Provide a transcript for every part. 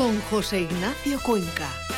con José Ignacio Cuenca.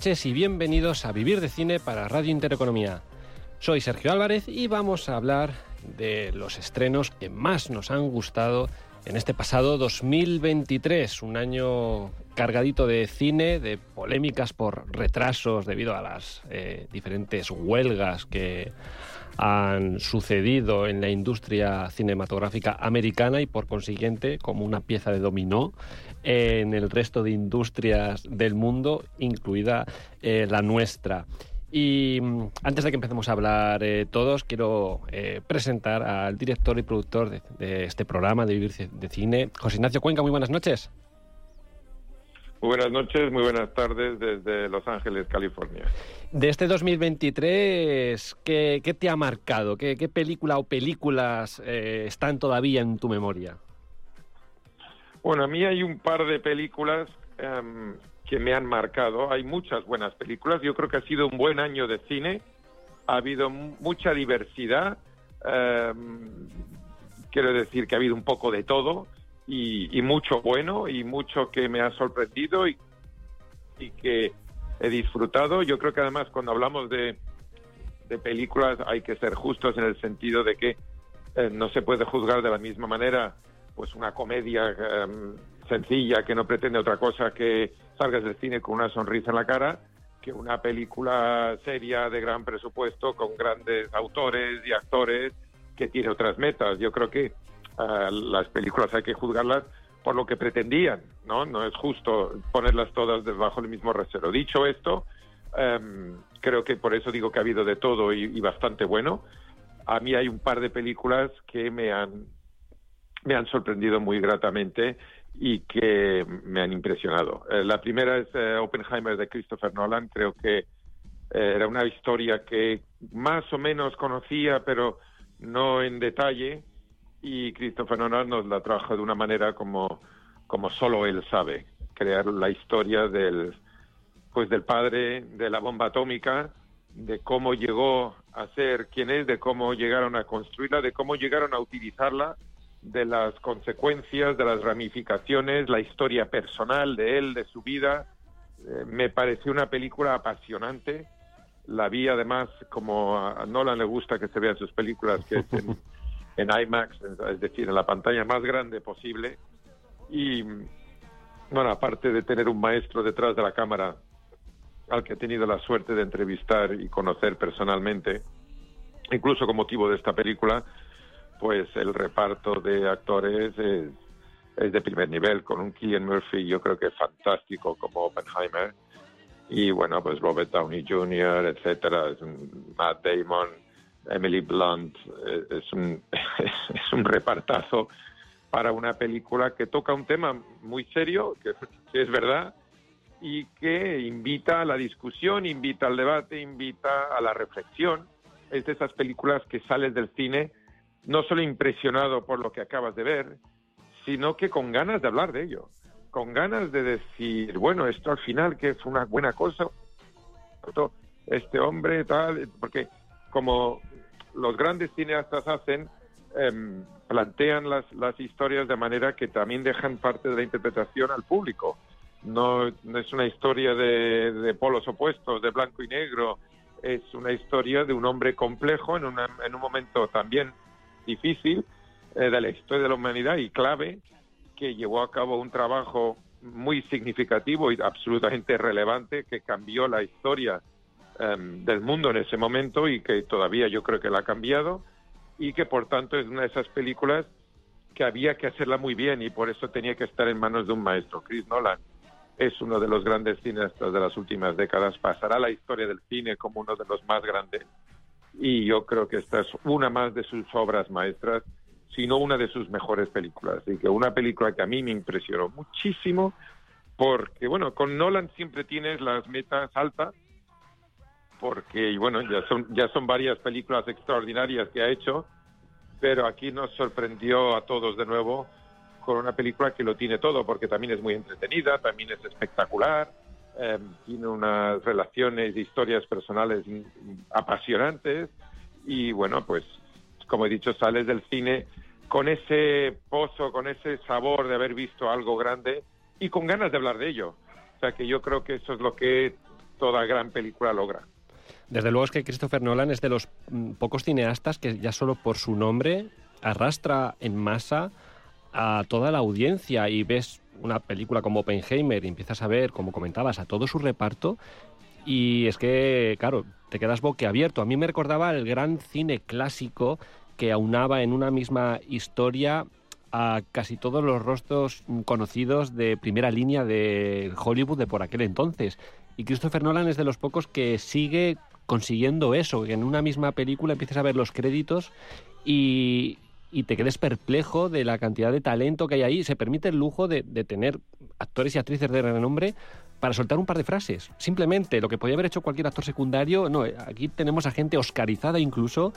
Noches y bienvenidos a Vivir de Cine para Radio Intereconomía. Soy Sergio Álvarez y vamos a hablar de los estrenos que más nos han gustado en este pasado 2023, un año cargadito de cine, de polémicas por retrasos debido a las eh, diferentes huelgas que han sucedido en la industria cinematográfica americana y por consiguiente como una pieza de dominó en el resto de industrias del mundo, incluida eh, la nuestra. Y mm, antes de que empecemos a hablar eh, todos, quiero eh, presentar al director y productor de, este programa de Vivir de Cine, José Ignacio Cuenca. Muy buenas noches. Muy buenas noches, muy buenas tardes desde Los Ángeles, California. De este 2023, ¿qué, qué te ha marcado? ¿Qué, qué película o películas están todavía en tu memoria? Bueno, a mí hay un par de películas em, que me han marcado. Hay muchas buenas películas. Yo creo que ha sido un buen año de cine. Ha habido mucha diversidad. Em, quiero decir que ha habido un poco de todo y, mucho bueno y mucho que me ha sorprendido y, que he disfrutado. Yo creo que además cuando hablamos de, películas hay que ser justos en el sentido de que eh, no se puede juzgar de la misma manera pues una comedia em, sencilla que no pretende otra cosa que salgas del cine con una sonrisa en la cara que una película seria de gran presupuesto con grandes autores y actores que tiene otras metas. Yo creo que eh, las películas hay que juzgarlas por lo que pretendían, ¿no? No es justo ponerlas todas debajo del mismo rasero. Dicho esto, em, creo que por eso digo que ha habido de todo y bastante bueno. A mí hay un par de películas que me han me han sorprendido muy gratamente y que me han impresionado. Eh, la primera es eh, Oppenheimer de Christopher Nolan. Creo que eh, era una historia que más o menos conocía, pero no en detalle. Y Christopher Nolan nos la trajo de una manera como, como solo él sabe. Crear la historia del, pues del padre de la bomba atómica, de cómo llegó a ser quien es, de cómo llegaron a construirla, de cómo llegaron a utilizarla de las consecuencias, de las ramificaciones, la historia personal de él, de su vida. Eh, me pareció una película apasionante. La vi además, como a Nolan le gusta que se vean sus películas, que es en, en IMAX, es decir, en la pantalla más grande posible. Y, bueno, aparte de tener un maestro detrás de la cámara al que he tenido la suerte de entrevistar y conocer personalmente, incluso con motivo de esta película, pues el reparto de actores es, de primer nivel, con un Killian Murphy yo creo que fantástico como Oppenheimer, y bueno, pues Robert Downey Jr., etcétera, Matt Damon, Emily Blunt, eh, es un, es repartazo para una película que toca un tema muy serio, que, que es verdad, y que invita a la discusión, invita al debate, invita a la reflexión. Es de esas películas que sales del cine no solo impresionado por lo que acabas de ver, sino que con ganas de hablar de ello, con ganas de decir, bueno, esto al final que es una buena cosa, este hombre tal, porque como los grandes cineastas hacen, em, plantean las, las historias de manera que también dejan parte de la interpretación al público. No, es una historia de, de, polos opuestos, de blanco y negro, es una historia de un hombre complejo en, una, en un momento también difícil eh, de la historia de la humanidad y clave que llevó a cabo un trabajo muy significativo y absolutamente relevante que cambió la historia um, del mundo en ese momento y que todavía yo creo que la ha cambiado y que por tanto es una de esas películas que había que hacerla muy bien y por eso tenía que estar en manos de un maestro. Chris Nolan es uno de los grandes cineastas de las últimas décadas, pasará la historia del cine como uno de los más grandes y yo creo que esta es una más de sus obras maestras, sino una de sus mejores películas. Y que una película que a mí me impresionó muchísimo, porque, bueno, con Nolan siempre tienes las metas altas, porque, bueno, ya son, ya son varias películas extraordinarias que ha hecho, pero aquí nos sorprendió a todos de nuevo con una película que lo tiene todo, porque también es muy entretenida, también es espectacular, eh, tiene unas relaciones historias personales apasionantes y bueno, pues como he dicho, sales del cine con ese pozo, con ese sabor de haber visto algo grande y con ganas de hablar de ello. O sea que yo creo que eso es lo que toda gran película logra. Desde luego es que Christopher Nolan es de los mm, pocos cineastas que ya solo por su nombre arrastra en masa a toda la audiencia y ves una película como Oppenheimer y empiezas a ver, como comentabas, a todo su reparto y es que, claro, te quedas boquiabierto. A mí me recordaba el gran cine clásico que aunaba en una misma historia a casi todos los rostros conocidos de primera línea de Hollywood de por aquel entonces. Y Christopher Nolan es de los pocos que sigue consiguiendo eso, que en una misma película empieces a ver los créditos y, y te quedes perplejo de la cantidad de talento que hay ahí. Se permite el lujo de, tener actores y actrices de renombre para soltar un par de frases. Simplemente lo que podía haber hecho cualquier actor secundario, no, aquí tenemos a gente oscarizada incluso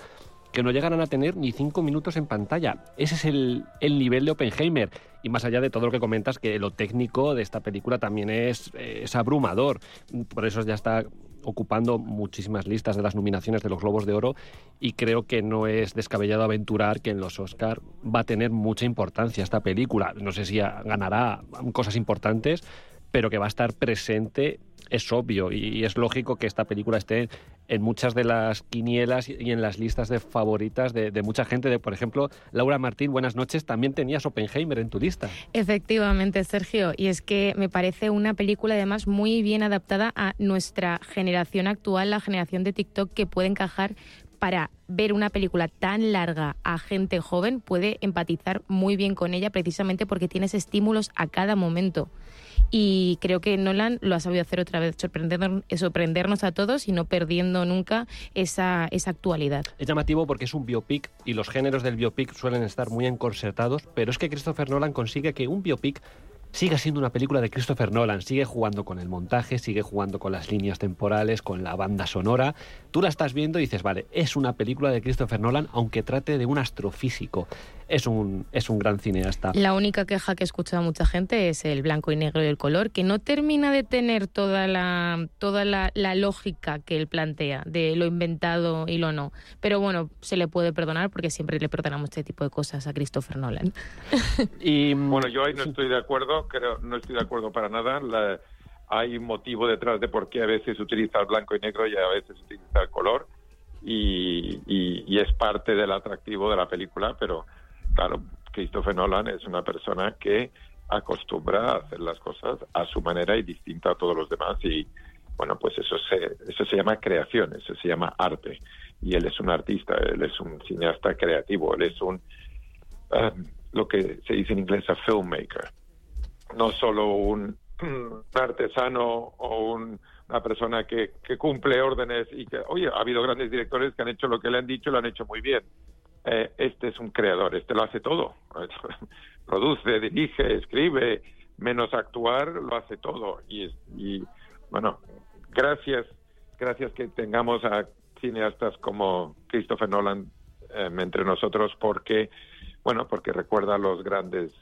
que no llegarán a tener ni cinco minutos en pantalla. Ese es el, el, nivel de Oppenheimer. Y más allá de todo lo que comentas, que lo técnico de esta película también es, es abrumador. Por eso ya está ocupando muchísimas listas de las nominaciones de los Globos de Oro y creo que no es descabellado aventurar que en los Oscar va a tener mucha importancia esta película. No sé si ganará cosas importantes, pero que va a estar presente es obvio y es lógico que esta película esté en muchas de las quinielas y en las listas de favoritas de, mucha gente. De, por ejemplo, Laura Martín, buenas noches, también tenías Oppenheimer en tu lista. Efectivamente, Sergio, y es que me parece una película además muy bien adaptada a nuestra generación actual, la generación de TikTok, que puede encajar para ver una película tan larga a gente joven, puede empatizar muy bien con ella precisamente porque tienes estímulos a cada momento y creo que Nolan lo ha sabido hacer otra vez, sorprendernos, sorprendernos a todos y no perdiendo nunca esa, esa actualidad. Es llamativo porque es un biopic y los géneros del biopic suelen estar muy encorsetados, pero es que Christopher Nolan consigue que un biopic siga siendo una película de Christopher Nolan, sigue jugando con el montaje, sigue jugando con las líneas temporales, con la banda sonora. Tú la estás viendo y dices, vale, es una película de Christopher Nolan, aunque trate de un astrofísico. Es un, es un gran cineasta. La única queja que he escuchado a mucha gente es el blanco y negro y el color, que no termina de tener toda la, toda la, la lógica que él plantea, de lo inventado y lo no. Pero bueno, se le puede perdonar porque siempre le perdonamos este tipo de cosas a Christopher Nolan. y bueno, yo ahí no estoy de acuerdo no estoy de acuerdo para nada. hay un motivo detrás de por qué a veces utiliza el blanco y negro y a veces utiliza el color y, y, es parte del atractivo de la película, pero claro, Christopher Nolan es una persona que acostumbra a hacer las cosas a su manera y distinta a todos los demás y bueno, pues eso se, eso se llama creación, eso se llama arte y él es un artista, él es un cineasta creativo, él es un, um, lo que se dice en inglés, a filmmaker, no solo un, artesano o una persona que, que, cumple órdenes y que, oye, ha habido grandes directores que han hecho lo que le han dicho y lo han hecho muy bien. Eh, este es un creador, este lo hace todo. Produce, dirige, escribe, menos actuar, lo hace todo. Y, bueno, gracias, gracias que tengamos a cineastas como Christopher Nolan em, entre nosotros porque, bueno, porque recuerda a los grandes,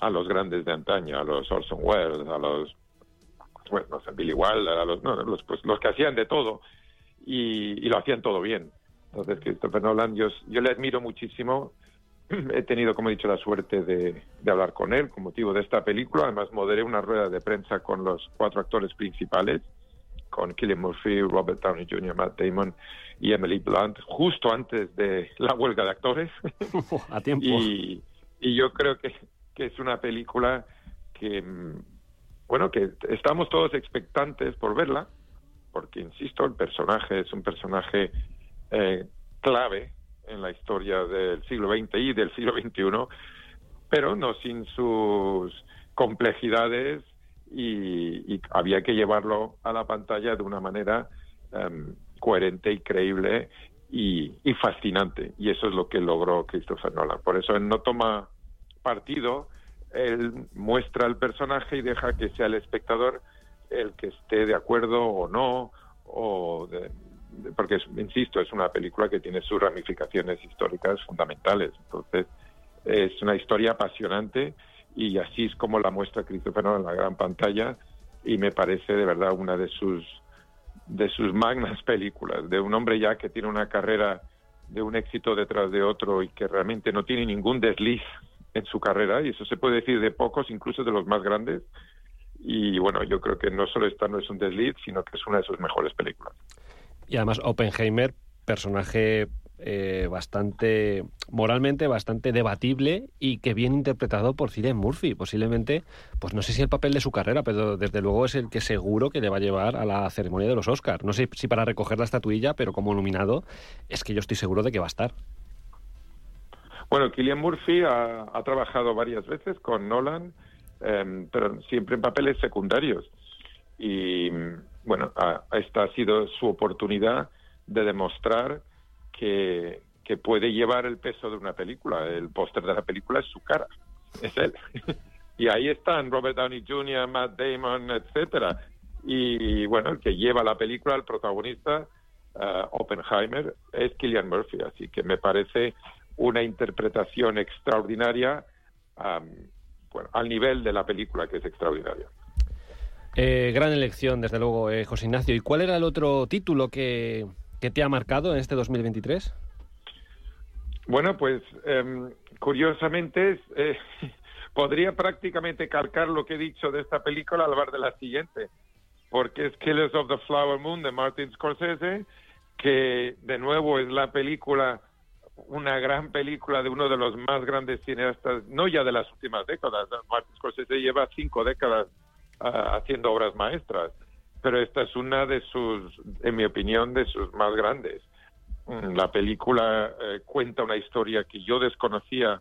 a los grandes de antaño, a los Orson Welles, a los, bueno, no Billy Wilder, a los, los, pues, los que hacían de todo y, lo hacían todo bien. Entonces, Christopher Nolan, yo, yo le admiro muchísimo. He tenido, como he dicho, la suerte de, de, hablar con él con motivo de esta película. Además, moderé una rueda de prensa con los cuatro actores principales con Killian Murphy, Robert Downey Jr., Matt Damon y Emily Blunt, justo antes de la huelga de actores. A tiempo. y, yo creo que, que, es una película que, bueno, que estamos todos expectantes por verla, porque, insisto, el personaje es un personaje eh, clave en la historia del siglo XX y del siglo XXI, pero no sin sus complejidades y, había que llevarlo a la pantalla de una manera em, coherente y creíble y, fascinante. Y eso es lo que logró Christopher Nolan. Por eso él no toma partido, él muestra el personaje y deja que sea el espectador el que esté de acuerdo o no, o porque, insisto, es una película que tiene sus ramificaciones históricas fundamentales. Entonces, es una historia apasionante y así es como la muestra Christopher en la gran pantalla y me parece de verdad una de sus de sus magnas películas, de un hombre ya que tiene una carrera de un éxito detrás de otro y que realmente no tiene ningún desliz en su carrera, y eso se puede decir de pocos, incluso de los más grandes. Y bueno, yo creo que no solo esta no es un desliz, sino que es una de sus mejores películas. Y además Oppenheimer, personaje eh, bastante moralmente bastante debatible y que bien interpretado por Cillian Murphy. Posiblemente, pues no sé si el papel de su carrera, pero desde luego es el que seguro que le va a llevar a la ceremonia de los Oscars. No sé si para recoger la estatuilla, pero como nominado, es que yo estoy seguro de que va a estar. Bueno, Cillian Murphy ha, trabajado varias veces con Nolan, em, pero siempre en papeles secundarios. Y bueno, esta ha sido su oportunidad de demostrar que, puede llevar el peso de una película. El póster de la película es su cara, es él. y ahí están Robert Downey Jr., Matt Damon, etcétera. Y bueno, el que lleva la película, el protagonista, uh, Oppenheimer, es Killian Murphy. Así que me parece una interpretación extraordinaria bueno, al nivel de la película, que es extraordinaria. Eh, gran elección, desde luego, eh, José Ignacio. ¿Y cuál era el otro título que, ¿Qué te ha marcado en este 2023? Bueno, pues em, curiosamente eh, podría prácticamente calcar lo que he dicho de esta película al bar de la siguiente, porque es Killers of the Flower Moon de Martin Scorsese, que de nuevo es la película, una gran película de uno de los más grandes cineastas, no ya de las últimas décadas, Martin Scorsese lleva cinco décadas haciendo obras maestras pero esta es una de sus, en mi opinión, de sus más grandes. Mm, la película eh, cuenta una historia que yo desconocía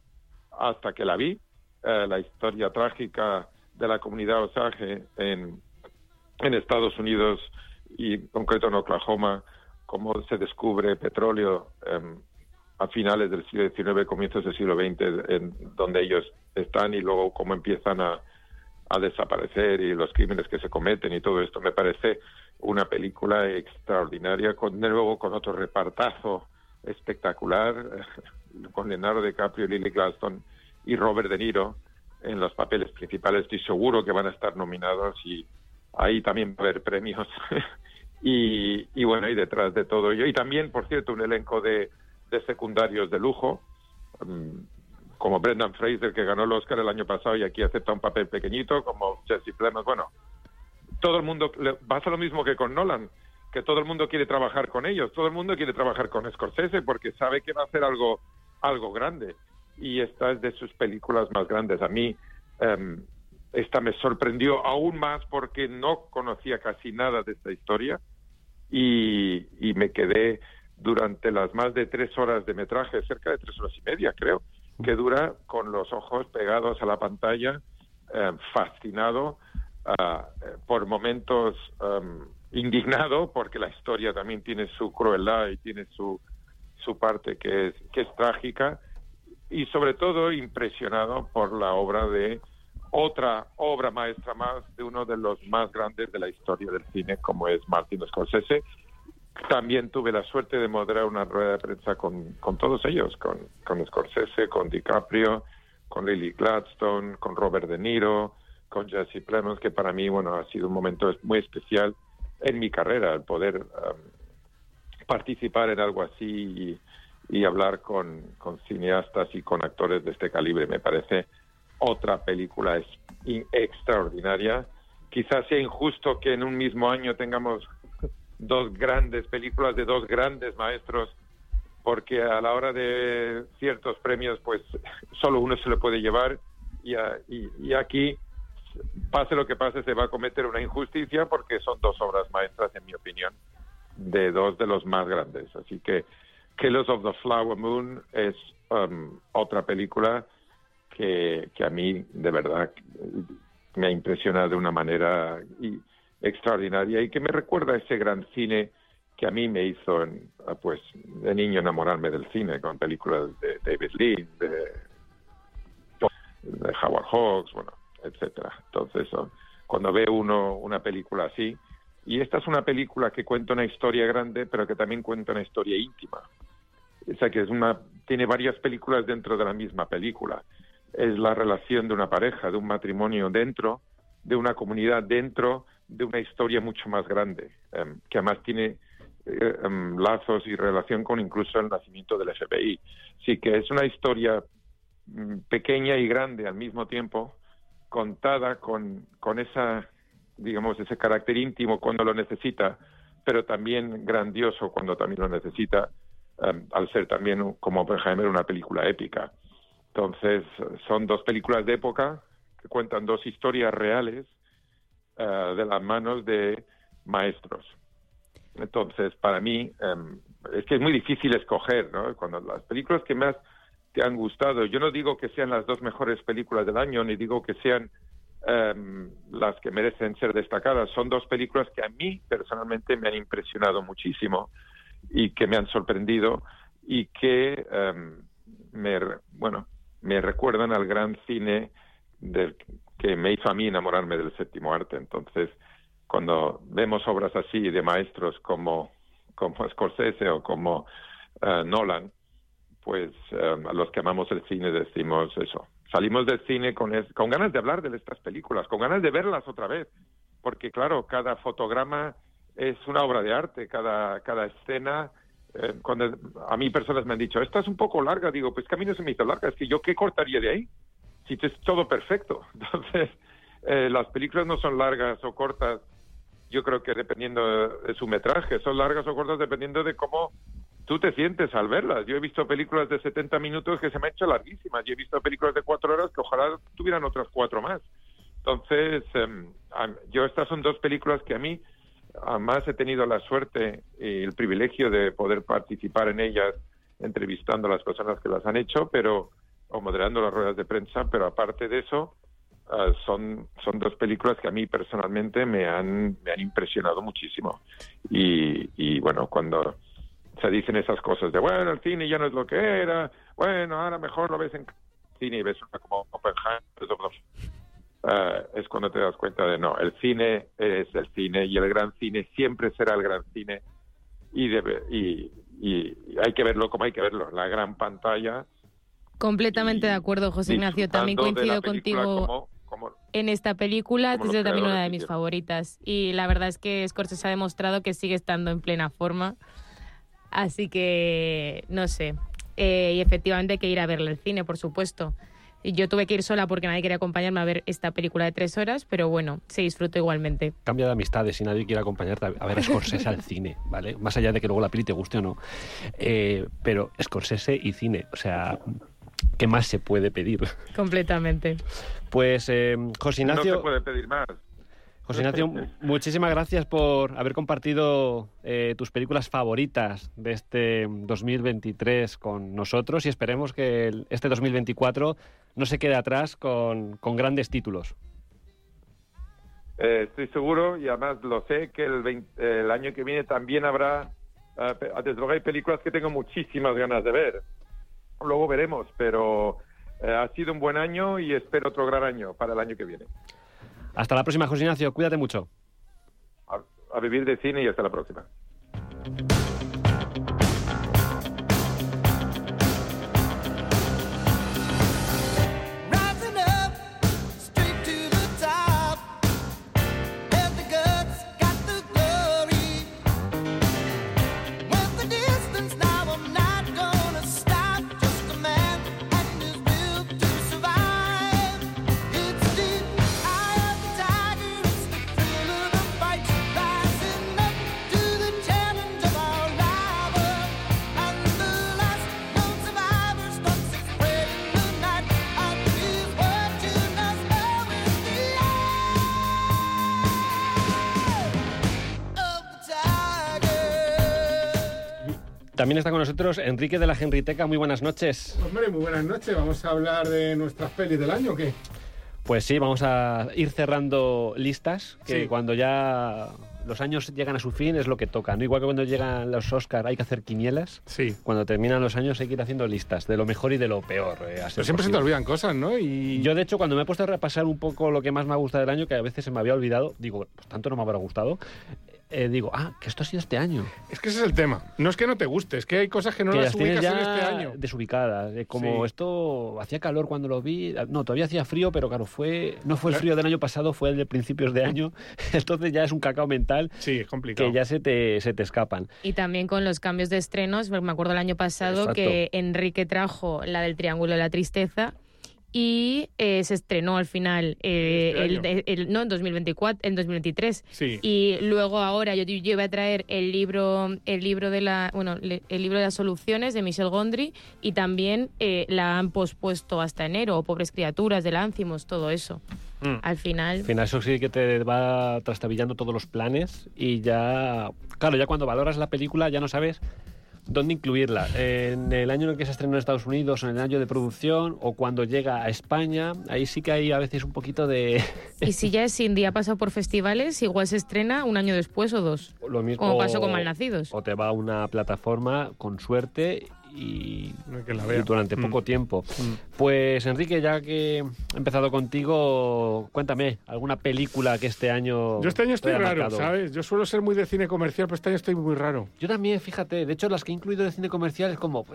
hasta que la vi, eh, la historia trágica de la comunidad Osage en, en Estados Unidos y en concreto en Oklahoma, cómo se descubre petróleo em, a finales del siglo XIX, comienzos del siglo XX, donde ellos están y luego cómo empiezan a, a desaparecer y los crímenes que se cometen y todo esto me parece una película extraordinaria con de nuevo con otro repartazo espectacular con Leonardo DiCaprio, Lily Gladstone y Robert De Niro en los papeles principales. Estoy seguro que van a estar nominados y ahí también va a haber premios. Y, y bueno y detrás de todo ello. Y también por cierto un elenco de, secundarios de lujo. Mm, como Brendan Fraser, que ganó el Oscar el año pasado y aquí acepta un papel pequeñito, como Jesse Plemons. Bueno, todo el mundo, le pasa lo mismo que con Nolan, que todo el mundo quiere trabajar con ellos, todo el mundo quiere trabajar con Scorsese porque sabe que va a hacer algo, algo grande. Y esta es de sus películas más grandes. A mí, em, esta me sorprendió aún más porque no conocía casi nada de esta historia y, y me quedé durante las más de tres horas de metraje, cerca de tres horas y media creo, que dura con los ojos pegados a la pantalla, eh, fascinado, uh, por momentos um, indignado, porque la historia también tiene su crueldad y tiene su, su parte que es, que es trágica, y sobre todo impresionado por la obra de otra obra maestra más de uno de los más grandes de la historia del cine, como es Martin Scorsese. También tuve la suerte de moderar una rueda de prensa con, con todos ellos, con, con Scorsese, con DiCaprio, con Lily Gladstone, con Robert De Niro, con Jesse Plemons, que para mí, bueno, ha sido un momento muy especial en mi carrera, el poder um, participar en algo así y, hablar con, con, cineastas y con actores de este calibre. Me parece otra película extraordinaria. Quizás sea injusto que en un mismo año tengamos dos grandes películas de dos grandes maestros, porque a la hora de ciertos premios, pues solo uno se lo puede llevar y, y, y aquí, pase lo que pase, se va a cometer una injusticia porque son dos obras maestras, en mi opinión, de dos de los más grandes. Así que Killers of the Flower Moon es um, otra película que, que, a mí de verdad me ha impresionado de una manera y, extraordinaria y que me recuerda a ese gran cine que a mí me hizo, en, pues, de niño enamorarme del cine, con películas de David Lee, de, de Howard Hawks, bueno, etcétera. Entonces, cuando ve uno una película así, y esta es una película que cuenta una historia grande, pero que también cuenta una historia íntima. O sea, que es una, tiene varias películas dentro de la misma película. Es la relación de una pareja, de un matrimonio dentro, de una comunidad dentro, de una historia mucho más grande, um, que además tiene um, lazos y relación con incluso el nacimiento del FBI. Sí que es una historia um, pequeña y grande al mismo tiempo, contada con, con esa, digamos, ese carácter íntimo cuando lo necesita, pero también grandioso cuando también lo necesita, al ser también, como Oppenheimer, una película épica. Entonces, son dos películas de época que cuentan dos historias reales uh, de las manos de maestros. Entonces, para mí, um, es que es muy difícil escoger, ¿no? Cuando las películas que más te han gustado, yo no digo que sean las dos mejores películas del año, ni digo que sean um, las que merecen ser destacadas, son dos películas que a mí personalmente me han impresionado muchísimo y que me han sorprendido y que um, me, bueno, me recuerdan al gran cine del que me hizo a mí enamorarme del séptimo arte. Entonces, cuando vemos obras así de maestros como, como Scorsese o como uh, Nolan, pues um, a los que amamos el cine decimos eso. Salimos del cine con, es, con ganas de hablar de estas películas, con ganas de verlas otra vez, porque claro, cada fotograma es una obra de arte, cada, cada escena eh, cuando a mí personas me han dicho, esta es un poco larga, digo, pues que a mí no se me hizo larga, es que yo qué cortaría de ahí si es todo perfecto. Entonces, eh, las películas no son largas o cortas, yo creo que dependiendo de su metraje, son largas o cortas dependiendo de cómo tú te sientes al verlas. Yo he visto películas de 70 minutos que se me han hecho larguísimas y he visto películas de cuatro horas que ojalá tuvieran otras cuatro más. Entonces, eh, yo estas son dos películas que a mí, además he tenido la suerte y el privilegio de poder participar en ellas entrevistando a las personas que las han hecho, pero o moderando las ruedas de prensa, pero aparte de eso, uh, son, son dos películas que a mí personalmente me han, me han impresionado muchísimo. Y, y bueno, cuando se dicen esas cosas de, bueno, el cine ya no es lo que era, bueno, ahora mejor lo ves en cine y ves una como Oppenheimer, uh, es cuando te das cuenta de, no, el cine es el cine y el gran cine siempre será el gran cine. Y, debe, y, y hay que verlo como hay que verlo, la gran pantalla Completamente de acuerdo, José Ignacio. También coincido contigo en esta película. Es también una de mis favoritas. Y la verdad es que Scorsese ha demostrado que sigue estando en plena forma. Así que, no sé. Eh, y efectivamente hay que ir a verle el cine, por supuesto. Y yo tuve que ir sola porque nadie quería acompañarme a ver esta película de tres horas, pero bueno, se disfrutó igualmente. Cambia de amistades si nadie quiere acompañarte a ver a Scorsese al cine, ¿vale? Más allá de que luego la peli te guste o no. Eh, pero Scorsese y cine, o sea, ¿qué más se puede pedir? Completamente. Pues, eh, José Ignacio... No se puede pedir más. José Ignacio, muchísimas gracias por haber compartido eh, tus películas favoritas de este 2023 con nosotros y esperemos que este 2024 no se quede atrás con, con grandes títulos. Eh, estoy seguro y además lo sé que el, el año que viene también habrá, uh, desde luego hay películas que tengo muchísimas ganas de ver. Luego veremos, pero uh, ha sido un buen año y espero otro gran año para el año que viene. Hasta la próxima, José Ignacio. Cuídate mucho. A, a vivir de cine y hasta la próxima. También está con nosotros Enrique de la Genriteca. Muy buenas noches. Hombre, muy buenas noches. Vamos a hablar de nuestras pelis del año, ¿o qué? Pues sí, vamos a ir cerrando listas, que Sí. cuando ya los años llegan a su fin es lo que toca. ¿no? Igual que cuando llegan los Oscars hay que hacer quinielas, Sí. cuando terminan los años hay que ir haciendo listas de lo mejor y de lo peor. eh, Pero siempre se te posible. olvidan cosas, ¿no? Y Yo, de hecho, cuando me he puesto a repasar un poco lo que más me ha gustado del año, que a veces se me había olvidado, digo, pues tanto no me habrá gustado, eh, digo, ah, que esto ha sido este año. es que ese es el tema. No es que no te guste, es que hay cosas que no que las las ubicas ya en este año. desubicadas. eh, como Sí. esto hacía calor cuando lo vi. No, todavía hacía frío, pero claro, fue no fue el frío del año pasado, fue el de principios de año. Entonces ya es un cacao mental Sí, es complicado. que ya se te, se te escapan. Y también con los cambios de estrenos, me acuerdo el año pasado Exacto. que Enrique trajo la del Triángulo de la Tristeza y eh, se estrenó al final, eh, Este el, el- el- no, en 2024, en 2023. Sí. Y luego ahora yo, yo iba a traer el libro, el libro de la, bueno, le- el libro de las soluciones de Michel Gondry y también eh, la han pospuesto hasta enero, o Pobres criaturas de Láncimos, todo eso. Mm. Al final, Al final eso sí que te va trastabillando todos los planes y ya, claro, ya cuando valoras la película ya no sabes dónde incluirla. En el año en el que se estrenó en Estados Unidos, en el año de producción o cuando llega a España, ahí sí que hay a veces un poquito de... y si ya es indie ha pasado por festivales, igual se estrena un año después o dos. Lo mismo, Como pasó con Malnacidos. O te va a una plataforma con suerte y, que la durante Mm. poco tiempo. Mm. Pues Enrique, ya que he empezado contigo, cuéntame, ¿alguna película que este año... Yo este año estoy raro, marcado? ¿sabes? Yo suelo ser muy de cine comercial, pero este año estoy muy raro. Yo también, fíjate, de hecho las que he incluido de cine comercial es como,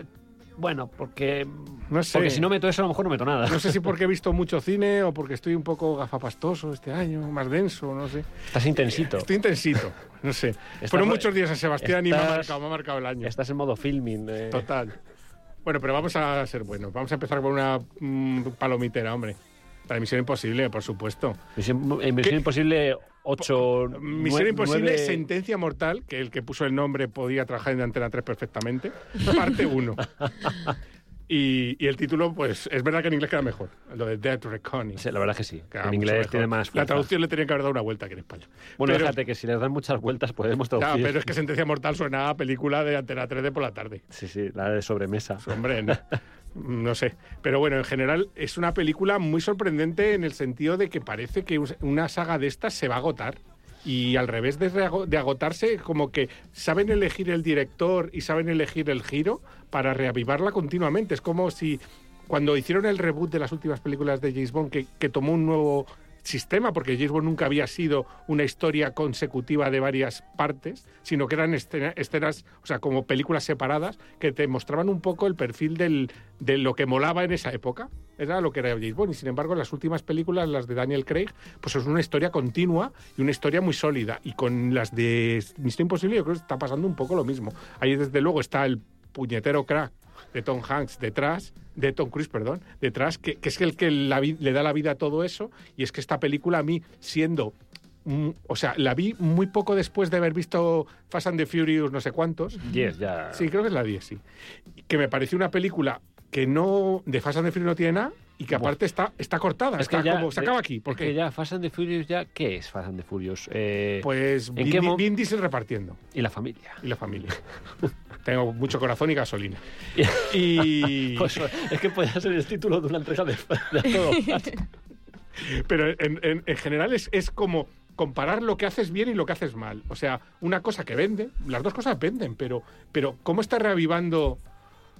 bueno, porque, No sé. porque si no meto eso a lo mejor no meto nada. No sé si porque he visto mucho cine o porque estoy un poco gafapastoso este año, más denso, no sé. Estás intensito. Estoy intensito, no sé. Estás- Fueron muchos días en Sebastián y me ha estás- marcado, me ha marcado el año. Estás en modo filming. eh. Total. Bueno, pero vamos a ser buenos. Vamos a empezar con una mm, palomitera, hombre. La Misión Imposible, por supuesto. Misión, en Misión. Imposible 8... Misión Imposible, Sentencia Mortal, que el que puso el nombre podía trabajar en Antena 3 perfectamente. Parte 1. Y, y el título, pues, es verdad que en inglés queda mejor. Lo de Dead Reckoning. Sí, la verdad es que sí. Queda en inglés mejor. tiene más La fuerza. traducción le tenía que haber dado una vuelta aquí en España. Bueno, pero, fíjate que si les dan muchas vueltas podemos traducir. pero es que Sentencia Mortal suena a película de Antena 3 de por la tarde. Sí, sí, la de sobremesa. Hombre, no, no sé. Pero bueno, en general es una película muy sorprendente en el sentido de que parece que una saga de estas se va a agotar. Y al revés de agotarse, como que saben elegir el director y saben elegir el giro para reavivarla continuamente. Es como si cuando hicieron el reboot de las últimas películas de James Bond, que, que tomó un nuevo sistema, porque James Bond nunca había sido una historia consecutiva de varias partes, sino que eran escena- escenas, o sea, como películas separadas, que te mostraban un poco el perfil del, de lo que molaba en esa época. Era lo que era James Bond. Y sin embargo, las últimas películas, las de Daniel Craig, pues es una historia continua y una historia muy sólida. Y con las de Misión Imposible, yo creo que está pasando un poco lo mismo. Ahí, desde luego, está el puñetero crack de Tom Hanks detrás, de Tom Cruise, perdón, detrás, que, que es el que la le da la vida a todo eso. Y es que esta película a mí, siendo... mm, o sea, la vi muy poco después de haber visto Fast and the Furious no sé cuántos. Yes, ya. Sí, creo que es la 10, sí. Que me pareció una película que no... De Fast and the Furious no tiene nada y que aparte está, está cortada. Es que está ya- como, se acaba aquí. Es porque que ya Fast and the Furious ya... ¿Qué es Fast and the Furious? Eh, Pues ¿en Vin, qué mo- Vin Diesel repartiendo. y la familia. Y la familia. Tengo mucho corazón y gasolina. Y... Pues, es que podría ser el título de una entrega de, de todo. Pero en, en- en general es, es como comparar lo que haces bien y lo que haces mal. O sea, una cosa que vende, las dos cosas venden, pero, pero ¿cómo está reavivando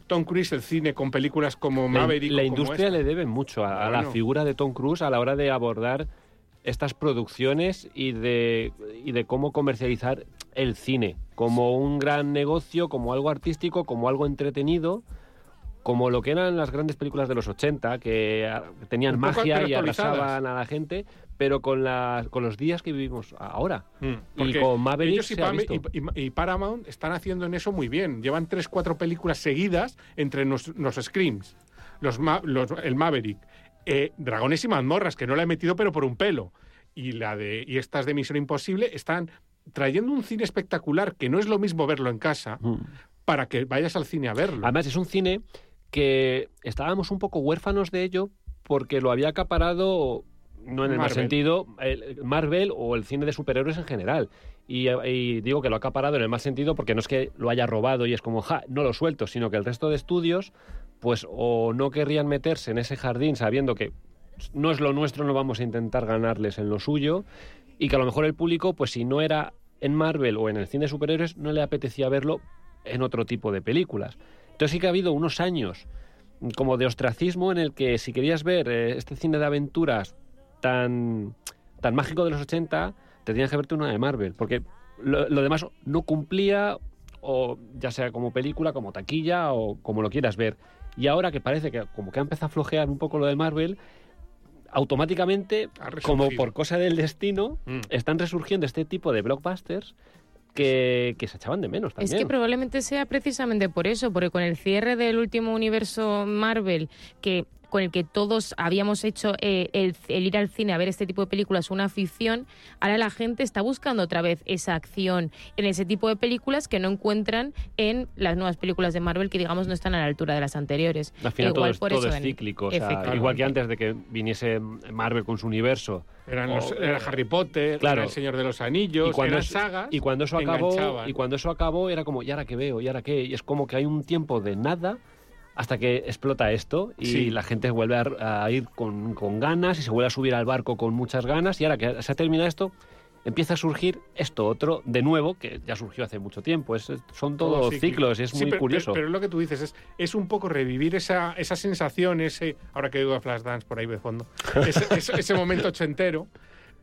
Tom Cruise el cine con películas como La, Maverick? la industria le debe mucho a, a la figura de Tom Cruise a la hora de abordar estas producciones y de, y de cómo comercializar el cine como un gran negocio, como algo artístico, como algo entretenido, como lo que eran las grandes películas de los 80, que tenían magia y arrasaban a la gente, pero con, las con los días que vivimos ahora. Mm, Y con Maverick ellos y, se ha visto. y- y- y Paramount están haciendo en eso muy bien. Llevan tres, cuatro películas seguidas entre los, los Screams, los, los- el Maverick, eh, Dragones y mazmorras, que no la he metido pero por un pelo, y, la de, y estas de Misión Imposible, están trayendo un cine espectacular que no es lo mismo verlo en casa Mm. para que vayas al cine a verlo. Además, es un cine que estábamos un poco huérfanos de ello porque lo había acaparado, no en el mal Marvel. sentido, el Marvel o el cine de superhéroes en general. Y, eh, y digo que lo ha acaparado en el mal sentido porque no es que lo haya robado y es como, ja, no lo suelto, sino que el resto de estudios, pues o no querrían meterse en ese jardín sabiendo que no es lo nuestro, no vamos a intentar ganarles en lo suyo, y que a lo mejor el público, pues si no era en Marvel o en el cine de superhéroes, no le apetecía verlo en otro tipo de películas. Entonces sí que ha habido unos años como de ostracismo en el que si querías ver eh, este cine de aventuras tan, tan mágico de los 80, te tenías que verte una de Marvel, porque lo, lo demás no cumplía, o ya sea como película, como taquilla, o como lo quieras ver. Y ahora que parece que como que ha empezado a flojear un poco lo de Marvel, automáticamente, como por cosa del destino, Mm. están resurgiendo este tipo de blockbusters que, que se echaban de menos también. Es que probablemente sea precisamente por eso, porque con el cierre del último universo Marvel, que con el que todos habíamos hecho eh, el, el ir al cine a ver este tipo de películas una afición, ahora la gente está buscando otra vez esa acción en ese tipo de películas que no encuentran en las nuevas películas de Marvel que digamos no están a la altura de las anteriores. Al final todo, Igual es, por todo eso es en- cíclico. o sea, efectivamente. igual que antes de que viniese Marvel con su universo. Eran los- o- era Harry Potter, Claro. era El Señor de los Anillos, y cuando, eran es- sagas. y cuando eso acabó y cuando eso acabó era como y ahora qué veo y ahora qué y es como que hay un tiempo de nada hasta que explota esto y Sí. la gente vuelve a, a ir con, con ganas y se vuelve a subir al barco con muchas ganas. Y ahora que se ha terminado esto empieza a surgir esto otro de nuevo que ya surgió hace mucho tiempo. Es, son Todo todos ciclos y es Sí, muy pero, curioso. Pero, lo que tú dices, es, es un poco revivir esa, esa sensación, ese, ahora que digo a Flashdance por ahí de fondo, ese, ese- ese momento ochentero,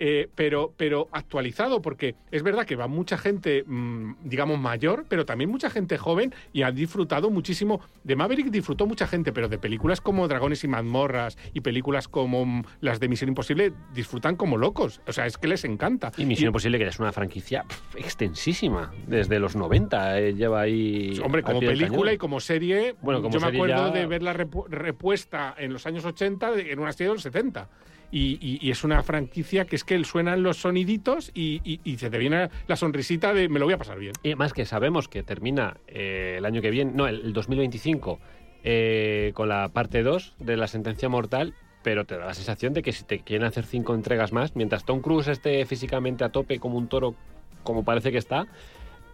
eh, pero, pero actualizado, porque es verdad que va mucha gente, mm, digamos, mayor, pero también mucha gente joven y ha disfrutado muchísimo. De Maverick disfrutó mucha gente, pero de películas como Dragones y mazmorras y películas como mm, las de Misión Imposible disfrutan como locos. O sea, es que les encanta. y Misión Imposible que es una franquicia extensísima desde los 90 eh, lleva ahí Hombre, como película y como serie, Bueno, como yo me acuerdo ya- de verla repu- repuesta en los años 80 de- en una serie de los 70. Y, es una franquicia que es que suenan los soniditos y, se te viene la sonrisita de me lo voy a pasar bien. Y más que sabemos que termina eh, el año que viene, no, el, el 2025, eh, con la parte 2 de la sentencia mortal, pero te da la sensación de que si te quieren hacer cinco entregas más, mientras Tom Cruise esté físicamente a tope como un toro, como parece que está,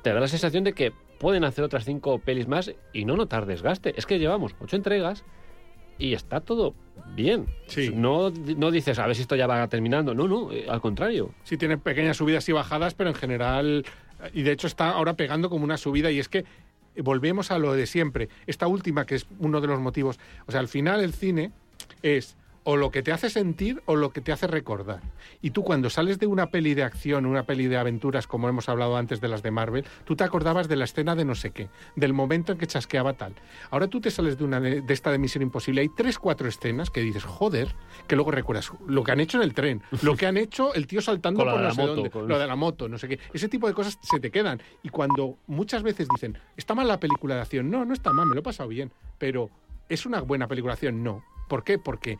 te da la sensación de que pueden hacer otras cinco pelis más y no notar desgaste. Es que llevamos ocho entregas y está todo bien. Sí. No, no dices, a ver si esto ya va terminando. No, no, eh, al contrario. Sí tiene pequeñas subidas y bajadas, pero en general, y de hecho está ahora pegando como una subida y es que volvemos a lo de siempre. Esta última, que es uno de los motivos, o sea, al final el cine es o lo que te hace sentir o lo que te hace recordar. Y tú cuando sales de una peli de acción, una peli de aventuras, como hemos hablado antes de las de Marvel, tú te acordabas de la escena de no sé qué, del momento en que chasqueaba tal. Ahora tú te sales de una de, esta de Misión Imposible, hay tres, cuatro escenas que dices, joder, que luego recuerdas lo que han hecho en el tren, lo que han hecho el tío saltando por no sé moto, dónde, con- lo de la moto, no sé qué. Ese tipo de cosas se te quedan. Y cuando muchas veces dicen, está mal la película de acción, no, no está mal, me lo he pasado bien, pero ¿es una buena película de acción? No. ¿Por qué? Porque,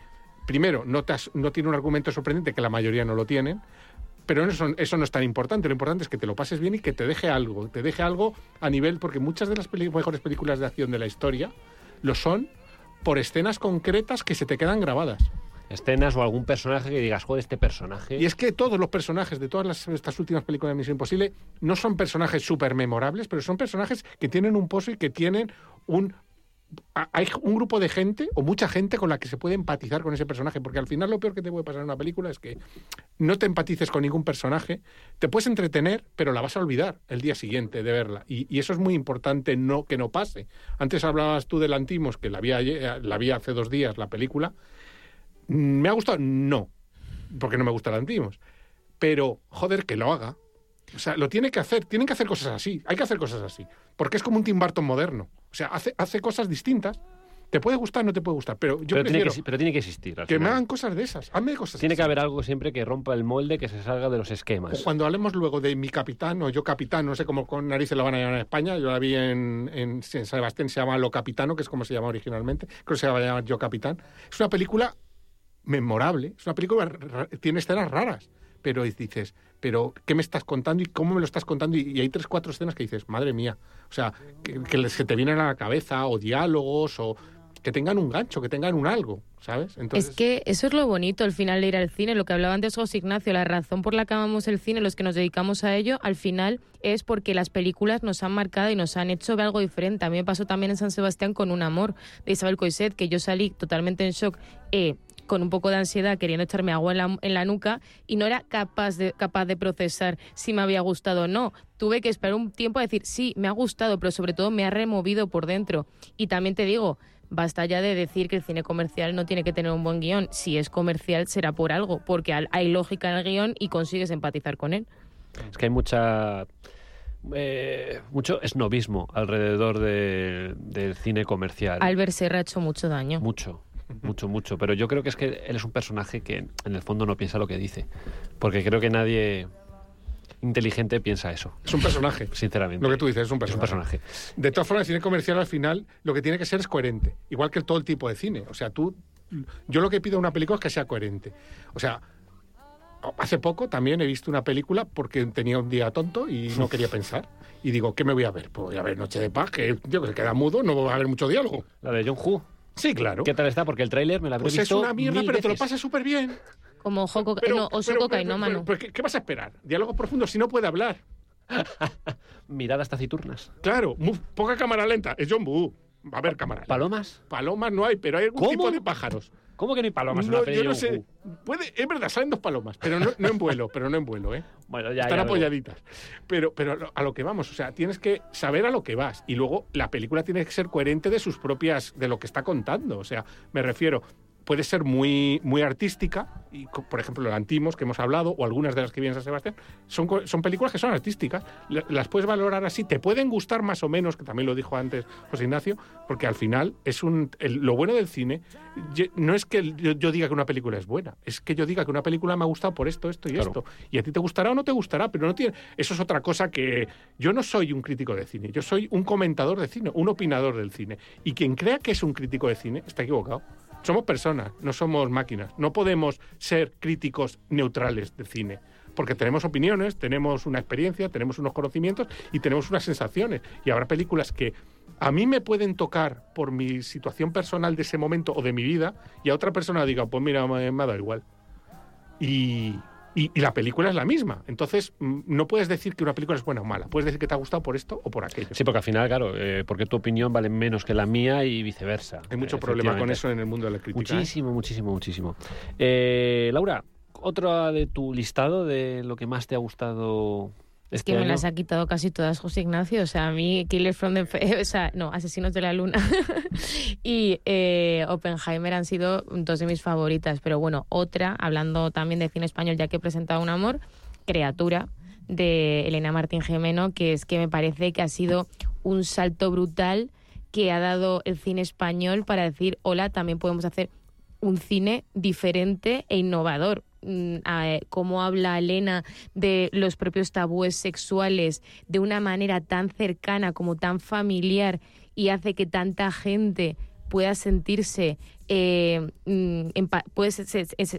primero, no, te has- no tiene un argumento sorprendente, que la mayoría no lo tienen, pero eso, eso no es tan importante. Lo importante es que te lo pases bien y que te deje algo. Te deje algo a nivel. Porque muchas de las mejores películas de acción de la historia lo son por escenas concretas que se te quedan grabadas. Escenas o algún personaje que digas, joder, este personaje. Y es que todos los personajes de todas las- estas últimas películas de Misión Imposible no son personajes súper memorables, pero son personajes que tienen un pozo y que tienen un... Hay un grupo de gente o mucha gente con la que se puede empatizar con ese personaje, porque al final lo peor que te puede pasar en una película es que no te empatices con ningún personaje, te puedes entretener, pero la vas a olvidar el día siguiente de verla. Y, eso es muy importante no que no pase. Antes hablabas tú del Antimos, que la vi, ayer- la vi hace dos días, la película. ¿Me ha gustado? No, porque no me gusta Antimos. Pero, joder, que lo haga. O sea, lo tiene que hacer, tienen que hacer cosas así, hay que hacer cosas así. Porque es como un Tim Burton moderno. O sea, hace, hace cosas distintas. Te puede gustar, no te puede gustar, pero yo pero, tiene que, pero tiene que existir. al que me final. hagan cosas de esas. Hazme cosas Tiene que haber algo siempre que rompa el molde, que se salga de los esquemas. cuando hablemos luego de mi capitán o yo capitán, no sé cómo con narices la van a llamar en España, yo la vi en, en, en San Sebastián, se llama Lo Capitano, que es como se llama originalmente, creo que se va a llamar Yo Capitán. Es una película memorable, es una película, tiene escenas raras, pero dices, pero ¿qué me estás contando y cómo me lo estás contando? Y, hay tres, cuatro escenas que dices, madre mía, o sea, que, que se te vienen a la cabeza, o diálogos, o que tengan un gancho, que tengan un algo, ¿sabes? Es que eso es lo bonito al final de ir al cine, lo que hablaba antes José Ignacio, la razón por la que amamos el cine, los que nos dedicamos a ello, al final es porque las películas nos han marcado y nos han hecho ver algo diferente. A mí me pasó también en San Sebastián con Un amor de Isabel Coiset, que yo salí totalmente en shock. eh, con un poco de ansiedad, queriendo echarme agua en la, en la nuca y no era capaz de, capaz de procesar si me había gustado o no. Tuve que esperar un tiempo a decir, sí, me ha gustado, pero sobre todo me ha removido por dentro. Y también te digo, Basta ya de decir que el cine comercial no tiene que tener un buen guion. Si es comercial será por algo, porque hay lógica en el guion y consigues empatizar con él. Es que hay mucha. eh, mucho esnovismo alrededor de- del cine comercial. Albert Serra ha hecho mucho daño. Mucho, mucho, mucho. Pero yo creo que es que él es un personaje que en el fondo no piensa lo que dice. Porque creo que nadie inteligente piensa eso, es un personaje. sinceramente. Lo que tú dices es un Es un personaje. personaje. De todas formas, el cine comercial al final lo que tiene que ser es coherente, igual que todo el tipo de cine. O sea, tú, yo lo que pido a una película es que sea coherente. O sea, hace poco también he visto una película porque tenía un día tonto y no quería pensar. Y digo, ¿qué me voy a ver? Pues voy a ver Noche de Paz, que yo que se queda mudo, no va a haber mucho diálogo. La de John Woo. Sí, claro. ¿Qué tal está? Porque el tráiler me la habré Pues es una mierda, mil pero te lo pasas súper bien. Como Joko, Pero, no, pero- Osoko pero- Kainómano. pero- pero ¿qué, qué vas a esperar? Diálogo profundo si no puede hablar. Miradas taciturnas. Claro, poca cámara lenta. Es John Boo. Va a haber cámara. ¿Palomas? Palomas no hay, pero hay algún ¿Cómo? tipo de pájaros. ¿Cómo que no hay palomas en No, una peli yo no sé. Puede, es verdad, salen dos palomas, pero no, no en vuelo, pero no en vuelo, ¿eh? Bueno, ya, Están ya, apoyaditas. Pero, pero a lo que vamos, o sea, tienes que saber a lo que vas. Y luego la película tiene que ser coherente de sus propias, de lo que está contando. O sea, me refiero, puede ser muy, muy artística, y por ejemplo, el Antimos que hemos hablado, o algunas de las que vienen San Sebastián, son, son películas que son artísticas. La- Las puedes valorar así, te pueden gustar más o menos, que también lo dijo antes José Ignacio, porque al final es un. el- lo bueno del cine no es que yo, yo diga que una película es buena, es que yo diga que una película me ha gustado por esto, esto y Claro. esto. Y a ti te gustará o no te gustará, pero no tiene. Eso es otra cosa que. Yo no soy un crítico de cine, yo soy un comentador de cine, un opinador del cine. Y quien crea que es un crítico de cine está equivocado. Somos personas, no somos máquinas. No podemos ser críticos neutrales de cine. Porque tenemos opiniones, tenemos una experiencia, tenemos unos conocimientos y tenemos unas sensaciones. Y habrá películas que a mí me pueden tocar por mi situación personal de ese momento o de mi vida y a otra persona diga, pues mira, me, me ha dado igual. Y, y- y la película es la misma. Entonces, mm, no puedes decir que una película es buena o mala. Puedes decir que te ha gustado por esto o por aquello. Sí, porque al final, claro, eh, porque tu opinión vale menos que la mía y viceversa. Hay mucho Eh, problema con eso en el mundo de la crítica. ¿eh? Muchísimo, muchísimo, muchísimo. Eh, Laura, otra de tu listado de lo que más te ha gustado Es Este que me año- las ha quitado casi todas José Ignacio. O sea, a mí Killers from the... O sea, no, Asesinos de la Luna y eh, Oppenheimer han sido dos de mis favoritas. Pero bueno, otra, hablando también de cine español, ya que he presentado un amor, Criatura, de Elena Martín Gemeno, que es que me parece que ha sido un salto brutal que ha dado el cine español para decir, hola, también podemos hacer un cine diferente e innovador. Mm, eh, Cómo habla Elena de los propios tabúes sexuales de una manera tan cercana como tan familiar y hace que tanta gente pueda sentirse eh, mm,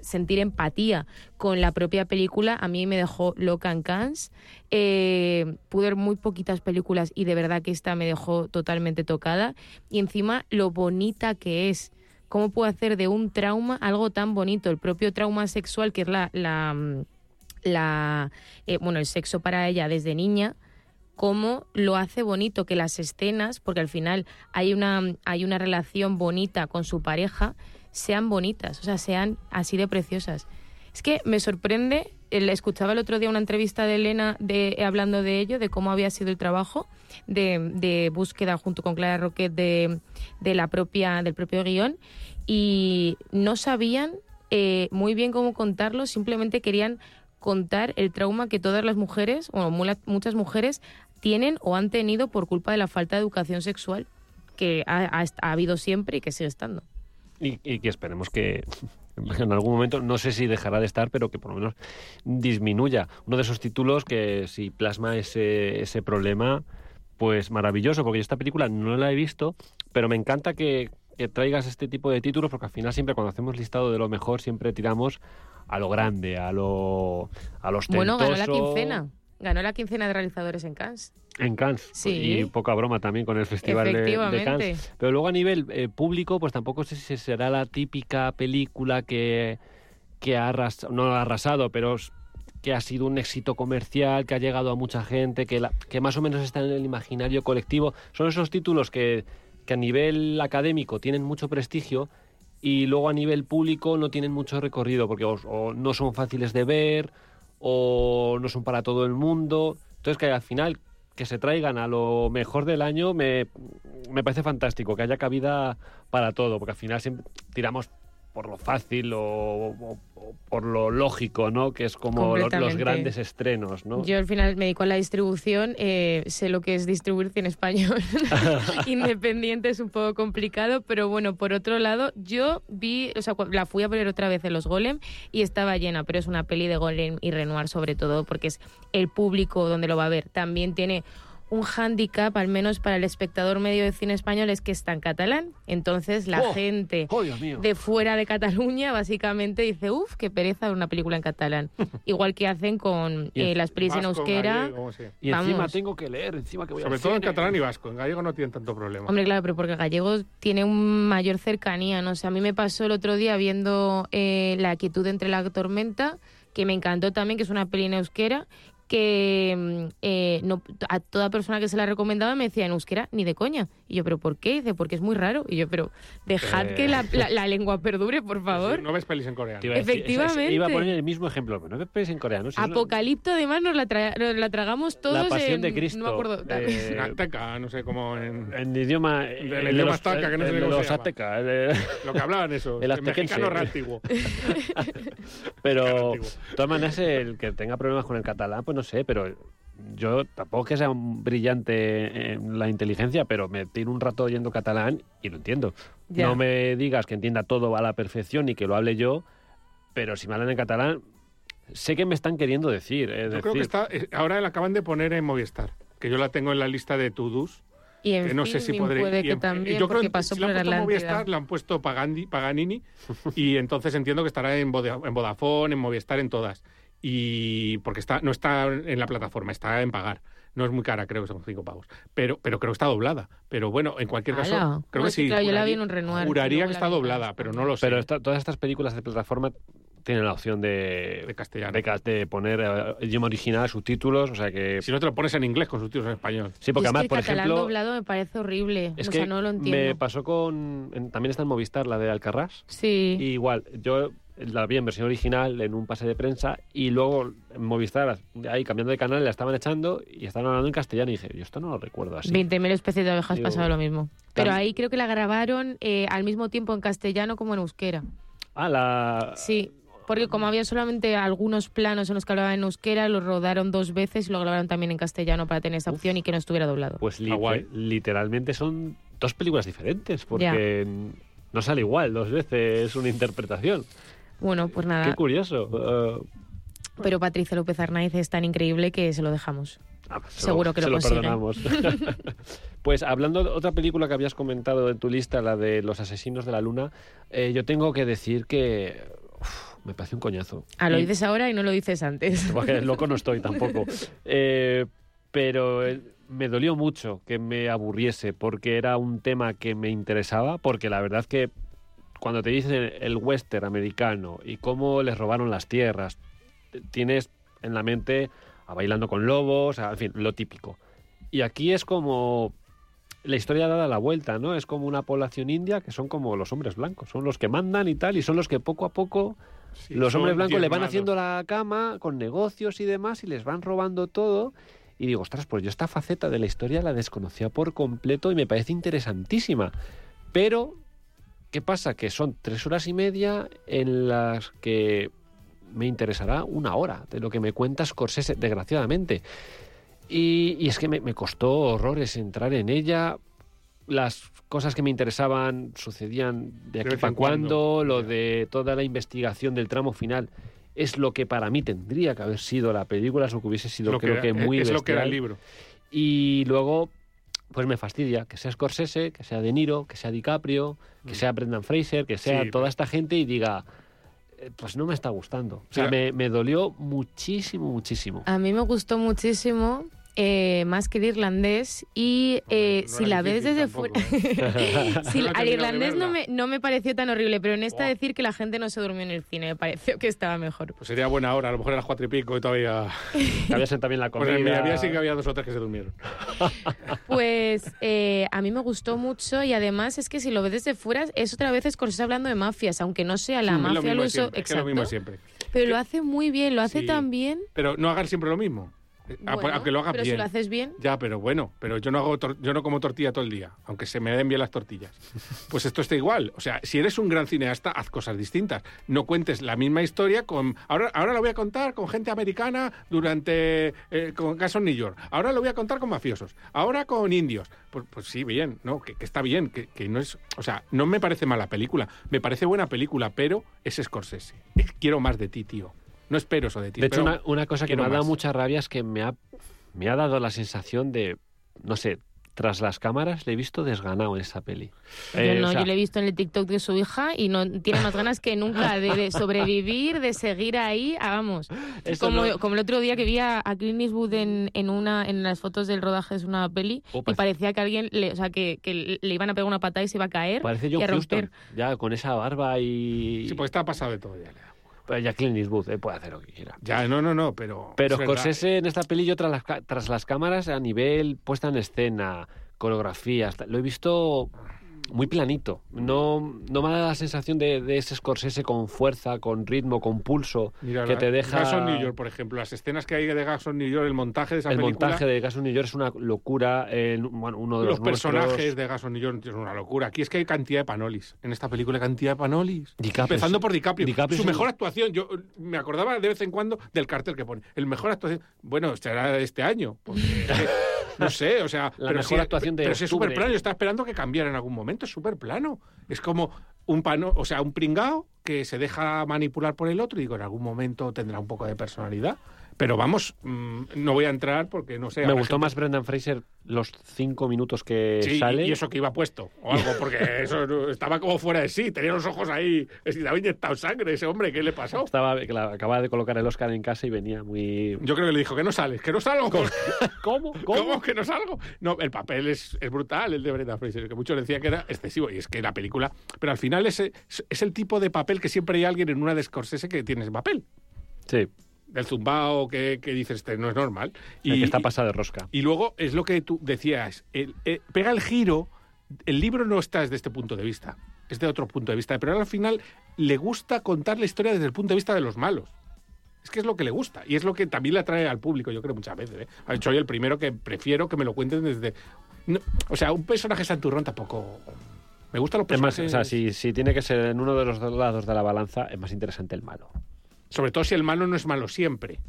sentir empatía con la propia película. A mí me dejó loca en Cannes. Eh, pude ver muy poquitas películas y de verdad que esta me dejó totalmente tocada. Y encima lo bonita que es cómo puede hacer de un trauma algo tan bonito el propio trauma sexual que es la, mm, la eh, bueno el sexo para ella desde niña cómo lo hace bonito que las escenas porque al final hay una hay una relación bonita con su pareja sean bonitas o sea sean así de preciosas es que me sorprende eh, escuchaba el otro día una entrevista de Elena de, hablando de ello, de cómo había sido el trabajo de, búsqueda junto con Clara Roquet de, la propia, del propio guion y no sabían eh, muy bien cómo contarlo, simplemente querían contar el trauma que todas las mujeres, o mu- muchas mujeres, tienen o han tenido por culpa de la falta de educación sexual que ha, ha- ha habido siempre y que sigue estando. Y que esperemos que en algún momento, no sé si dejará de estar, pero que por lo menos disminuya. Uno de esos títulos que si plasma ese, ese problema, pues maravilloso, porque yo esta película no la he visto, pero me encanta que, que traigas este tipo de títulos, porque al final siempre cuando hacemos listado de lo mejor, siempre tiramos a lo grande, a lo a los Bueno, ganó la quincena. Ganó la quincena de realizadores en Cannes. En Cannes. Sí. Y poca broma también con el Festival de, de. Cannes. Pero luego a nivel eh, público, pues tampoco sé si será la típica película que, que ha arrasado, no ha arrasado, pero que ha sido un éxito comercial, que ha llegado a mucha gente, que, la- que más o menos está en el imaginario colectivo. Son esos títulos que, que a nivel académico tienen mucho prestigio y luego a nivel público no tienen mucho recorrido porque o, o no son fáciles de ver o no son para todo el mundo. Entonces que al final que se traigan a lo mejor del año me, me parece fantástico, que haya cabida para todo, porque al final siempre tiramos por lo fácil o, o- o por lo lógico, ¿no? Que es como los, grandes estrenos, ¿no? Yo al final me dedico a la distribución, eh, sé lo que es distribuir cine español. Independiente es un poco complicado, pero bueno, por otro lado, yo vi, o sea, la fui a ver otra vez en Los Golem y estaba llena, pero es una peli de Golem y Renoir sobre todo, porque es el público donde lo va a ver. También tiene un hándicap, al menos para el espectador medio de cine español, es que está en catalán. Entonces la ¡Oh! gente ¡Oh, de fuera de Cataluña básicamente dice, uff, qué pereza ver una película en catalán. Igual que hacen con eh, en las pelis en euskera. gallego, sí. Y encima tengo que leer, encima que voy Sobre al todo en cine. catalán y vasco. En gallego no tienen tanto problema. Hombre, claro, pero porque gallego tiene un mayor cercanía, no sé, a mí me pasó el otro día viendo eh, La quietud entre la tormenta, que me encantó también, que es una peli en euskera, que mm, eh, no, a toda persona que se la recomendaba me decía en euskera, ni de coña. Y yo, ¿pero por qué? Dice, porque es muy raro. Y yo, pero dejad Eh. que la, la- la lengua perdure, por favor. No ves pelis en coreano. Iba decir, Efectivamente. Iba a poner el mismo ejemplo, pero no ves en coreano. si una- Apocalipto, además, nos la, tra- nos la tragamos todos La pasión en- de Cristo. No me acuerdo. eh, En azteca, no sé cómo en... en idioma... El de idioma azteca, que no sé el cómo se los llama. aztecas, el Lo que hablaban eso. El El mexicano antiguo. Pero, de todas maneras, el que tenga problemas con el catalán, pues no sé, pero yo tampoco es que sea un brillante en la inteligencia, pero me tiro un rato oyendo catalán y lo entiendo. No me digas que entienda todo a la perfección y que lo hable yo, pero si me hablan en catalán, sé que me están queriendo decir. Es Yo creo que está... eh, Ahora la acaban de poner en Movistar. Que yo la tengo en la lista de to-dos. Y en que no sé si podré. puede y que en- también, yo creo en- pasó si por la han. Movistar, le han puesto Pagandi, Paganini y entonces entiendo que estará en Vodafone, en Movistar, en todas. Y porque está no está en la plataforma, está en pagar. No es muy cara, creo que son cinco pagos. Pero, pero creo que está doblada. Pero bueno, en cualquier caso, creo No, que sí, sí. claro, yo la vi en un Renoir, Juraría que está doblada, pero no lo sé. Pero esta- todas estas películas de plataforma tienen la opción de, De castellano. de, de poner eh, idioma original, subtítulos, o sea que... Si no te lo pones en inglés con subtítulos en español. Sí, porque Y es además, que por ejemplo... doblado me parece horrible. Es o que sea, no lo me entiendo. pasó con... en- también está en Movistar, la de Alcarrás. Sí. Y igual, yo la vi en versión original en un pase de prensa y luego en Movistar, ahí cambiando de canal, la estaban echando y estaban hablando en castellano y dije, yo esto no lo recuerdo así. 20.000 especies de abejas Digo, pasado lo mismo. Pero ahí creo que la grabaron eh, al mismo tiempo en castellano como en euskera. Ah, la... Sí, porque como había solamente algunos planos en los que hablaban en euskera, los rodaron dos veces y lo grabaron también en castellano para tener esa opción y que no estuviera doblado. Pues Ah, liter- literalmente son dos películas diferentes, porque no sale igual dos veces una interpretación. Bueno, pues Qué nada, curioso. Eh, pero Patricia López Arnaiz es tan increíble que se lo dejamos. ah, se Seguro que se lo perdonamos. pues hablando de otra película que habías comentado en tu lista, la de Los Asesinos de la Luna, eh, yo tengo que decir que uf, me parece un coñazo. Ah, lo Y- dices ahora y no lo dices antes. porque loco no estoy tampoco. Eh, pero me dolió mucho que me aburriese porque era un tema que me interesaba, porque la verdad que cuando te dicen el western americano y cómo les robaron las tierras, tienes en la mente a Bailando con Lobos, a- en fin, lo típico. Y aquí es como la historia dada la vuelta, ¿no? Es como una población india que son como los hombres blancos, son los que mandan y tal, y son los que poco a poco Sí, los hombres blancos le van haciendo la cama con negocios y demás y les van robando todo. Y digo, ostras, pues yo esta faceta de la historia la desconocía por completo y me parece interesantísima. Pero, ¿qué pasa? Que son tres horas y media en las que me interesará una hora de lo que me cuenta Scorsese, desgraciadamente. Y, y es que me, me costó horrores entrar en ella. Las cosas que me interesaban sucedían de aquí para cuando. lo de toda la investigación del tramo final es lo que para mí tendría que haber sido la película, es lo que hubiese sido Lo creo que, era- muy es lo que era el libro. Y luego, pues me fastidia que sea Scorsese, que sea De Niro, que sea DiCaprio, que Mm. sea Brendan Fraser, que sea Sí, toda pero- esta gente y diga, eh, pues no me está gustando. O sea, me, me dolió muchísimo, muchísimo. A mí me gustó muchísimo, eh, más que el irlandés, y eh, no si la ves desde fuera... ¿eh? No al irlandés no me, no me pareció tan horrible, pero en esta decir que la gente no se durmió en el cine, me pareció que estaba mejor. Pues sería buena hora, a lo mejor a las cuatro y pico y todavía... Había también la Pues comida. en mi había sí que había dos o tres que se durmieron. Pues eh, a mí me gustó mucho y además es que si lo ves desde fuera es otra vez Scorsese hablando de mafias, aunque no sea la Mm, lo mafia mismo lo de uso siempre, es que lo mismo exacto, siempre. pero lo hace muy bien, lo hace Sí. tan bien. Pero no hagan siempre lo mismo. Eh, Bueno, aunque lo hagas pero bien. si lo haces bien, Ya, pero bueno, pero yo no hago yo no como tortilla todo el día, aunque se me den bien las tortillas. Pues esto está igual. O sea, si eres un gran cineasta, haz cosas distintas. No cuentes la misma historia con. Ahora, ahora lo voy a contar con gente americana durante. eh, con caso New York. Ahora lo voy a contar con mafiosos. Ahora con indios. Pues, pues sí, bien, ¿no? Que, que está bien, que, que no es. O sea, no me parece mala película. Me parece buena película, pero es Scorsese. Quiero más de ti, tío. No espero eso de ti. De hecho, una, una cosa que me ha dado más. mucha rabia es que me ha, me ha dado la sensación de, no sé, tras las cámaras le he visto desganado en esa peli. yo Eh, no, o sea, yo le he visto en el TikTok de su hija y no tiene más ganas que nunca de, de sobrevivir, de seguir ahí, ah, vamos. Como, no- como el otro día que vi a, a Clint Eastwood en, en una en las fotos del rodaje de una peli y parecía que alguien, le, o sea, que, que le iban a pegar una patada y se iba a caer Parece y John a romper. Huston, ya con esa barba y... Sí, pues está pasado de todo ya. Pues ya Clint Eastwood, eh, puede hacer lo que quiera. Ya, no, no, no, pero. Pero. Scorsese en esta peli yo tras las, tras las cámaras a nivel puesta en escena, coreografías, lo he visto muy planito. No, no me da la sensación de, de ese Scorsese con fuerza, con ritmo, con pulso, Mira, que la- te deja... Gas on New York, por ejemplo, las escenas que hay de Gas on New York, el montaje de esa el película. montaje de Gas on New York es una locura. el- bueno, uno de los los, nuestros- personajes de Gas on New York es una locura. Aquí es que hay cantidad de panolis. En esta película hay cantidad de panolis. DiCaprio Empezando por DiCaprio. DiCaprio Su un- mejor actuación. Yo me acordaba de vez en cuando del cartel que pone. El mejor actuación. Bueno, será de este año. Porque, no sé, o sea. La pero mejor sí, actuación de Pero sí es súper plano. Yo estaba esperando que cambiara en algún momento. Es súper plano. Es como un pano, o sea, un pringao que se deja manipular por el otro y digo, en algún momento tendrá un poco de personalidad. Pero vamos, mm, no voy a entrar porque no sé. Me gustó gente- más Brendan Fraser los cinco minutos que Sí, sale. y eso que iba puesto o algo, porque eso estaba como fuera de sí, tenía los ojos ahí, había inyectado sangre ese hombre, ¿qué le pasó? Estaba, acababa de colocar el Oscar en casa y venía muy... Yo creo que le dijo que no sales, que no salgo. ¿Cómo? ¿Cómo? que no salgo? No, el papel es, es brutal, el de Brendan Fraser, que muchos decían que era excesivo, y es que la película, pero al final es, es, es el tipo de papel que siempre hay alguien en una de Scorsese que tiene ese papel, Sí, del zumbao que, que dices, este no es normal. el Y, que está pasado de rosca. Y luego es lo que tú decías, el- eh, pega el giro, el libro no está desde este punto de vista. es de otro punto de vista. Pero al final le gusta contar la historia desde el punto de vista de los malos. Es que es lo que le gusta y es lo que también le atrae al público, yo creo, muchas veces. ¿eh? Hecho yo el primero que prefiero que me lo cuenten desde. no- o sea, un personaje santurrón tampoco. Me gustan los personajes. o sea, si, si tiene que ser en uno de los dos lados de la balanza, es más interesante el malo. Sobre todo si el malo no es malo siempre.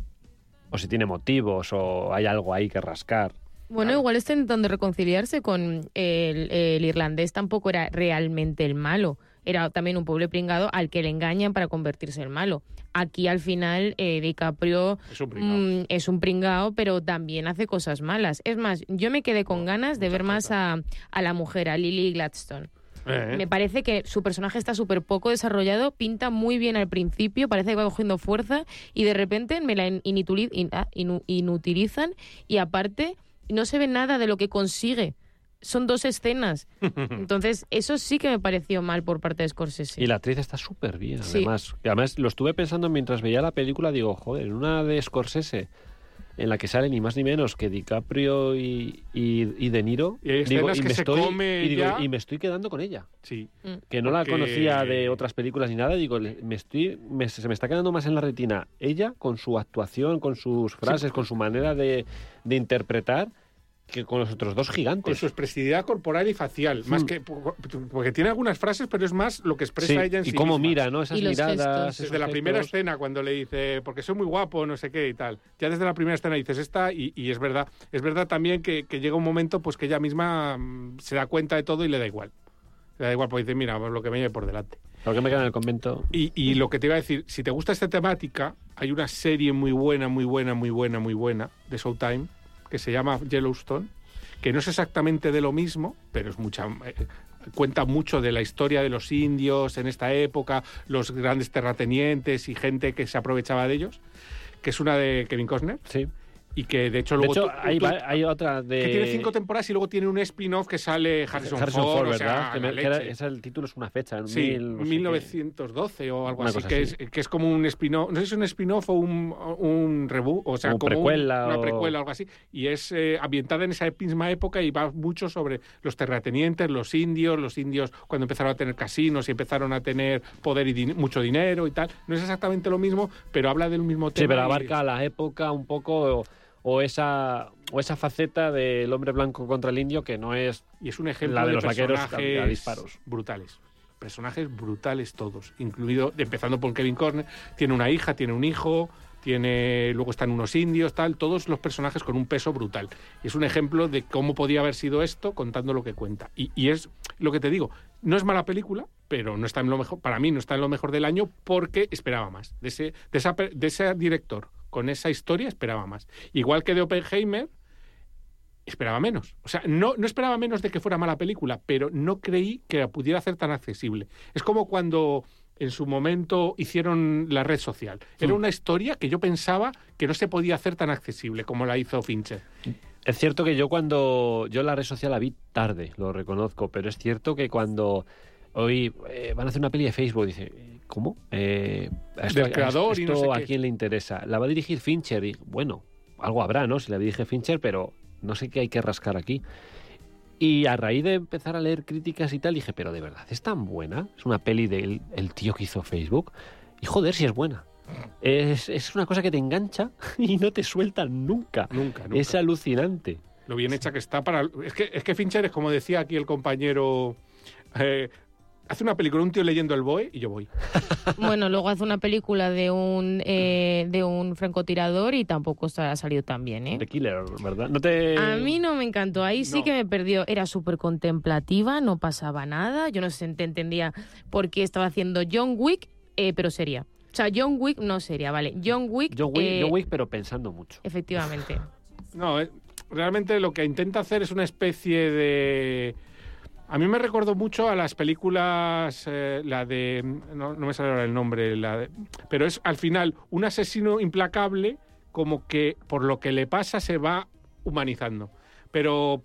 O si tiene motivos, o hay algo ahí que rascar. Bueno, igual está intentando reconciliarse con el, el irlandés, tampoco era realmente el malo. Era también un pobre pringado al que le engañan para convertirse en malo. Aquí al final eh, DiCaprio Es un pringao. mm, es un pringao, pero también hace cosas malas. Es más, yo me quedé con ganas de ver más a, a la mujer, a Lily Gladstone. Eh, Me parece que su personaje está súper poco desarrollado, pinta muy bien al principio, parece que va cogiendo fuerza y de repente me la ah, inu- inutilizan y aparte no se ve nada de lo que consigue. Son dos escenas. Entonces, eso sí que me pareció mal por parte de Scorsese. Y la actriz está súper bien, Sí. además. Además, lo estuve pensando mientras veía la película, digo, joder, en una de Scorsese, en la que sale ni más ni menos que DiCaprio y, y, y De Niro, Y digo, y que me se estoy, come y, digo, y me estoy quedando con ella. sí. Que no la conocía de otras películas ni nada, digo, me estoy, me- se me está quedando más en la retina ella con su actuación, con sus frases, con su manera de, de interpretar, que con los otros dos Con gigantes. su expresividad corporal y facial. Más Mm. que. Porque tiene algunas frases, pero es más lo que expresa Sí, ella en y sí cómo misma. mira, ¿no? Esas Y miradas. Desde la primera escena, cuando le dice, porque soy muy guapo, no sé qué y tal. Ya desde la primera escena dices esta, y, y es verdad. Es verdad también que, que llega un momento pues que ella misma mm, se da cuenta de todo y le da igual. Le da igual, pues dice, mira, pues lo que me lleve por delante. Lo que me queda en el convento. Y, y lo que te iba a decir, si te gusta esta temática, hay una serie muy buena, muy buena, muy buena, muy buena de Showtime que se llama Yellowstone, que no es exactamente de lo mismo, pero es mucha. eh, cuenta mucho de la historia de los indios en esta época, los grandes terratenientes y gente que se aprovechaba de ellos, que es una de Kevin Costner Sí. Y que de hecho De luego hecho, tú- hay, tú- hay otra de. que tiene cinco temporadas y luego tiene un spin-off que sale Harrison, Harrison Ford, Ford, o sea, ¿verdad? Que que era- ese el título es una fecha. En Sí, mil, no sé qué. 1912 o algo Una así, que, así. Es, que es como un spin-off, no sé si es un spin-off o un, un reboot, o sea, Un como un- precuela una o- precuela o algo así, y es eh, ambientada en esa misma época y va mucho sobre los terratenientes, los indios, los indios cuando empezaron a tener casinos y empezaron a tener poder y din- mucho dinero y tal. No es exactamente lo mismo, pero habla del mismo tema. Sí, pero y- abarca la época un poco o, esa o esa faceta del hombre blanco contra el indio que no es Y es un ejemplo La de de, los vaqueros a- disparos. brutales. Personajes brutales todos, incluido, empezando por Kevin Corner, tiene una hija, tiene un hijo, tiene luego están unos indios, tal, todos los personajes con un peso brutal. Y es un ejemplo de cómo podía haber sido esto contando lo que cuenta. Y, y es lo que te digo, no es mala película, pero no está en lo mejor, para mí no está en lo mejor del año porque esperaba más. De ese, de esa de ese director con esa historia esperaba más. Igual que de Oppenheimer, esperaba menos. O sea, no, no esperaba menos de que fuera mala película, pero no creí que la pudiera hacer tan accesible. Es como cuando en su momento hicieron la red social. Era Mm. una historia que yo pensaba que no se podía hacer tan accesible como la hizo Fincher. Es cierto que yo cuando yo la red social la vi tarde, lo reconozco, pero es cierto que cuando hoy eh, van a hacer una peli de Facebook, dice, ¿cómo? Eh, esto, Del creador y no sé a qué. quién le interesa. La va a dirigir Fincher y bueno, algo habrá, ¿no? Si la dirige Fincher, pero no sé qué hay que rascar aquí. Y a raíz de empezar a leer críticas y tal, dije, pero de verdad, ¿es tan buena? Es una peli del el tío que hizo Facebook. Y joder, si es buena. Es, es una cosa que te engancha y no te suelta nunca. Nunca, nunca. Es alucinante. Lo bien hecha que está para... Es que, es que Fincher es como decía aquí el compañero... eh, hace una película, un tío leyendo el BOE y yo voy. Bueno, luego hace una película de un eh, de un francotirador y tampoco está- ha salido tan bien, ¿eh? The Killer, ¿verdad? No te... A mí no me encantó, ahí sí que me perdió. Era súper contemplativa, no pasaba nada. Yo no sé, te entendía por qué estaba haciendo John Wick, eh, pero sería. O sea, John Wick no sería, ¿vale? John Wick. John Wick, eh, John Wick, pero pensando mucho. Efectivamente. No, eh, realmente lo que intenta hacer es una especie de... A mí me recordó mucho a las películas, eh, la de... No, no me sale ahora el nombre, la de- pero es al final un asesino implacable como que por lo que le pasa se va humanizando. Pero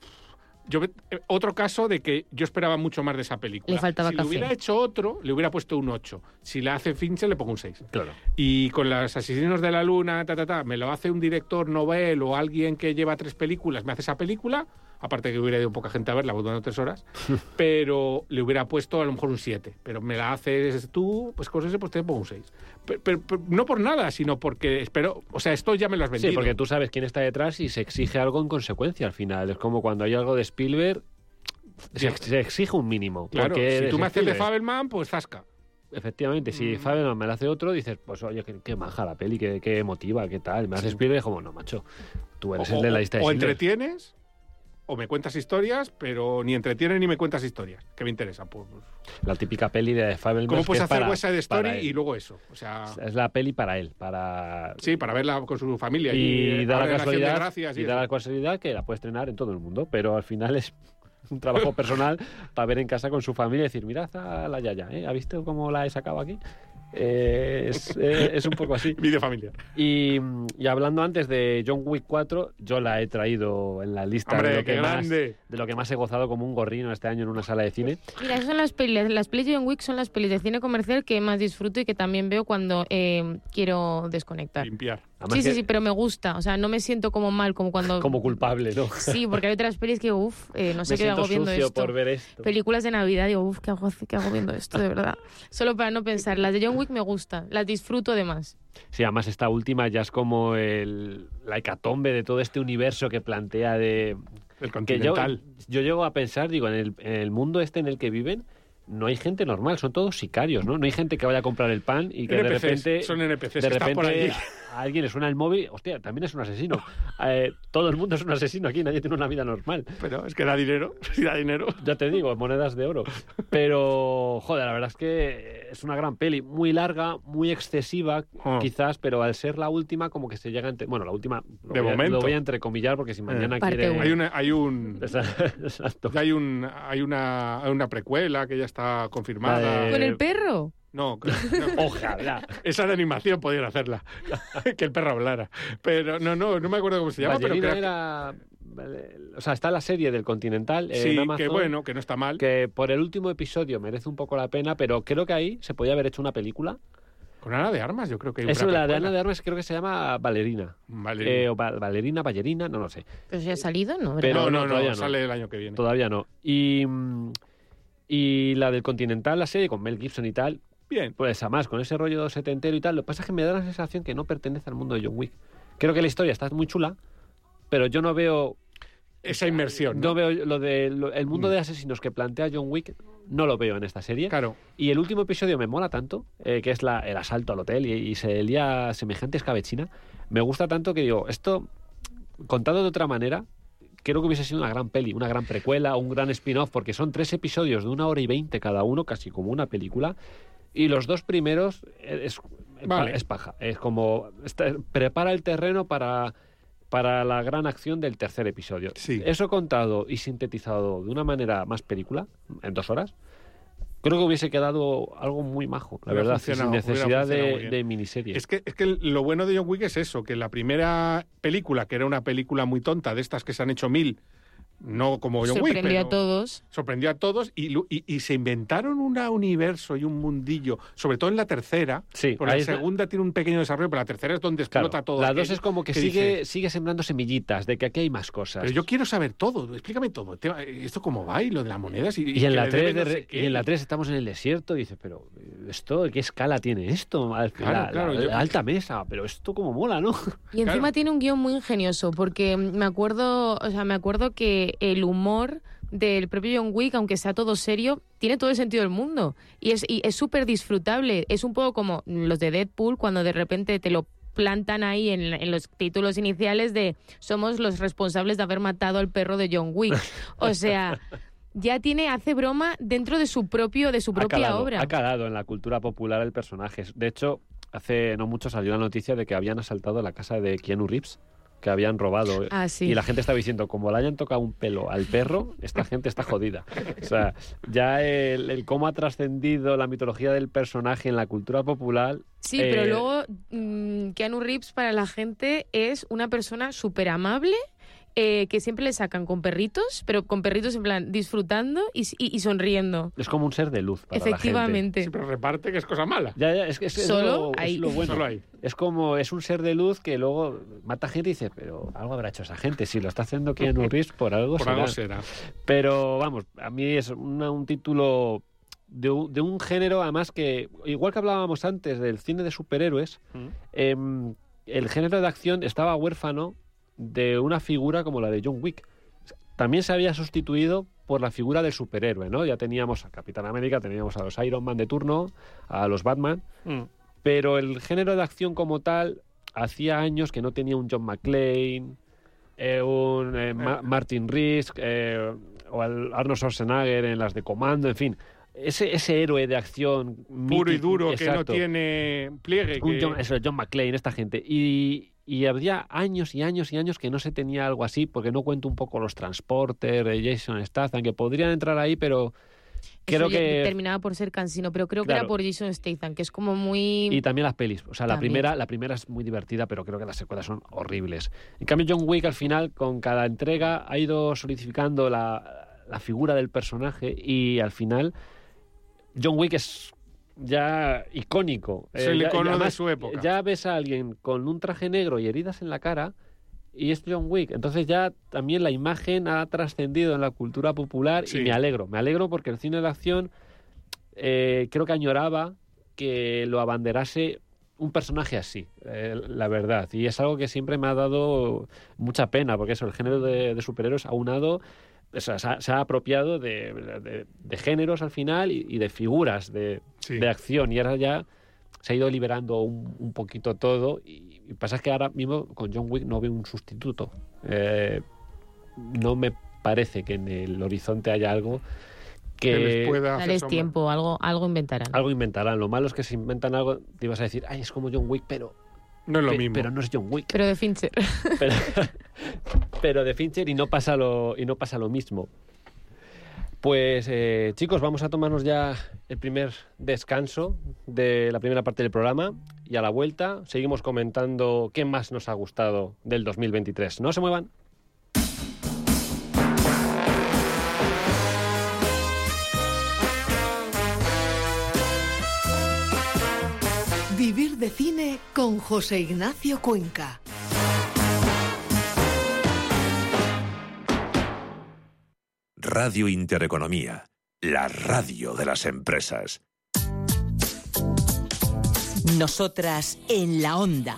yo eh, otro caso de que yo esperaba mucho más de esa película. Le faltaba si café. le hubiera hecho otro, le hubiera puesto un 8. Si la hace Fincher, le pongo un 6. Claro. Y con los asesinos de la luna, ta, ta, ta, me lo hace un director novel o alguien que lleva tres películas, me hace esa película, aparte que hubiera ido poca gente a verla, durando tres horas, pero le hubiera puesto a lo mejor un 7. Pero me la haces tú, pues con ese pues te pongo un 6. Pero, pero- pero no por nada, sino porque espero, o sea, esto ya me lo has vendido. Sí, porque tú sabes quién está detrás y se exige algo en consecuencia al final. Es como cuando hay algo de Spielberg, se, se exige un mínimo. Claro, si tú me haces de. Fabelman, pues zasca. Efectivamente, si Mm. Me la hace otro, dices, pues oye, qué, qué maja la peli, qué, qué emotiva, qué tal. Me haces Spielberg como, no, macho, tú eres o, el de la lista de o Schindler". entretienes o me cuentas historias, pero ni entretienes ni me cuentas historias. ¿Qué me interesa? Pues, pues, La típica peli de Fabelman. ¿Cómo que puedes es hacer West Side Story y luego eso? O sea, Es la peli para él, para... sí, para verla con su familia. y eh, da ahora la casualidad, Gracias y y da la casualidad que la puede estrenar en todo el mundo, pero al final es un trabajo personal para ver en casa con su familia y decir, mirad a la Yaya, ¿eh? ¿ha visto cómo la he sacado aquí? Eh, es, eh, es un poco así. Vídeo familiar. Y, y hablando antes de John Wick 4, yo la he traído en la lista de, lo que más, de lo que más he gozado como un gorrino este año en una sala de cine. Mira, esas son las pelis, las pelis de John Wick son las pelis de cine comercial que más disfruto y que también veo cuando eh, quiero desconectar. Limpiar. Además Sí, sí, que- sí, pero me gusta, o sea, no me siento como mal, como cuando... Como culpable, ¿no? Sí, porque hay otras pelis que, uff, no sé Me qué hago viendo sucio esto. por ver esto. Películas de Navidad, digo, uff, ¿qué hago, ¿qué hago viendo esto, de verdad? Solo para no pensar. Las de John Wick me gustan, las disfruto además. Sí, además esta última ya es como el, la hecatombe de todo este universo que plantea de... El Que yo, continental. yo llego a pensar, digo, en el, en el mundo este en el que viven, no hay gente normal, son todos sicarios, ¿no? No hay gente que vaya a comprar el pan y que de repente... son NPCs de están por repente allí. a alguien le suena el móvil, hostia, también es un asesino. Eh, todo el mundo es un asesino aquí, nadie tiene una vida normal. Pero es que da dinero. Sí, da dinero. Ya te digo, monedas de oro. Pero, joder, la verdad es que es una gran peli, muy larga, muy excesiva, Oh. quizás, pero al ser la última, como que se llega a... entre- Bueno, la última, lo De voy a- momento. lo voy a entrecomillar porque si mañana Parte quiere... Hay, una, hay un. Exacto. ya hay, un, hay, una, hay una precuela que ya está confirmada. De- ¿Con Eh, el perro? No, que- no. Ojalá. esa de animación podían hacerla. que el perro hablara. Pero no, no, no me acuerdo cómo se llama, pero Ballerina creo que- era... O sea, está la serie del Continental en Sí, Amazon, que bueno, que no está mal. que por el último episodio merece un poco la pena, pero creo que ahí se podía haber hecho una película. Con Ana de Armas, yo creo que una la de. Ana de Armas creo que se llama Valerina. Vale. Eh, o Val- Valerina, Ballerina, no lo sé. Pero ya ha salido, ¿no? Pero no, no, no, no. sale el año que viene. Todavía no. Y, mm, y la del Continental, la serie con Mel Gibson y tal, Bien. pues además con ese rollo setentero y tal, lo que pasa es que me da la sensación que no pertenece al mundo de John Wick. Creo que la historia está muy chula, pero yo no veo Esa inmersión. no ¿no? veo lo de lo- el mundo Mm. de asesinos que plantea John Wick no lo veo en esta serie. Claro. Y el último episodio me mola tanto, eh, que es la, el asalto al hotel y, y se lía semejante escabechina. Me gusta tanto que digo, esto, contado de otra manera, creo que hubiese sido una gran peli, una gran precuela, un gran spin-off, porque son tres episodios de una hora y veinte cada uno, casi como una película. Y los dos primeros eh, es, Vale. es paja. Es como, está- prepara el terreno para, para la gran acción del tercer episodio. Sí. Eso contado y sintetizado de una manera más película, en dos horas, creo que hubiese quedado algo muy majo, la Hubiera verdad, sin necesidad de, de miniserie. Es que, es que lo bueno de John Wick es eso, que la primera película, que era una película muy tonta, de estas que se han hecho mil, no como John Wick, Sorprendió a todos. sorprendió a todos y, y- y se inventaron un universo y un mundillo, sobre todo en la tercera. Sí, porque la es la- segunda tiene un pequeño desarrollo, pero la tercera es donde Claro, explota todo. la dos es como que, que sigue, sigue sembrando semillitas de que aquí hay más cosas. Pero yo quiero saber todo, explícame todo. ¿Esto cómo va? Y lo de las monedas. Y, y, en la le 3 deben no sé y en la 3 estamos en el desierto y dices, pero ¿esto qué escala tiene esto? Al- Claro, la- claro, la- yo- la alta mesa, pero esto como mola, ¿no? Y encima Claro. tiene un guion muy ingenioso, porque me acuerdo, o sea, me acuerdo que el humor del propio John Wick, aunque sea todo serio, tiene todo el sentido del mundo. Y es y es súper disfrutable. Es un poco como los de Deadpool, cuando de repente te lo plantan ahí en, en los títulos iniciales de somos los responsables de haber matado al perro de John Wick. O sea, ya tiene, hace broma dentro de su propio, de su ha propia calado, obra. ha calado en la cultura popular el personaje. De hecho, hace no mucho salió la noticia de que habían asaltado la casa de Keanu Reeves, que habían robado. Ah, sí. Y la gente estaba diciendo, como le hayan tocado un pelo al perro, esta gente está jodida. O sea, ya el, el cómo ha trascendido la mitología del personaje en la cultura popular. Sí, pero eh, luego mm, Keanu Reeves para la gente es una persona súper amable eh, que siempre le sacan con perritos, pero con perritos en plan disfrutando y, y- y sonriendo. Es como un ser de luz para la gente. Efectivamente. Siempre reparte, que es cosa mala. Ya, ya, es, Solo lo, es lo bueno. Solo ahí. Es como, es un ser de luz que luego mata gente y dice, pero algo habrá hecho esa gente. Si lo está haciendo Keanu Reeves, por algo Por será. algo será. Pero vamos, a mí es una- un título de un, de un género, además que, igual que hablábamos antes del cine de superhéroes, Mm. em, el género de acción estaba huérfano de una figura como la de John Wick. También se había sustituido por la figura del superhéroe, ¿no? Ya teníamos a Capitán América, teníamos a los Iron Man de turno, a los Batman, Mm. pero el género de acción como tal hacía años que no tenía un John McClane, eh, un eh, Ma- Martin Risk eh, o al Arnold Schwarzenegger en las de Comando, en fin. Ese, ese héroe de acción Puro y duro, que no tiene pliegue. Un que- John, eso, John McClane, esta gente. Y, y había años y años y años que no se tenía algo así, porque no cuento un poco los transportes de Jason Statham, que podrían entrar ahí, pero creo Eso que... terminaba por ser cansino, pero creo que era por Jason Statham, que es como muy... Y también las pelis. O sea, la primera, la primera es muy divertida, pero creo que las secuelas son horribles. En cambio, John Wick al final, con cada entrega, ha ido solidificando la, la figura del personaje y al final John Wick es ya icónico. Es el ya- icono de además, su época. Ya ves a alguien con un traje negro y heridas en la cara y es John Wick. Entonces ya también la imagen ha trascendido en la cultura popular Sí. y me alegro. Me alegro porque el cine de acción eh, creo que añoraba que lo abanderase un personaje así, eh, la verdad. Y es algo que siempre me ha dado mucha pena, porque eso, el género de, de superhéroes aunado, o sea, se, ha, se ha apropiado de, de- de géneros al final y, y de figuras de, Sí. de acción. Y ahora ya se ha ido liberando un, un poquito todo. Y, y pasa que ahora mismo con John Wick no veo un sustituto. Eh, no me parece que en el horizonte haya algo que, que les pueda sombra. tiempo, algo, algo inventarán. algo inventarán. Lo malo es que si inventan algo, te ibas a decir, ay, es como John Wick, pero, No es lo pe- mismo. pero no es John Wick. Pero de Fincher. Pero, pero de Fincher y no pasa lo, y no pasa lo mismo. Pues eh, chicos, vamos a tomarnos ya el primer descanso de la primera parte del programa y a la vuelta seguimos comentando qué más nos ha gustado del 2023. No se muevan. De cine con José Ignacio Cuenca. Radio Intereconomía, la radio de las empresas. Nosotras en la Onda.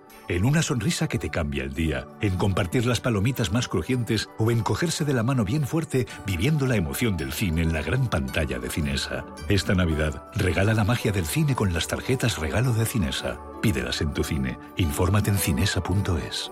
En una sonrisa que te cambia el día, en compartir las palomitas más crujientes o en cogerse de la mano bien fuerte viviendo la emoción del cine en la gran pantalla de Cinesa. Esta Navidad, regala la magia del cine con las tarjetas regalo de Cinesa. Pídelas en tu cine. Infórmate en cinesa.es.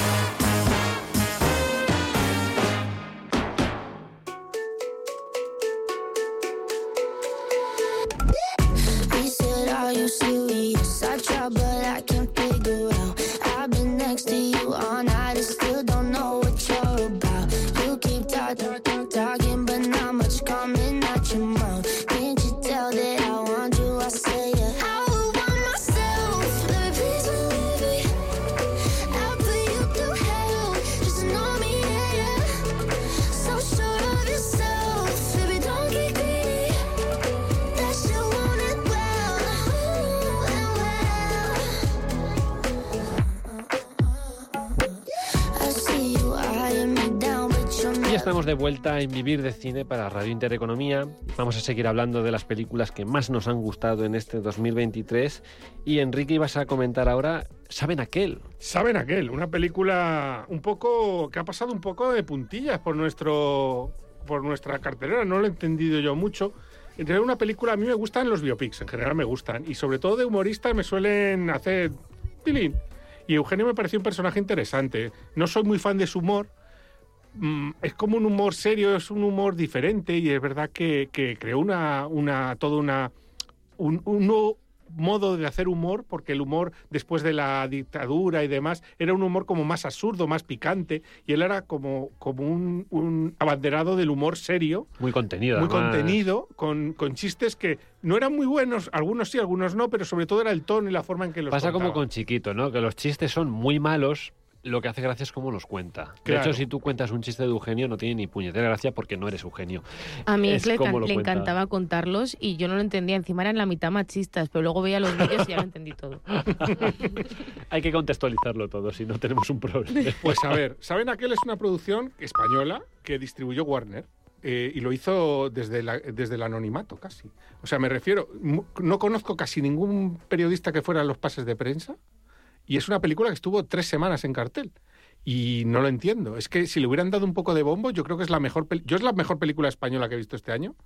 But estamos de vuelta en Vivir de Cine para Radio Intereconomía. Vamos a seguir hablando de las películas que más nos han gustado en este 2023. Y Enrique, ibas a comentar ahora ¿Saben aquel? Saben aquel, una película un poco que ha pasado un poco de puntillas por nuestro por nuestra cartelera, no lo he entendido yo mucho. En realidad una película a mí me gustan los biopics, en general me gustan y sobre todo de humoristas me suelen hacer pilín. Y Eugenio me pareció un personaje interesante. No soy muy fan de su humor, es como un humor serio, es un humor diferente y es verdad que, que creó una, una, toda una, un, un nuevo modo de hacer humor, porque el humor después de la dictadura y demás era un humor como más absurdo, más picante, y él era como, como un, un abanderado del humor serio. Muy contenido. Muy además. contenido, con, con chistes que no eran muy buenos, algunos sí, algunos no, pero sobre todo era el tono y la forma en que los Pasa como con Chiquito, ¿no? Que los chistes son muy malos, lo que hace gracia es cómo los cuenta. De Claro. hecho, si tú cuentas un chiste de Eugenio, no tiene ni puñetera gracia porque no eres Eugenio. A mí Es le, can- le encantaba contarlos y yo no lo entendía. Encima eran la mitad machistas, pero luego veía los vídeos y ya lo entendí todo. Hay que contextualizarlo todo, si no tenemos un problema. Pues a ver, ¿saben aquel? Es una producción española que distribuyó Warner. eh, y lo hizo desde, la- desde el anonimato casi. O sea, me refiero, no conozco casi ningún periodista que fuera a los pases de prensa y es una película que estuvo tres semanas en cartel. Y no lo entiendo. Es que si le hubieran dado un poco de bombo, yo creo que es la mejor, yo es la mejor película española que he visto este año.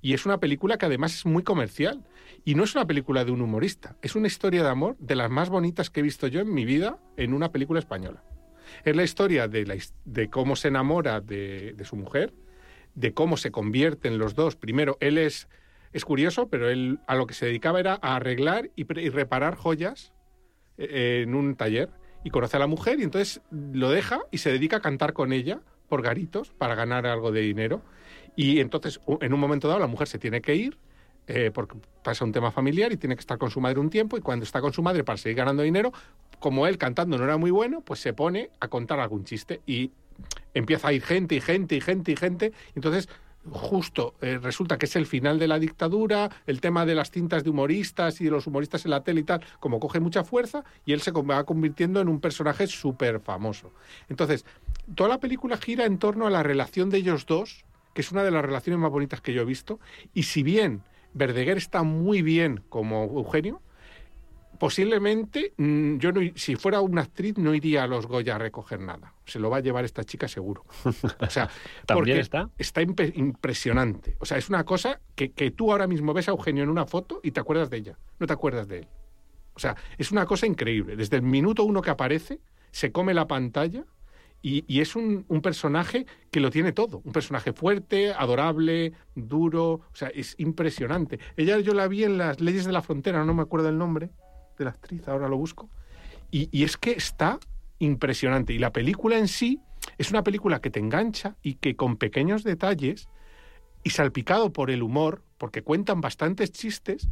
Y es una película que además es muy comercial. Y no es una película de un humorista. Es una historia de amor de las más bonitas que he visto yo en mi vida en una película española. Es la historia de, la de cómo se enamora de, de su mujer, de cómo se convierten los dos. Primero, él es, es curioso, pero él a lo que se dedicaba era a arreglar y, y reparar joyas en un taller. Y conoce a la mujer y entonces lo deja y se dedica a cantar con ella por garitos para ganar algo de dinero. Y entonces, en un momento dado, la mujer se tiene que ir eh, porque pasa un tema familiar y tiene que estar con su madre un tiempo. Y cuando está con su madre para seguir ganando dinero, como él cantando no era muy bueno, pues se pone a contar algún chiste y empieza a ir gente y gente y gente y gente. Entonces, justo eh, resulta que es el final de la dictadura, el tema de las cintas de humoristas y de los humoristas en la tele y tal, como coge mucha fuerza y él se va convirtiendo en un personaje súper famoso. Entonces, toda la película gira en torno a la relación de ellos dos, que es una de las relaciones más bonitas que yo he visto, y si bien Verdeguer está muy bien como Eugenio, posiblemente mm, yo no, si fuera una actriz no iría a los Goya a recoger nada. Se lo va a llevar esta chica seguro. O sea, ¿También está? Está impresionante. O sea, es una cosa que, que tú ahora mismo ves a Eugenio en una foto y te acuerdas de ella. No te acuerdas de él. O sea, es una cosa increíble. Desde el minuto uno que aparece, se come la pantalla y, y es un, un personaje que lo tiene todo. Un personaje fuerte, adorable, duro. O sea, es impresionante. Ella yo la vi en las leyes de la frontera, no me acuerdo el nombre de la actriz, ahora lo busco. Y, y es que está impresionante. Y la película en sí es una película que te engancha y que con pequeños detalles y salpicado por el humor, porque cuentan bastantes chistes,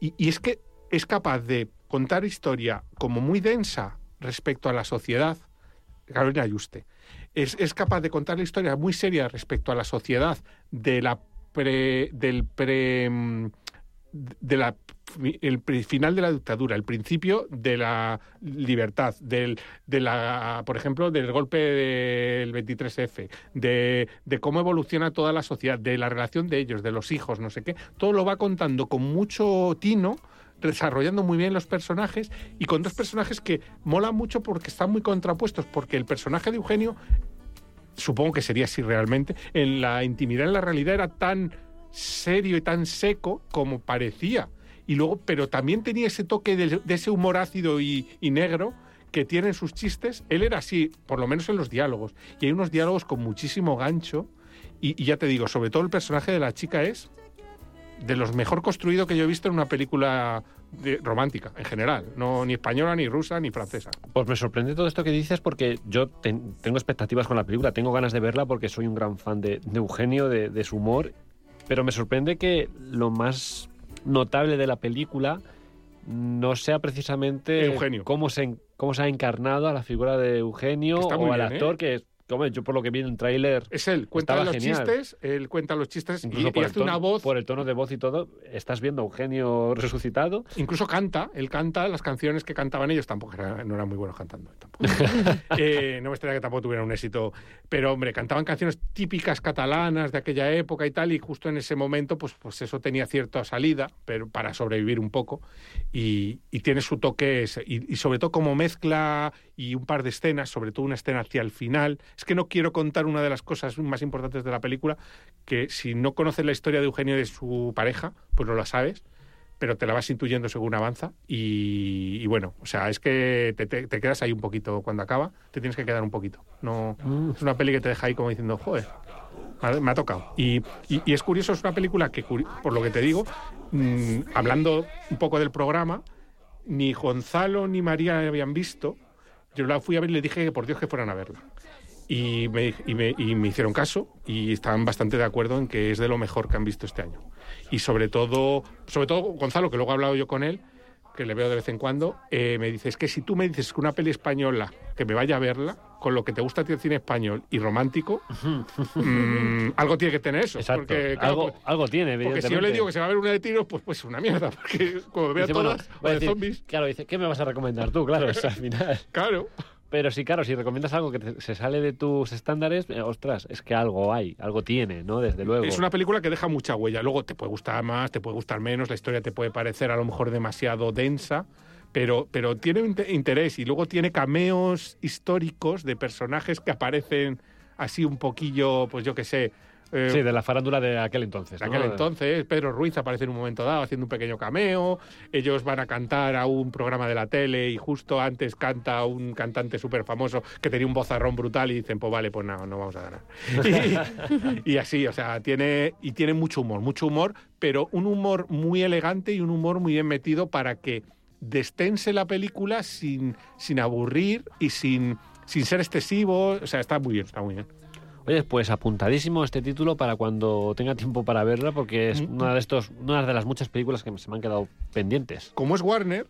y, y es que es capaz de contar historia como muy densa respecto a la sociedad. Carolina Ayuste. Es, es capaz de contar la historia muy seria respecto a la sociedad de la pre, del pre, mm, de la el final de la dictadura, el principio de la libertad, del, de la, por ejemplo, del golpe del 23F, de, de cómo evoluciona toda la sociedad, de la relación de ellos, de los hijos, no sé qué, todo lo va contando con mucho tino, desarrollando muy bien los personajes y con dos personajes que molan mucho porque están muy contrapuestos, porque el personaje de Eugenio supongo que sería así realmente, en la intimidad, en la realidad era tan serio y tan seco como parecía. Y luego, pero también tenía ese toque de, ese humor ácido y, negro que tienen sus chistes. Él era así, por lo menos en los diálogos. Y hay unos diálogos con muchísimo gancho. Y, ya te digo, sobre todo el personaje de la chica es de los mejor construido que yo he visto en una película de- romántica, en general. No ni española, ni rusa, ni francesa. Pues me sorprende todo esto que dices porque yo ten- tengo expectativas con la película, tengo ganas de verla porque soy un gran fan de, de Eugenio, de, de su humor, pero me sorprende que lo más notable de la película no sea precisamente Eugenio. cómo se, cómo se ha encarnado a la figura de Eugenio o al bien, ¿eh? actor que, yo por lo que vi en el tráiler... Es él, cuenta los genial. chistes, él cuenta los chistes y, Incluso y el hace tono, una voz, por el tono de voz y todo, estás viendo a un genio resucitado. incluso canta, él canta las canciones que cantaban ellos, tampoco era- no eran muy buenos cantando. tampoco. Eh, no me extraña que tampoco tuvieran un éxito, pero hombre, cantaban canciones típicas catalanas de aquella época y tal, y justo en ese momento, pues, pues eso tenía cierta salida, pero para sobrevivir un poco, y, y tiene su toque, ese, y, y sobre todo como mezcla y un par de escenas, sobre todo una escena hacia el final. Es que no quiero contar una de las cosas más importantes de la película, que si no conoces la historia de Eugenio y de su pareja, pues no la sabes pero te la vas intuyendo según avanza y, y bueno, o sea, es que te, te- te quedas ahí un poquito cuando acaba, te tienes que quedar un poquito. No, es una peli que te deja ahí como diciendo, joder, me ha, tocado. Y, y- y es curioso, es una película que, por lo que te digo, mm, hablando un poco del programa, ni Gonzalo ni María la habían visto. Yo la fui a ver y le dije que por Dios que fueran a verla. Y me, y, me, y me hicieron caso y estaban bastante de acuerdo en que es de lo mejor que han visto este año. Y sobre todo, sobre todo Gonzalo, que luego he hablado yo con él, que le veo de vez en cuando, eh, me dice, es que si tú me dices que una peli española, que me vaya a verla, con lo que te gusta a ti el cine español y romántico, mm, algo tiene que tener eso. Exacto. Porque, claro, algo, pues- algo tiene, porque si yo le digo que se va a ver una de tiros, pues pues una mierda, porque como vea Dice, bueno, todas, o va a de decir, zombies, Claro, dice, ¿qué me vas a recomendar tú? Claro, eso al final. claro. Pero sí, claro, si recomiendas algo que te- se sale de tus estándares, eh, ostras, es que algo hay, algo tiene, ¿no? Desde luego. Es una película que deja mucha huella. Luego te puede gustar más, te puede gustar menos, la historia te puede parecer a lo mejor demasiado densa, pero, pero tiene interés y luego tiene cameos históricos de personajes que aparecen así un poquillo, pues yo qué sé. eh, Sí, de la farándula de aquel entonces. de ¿no? aquel entonces, Pedro Ruiz aparece en un momento dado haciendo un pequeño cameo, ellos van a cantar a un programa de la tele y justo antes canta un cantante súper famoso que tenía un vozarrón brutal y dicen, pues vale, pues no, no vamos a ganar. Y, y así, o sea, tiene, y tiene mucho humor, mucho humor, pero un humor muy elegante y un humor muy bien metido para que destense la película sin, sin aburrir y sin, sin ser excesivo, o sea, está muy bien, está muy bien. Oye, pues apuntadísimo este título para cuando tenga tiempo para verla, porque es Mm. una de estos, una de las muchas películas que se me han quedado pendientes. Como es Warner.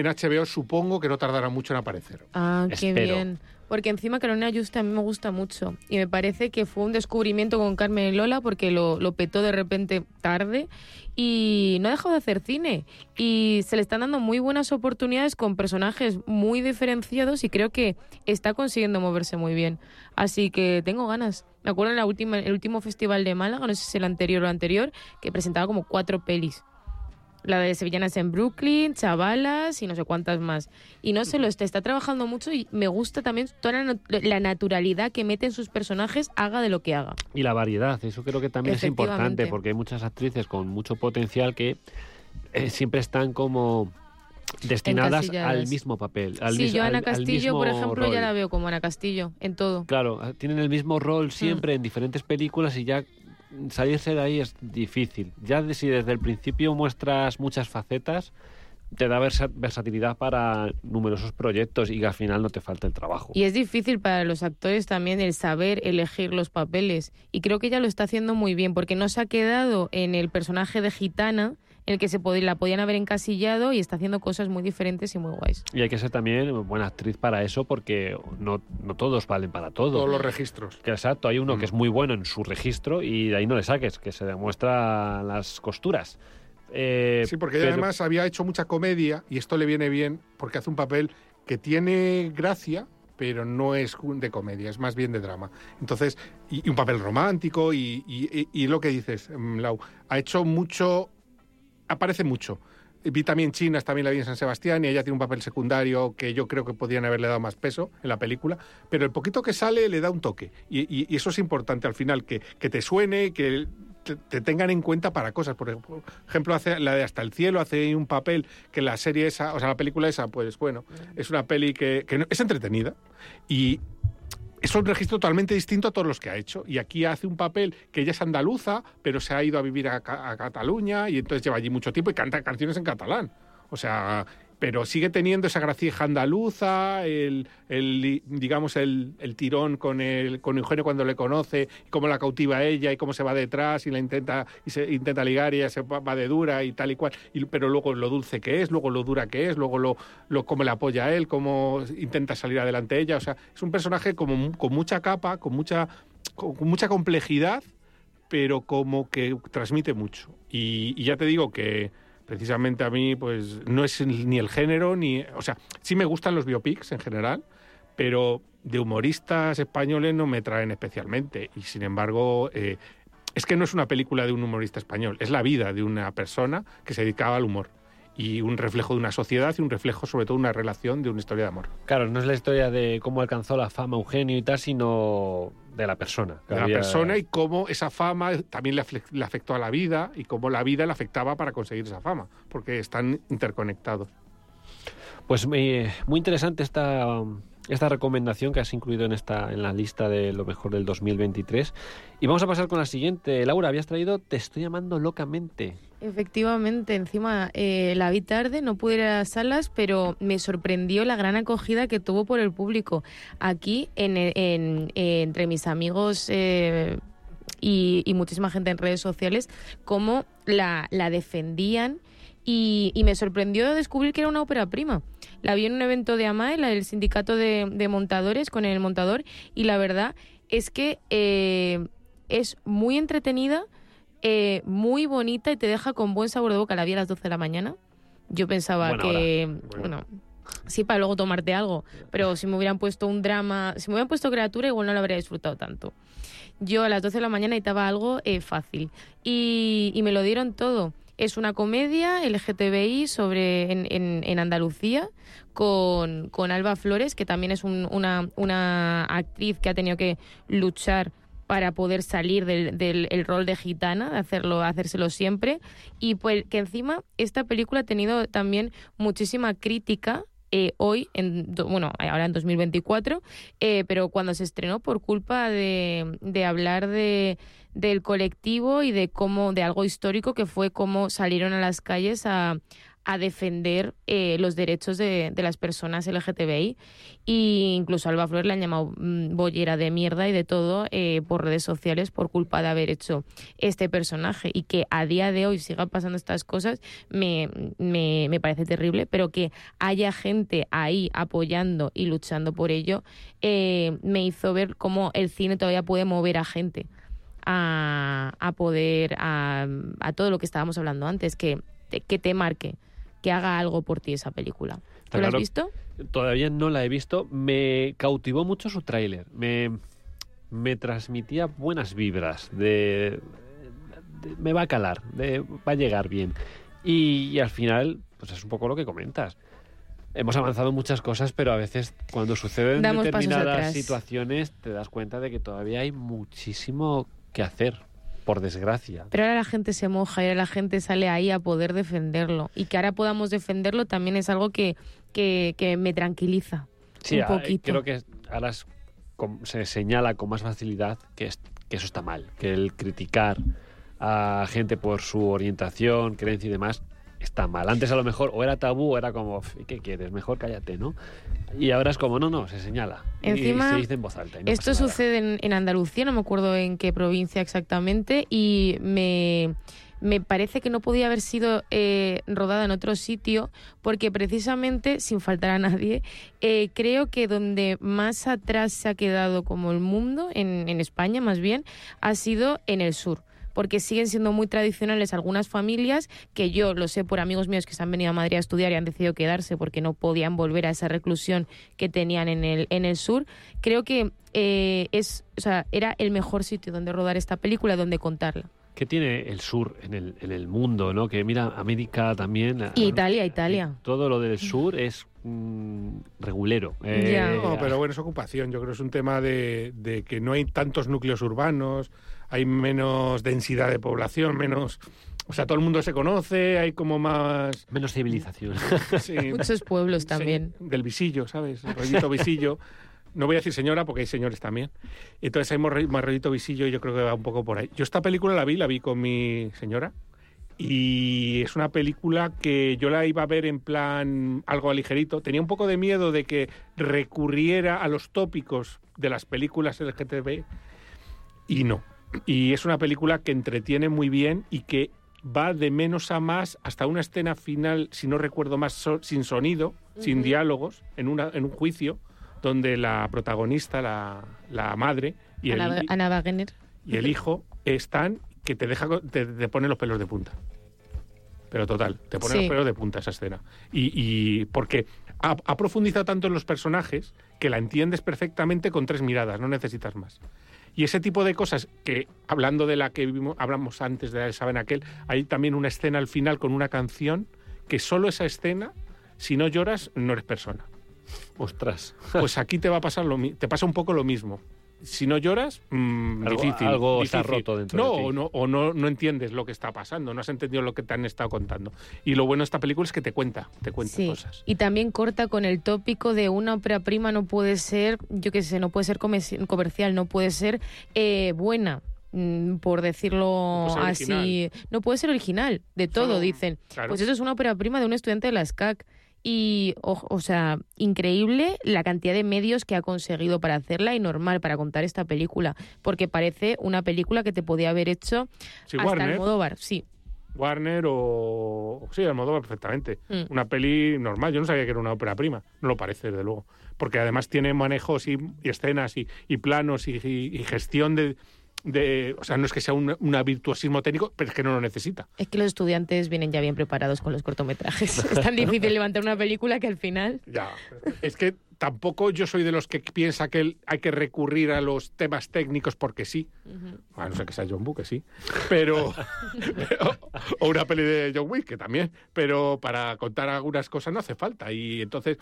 En HBO supongo que no tardará mucho en aparecer. Ah, qué Espero. bien. Porque encima Carolina Justa a mí me gusta mucho. Y me parece que fue un descubrimiento con Carmen y Lola porque lo, lo petó de repente tarde y no ha dejado de hacer cine. Y se le están dando muy buenas oportunidades con personajes muy diferenciados y creo que está consiguiendo moverse muy bien. Así que tengo ganas. Me acuerdo en la última, el último festival de Málaga, no sé si es el anterior o el anterior, que presentaba como cuatro pelis. La de Sevillanas en Brooklyn, Chavalas y no sé cuántas más. Y no se lo está, está trabajando mucho y me gusta también toda la, la naturalidad que mete en sus personajes, haga de lo que haga. Y la variedad, eso creo que también es importante, porque hay muchas actrices con mucho potencial que eh, siempre están como destinadas al mismo papel. Al sí, mis- yo Ana al- al Castillo, por ejemplo, ya la veo como Ana Castillo en todo. Claro, eh, tienen el mismo rol siempre en diferentes películas y ya salirse de ahí es difícil. Ya de- si desde el principio muestras muchas facetas, te da versa- versatilidad para numerosos proyectos y que al final no te falta el trabajo. Y es difícil para los actores también el saber elegir los papeles. Y creo que ella lo está haciendo muy bien, porque no se ha quedado en el personaje de gitana, en el que se pod- la podían haber encasillado y está haciendo cosas muy diferentes y muy guays. Y hay que ser también buena actriz para eso porque no, no todos valen para todo. Todos los registros. Que exacto, hay uno Mm. que es muy bueno en su registro y de ahí no le saques, que se demuestra las costuras. Eh, Sí, porque ella pero- además había hecho mucha comedia y esto le viene bien porque hace un papel que tiene gracia, pero no es de comedia, es más bien de drama. Entonces, y, y un papel romántico y, y- y- y lo que dices, mm, Lau, ha hecho mucho, aparece mucho. Vi también Chinas, también la vi en San Sebastián y ella tiene un papel secundario que yo creo que podrían haberle dado más peso en la película, pero el poquito que sale le da un toque y, eso es importante al final, que, que te suene, que te, te tengan en cuenta para cosas. Por ejemplo, hace la de Hasta el cielo hace un papel que la serie esa, o sea, la película esa, pues bueno, es una peli que, es entretenida y es un registro totalmente distinto a todos los que ha hecho. Y aquí hace un papel que ella es andaluza, pero se ha ido a vivir a, a Cataluña y entonces lleva allí mucho tiempo y canta canciones en catalán. O sea, pero sigue teniendo esa gracia andaluza, el, el, digamos, el, el tirón con, el, con Eugenio cuando le conoce, y cómo la cautiva ella y cómo se va detrás y la intenta, y se intenta ligar y ella se va de dura y tal y cual, y, pero luego lo dulce que es, luego lo dura que es, luego lo, lo cómo le apoya a él, cómo intenta salir adelante ella, o sea, es un personaje como con mucha capa, con mucha, con, mucha complejidad, pero como que transmite mucho. Y ya te digo que precisamente a mí pues no es ni el género ni o sea sí me gustan los biopics en general pero de humoristas españoles no me traen especialmente. Y sin embargo eh, es que no es una película de un humorista español es la vida de una persona que se dedicaba al humor y un reflejo de una sociedad y un reflejo sobre todo una relación de una historia de amor Claro, no es la historia de cómo alcanzó la fama Eugenio y tal, sino de la persona. de la persona y cómo esa fama también le, le afectó a la vida y cómo la vida le afectaba para conseguir esa fama porque están interconectados Pues eh, muy interesante esta, esta recomendación que has incluido en esta en la lista de lo mejor del 2023. Y vamos a pasar con la siguiente. Laura, habías traído Te estoy llamando locamente. Efectivamente, encima eh, la vi tarde, no pude ir a las salas, pero me sorprendió la gran acogida que tuvo por el público. Aquí, en, eh, entre mis amigos eh, y, muchísima gente en redes sociales, cómo la, la defendían y, y me sorprendió descubrir que era una ópera prima. La vi en un evento de AMAE, la del sindicato de, de montadores, con el montador, y la verdad es que eh, es muy entretenida, eh, muy bonita y te deja con buen sabor de boca. La vi a las 12 de la mañana. Yo pensaba Buena que, bueno, sí, para luego tomarte algo, pero si me hubieran puesto un drama, si me hubieran puesto criatura, igual no lo habría disfrutado tanto. Yo a las 12 de la mañana necesitaba algo eh, fácil y, y me lo dieron todo. Es una comedia LGTBI sobre en, en, en Andalucía con, con Alba Flores, que también es un- una, una actriz que ha tenido que luchar para poder salir del, del el rol de gitana, de hacerlo, hacérselo siempre. Y pues que encima esta película ha tenido también muchísima crítica eh, hoy, en, bueno, ahora en 2024, eh, pero cuando se estrenó por culpa de, de hablar de, del colectivo y de cómo, de algo histórico que fue cómo salieron a las calles a, a defender eh, los derechos de, las personas LGTBI. Y incluso a Alba Flores le han llamado mm, bollera de mierda y de todo eh, por redes sociales por culpa de haber hecho este personaje. Y que a día de hoy sigan pasando estas cosas me, me, me parece terrible, pero que haya gente ahí apoyando y luchando por ello eh, me hizo ver cómo el cine todavía puede mover a gente a, a poder, a, a todo lo que estábamos hablando antes, que, que te marque, que haga algo por ti esa película. ¿Tú la has claro. visto? Todavía no la he visto. Me cautivó mucho su tráiler. Me, me transmitía buenas vibras. De, de- me va a calar, de- va a llegar bien. Y, y al final, pues es un poco lo que comentas. Hemos avanzado muchas cosas, pero a veces cuando suceden Damos determinadas situaciones te das cuenta de que todavía hay muchísimo que hacer, por desgracia. Pero ahora la gente se moja y ahora la gente sale ahí a poder defenderlo. Y que ahora podamos defenderlo también es algo que, que, que me tranquiliza. Sí, un a- poquito. creo que ahora es se señala con más facilidad que, es- que eso está mal, que el criticar a gente por su orientación, creencia y demás está mal. Antes a lo mejor o era tabú o era como, "Uf, ¿y ¿qué quieres? Mejor cállate, ¿no? Y ahora es como, no, no, se señala. Y- Encima, y se dice en voz alta. no Esto sucede en, en Andalucía, no me acuerdo en qué provincia exactamente, y me, me parece que no podía haber sido eh, rodada en otro sitio, porque precisamente, sin faltar a nadie, eh, creo que donde más atrás se ha quedado como el mundo, en, en España más bien, ha sido en el sur porque siguen siendo muy tradicionales algunas familias, que yo lo sé por amigos míos que se han venido a Madrid a estudiar y han decidido quedarse porque no podían volver a esa reclusión que tenían en el, en el sur. Creo que eh, es, o sea, era el mejor sitio donde rodar esta película, donde contarla. ¿Qué tiene el sur en el, en el mundo, no? Que mira, América también. Y Italia, Italia. Todo lo del sur es mm, regulero. Eh. No, pero bueno, es ocupación. Yo creo que es un tema de, de que no hay tantos núcleos urbanos, hay menos densidad de población, menos... O sea, todo el mundo se conoce, hay como más... Menos civilización. Sí, Muchos pueblos también. sí, del visillo, ¿sabes? El rollito visillo. No voy a decir señora porque hay señores también. Entonces hay más, ro- más rollito visillo y yo creo que va un poco por ahí. Yo esta película la vi, la vi con mi señora Y es una película que yo la iba a ver en plan algo ligerito. Tenía un poco de miedo de que recurriera a los tópicos de las películas LGTB y no. Y es una película que entretiene muy bien y que va de menos a más hasta una escena final, si no recuerdo más, so- sin sonido, sin diálogos, en, una, en un juicio, donde la protagonista, la, la madre y el, Ana, y el hijo están que te deja te, te pone los pelos de punta. Pero total, te pone Sí. los pelos de punta esa escena. Y, y porque ha, ha profundizado tanto en los personajes que la entiendes perfectamente con tres miradas, no necesitas más. Y ese tipo de cosas que, hablando de la que vimos, hablamos antes de Saben aquel, hay también una escena al final con una canción que solo esa escena, si no lloras, no eres persona. Ostras. Pues aquí te va a pasar lo te pasa un poco lo mismo. Si no lloras, mm, Algo- difícil. algo está roto dentro no, de ti. O, no, o no, no entiendes lo que está pasando, no has entendido lo que te han estado contando. Y lo bueno de esta película es que te cuenta, te cuenta Sí, cosas. y también corta con el tópico de una ópera prima no puede ser, yo qué sé, no puede ser comerci- comercial, no puede ser eh, buena, mm, por decirlo No así. original. No puede ser original, de todo, dicen. claro. Pues eso es una ópera prima de un estudiante de la SCAC. Y, o, o sea, increíble la cantidad de medios que ha conseguido para hacerla y normal para contar esta película, porque parece una película que te podía haber hecho Sí, hasta Warner. Almodóvar, sí. Warner o... Sí, Almodóvar perfectamente. Mm. Una peli normal. Yo no sabía que era una ópera prima. No lo parece, desde luego. Porque además tiene manejos y, y escenas y, y planos y, y- y gestión de, de... O sea, no es que sea un, un virtuosismo técnico, pero es que no lo necesita. Es que los estudiantes vienen ya bien preparados con los cortometrajes. Es tan difícil levantar una película que al final... Ya, es que tampoco yo soy de los que piensa que hay que recurrir a los temas técnicos porque sí. A no ser que sea John Woo, que sí. Pero, pero- o una peli de John Wick, que también. Pero para contar algunas cosas no hace falta. Y entonces,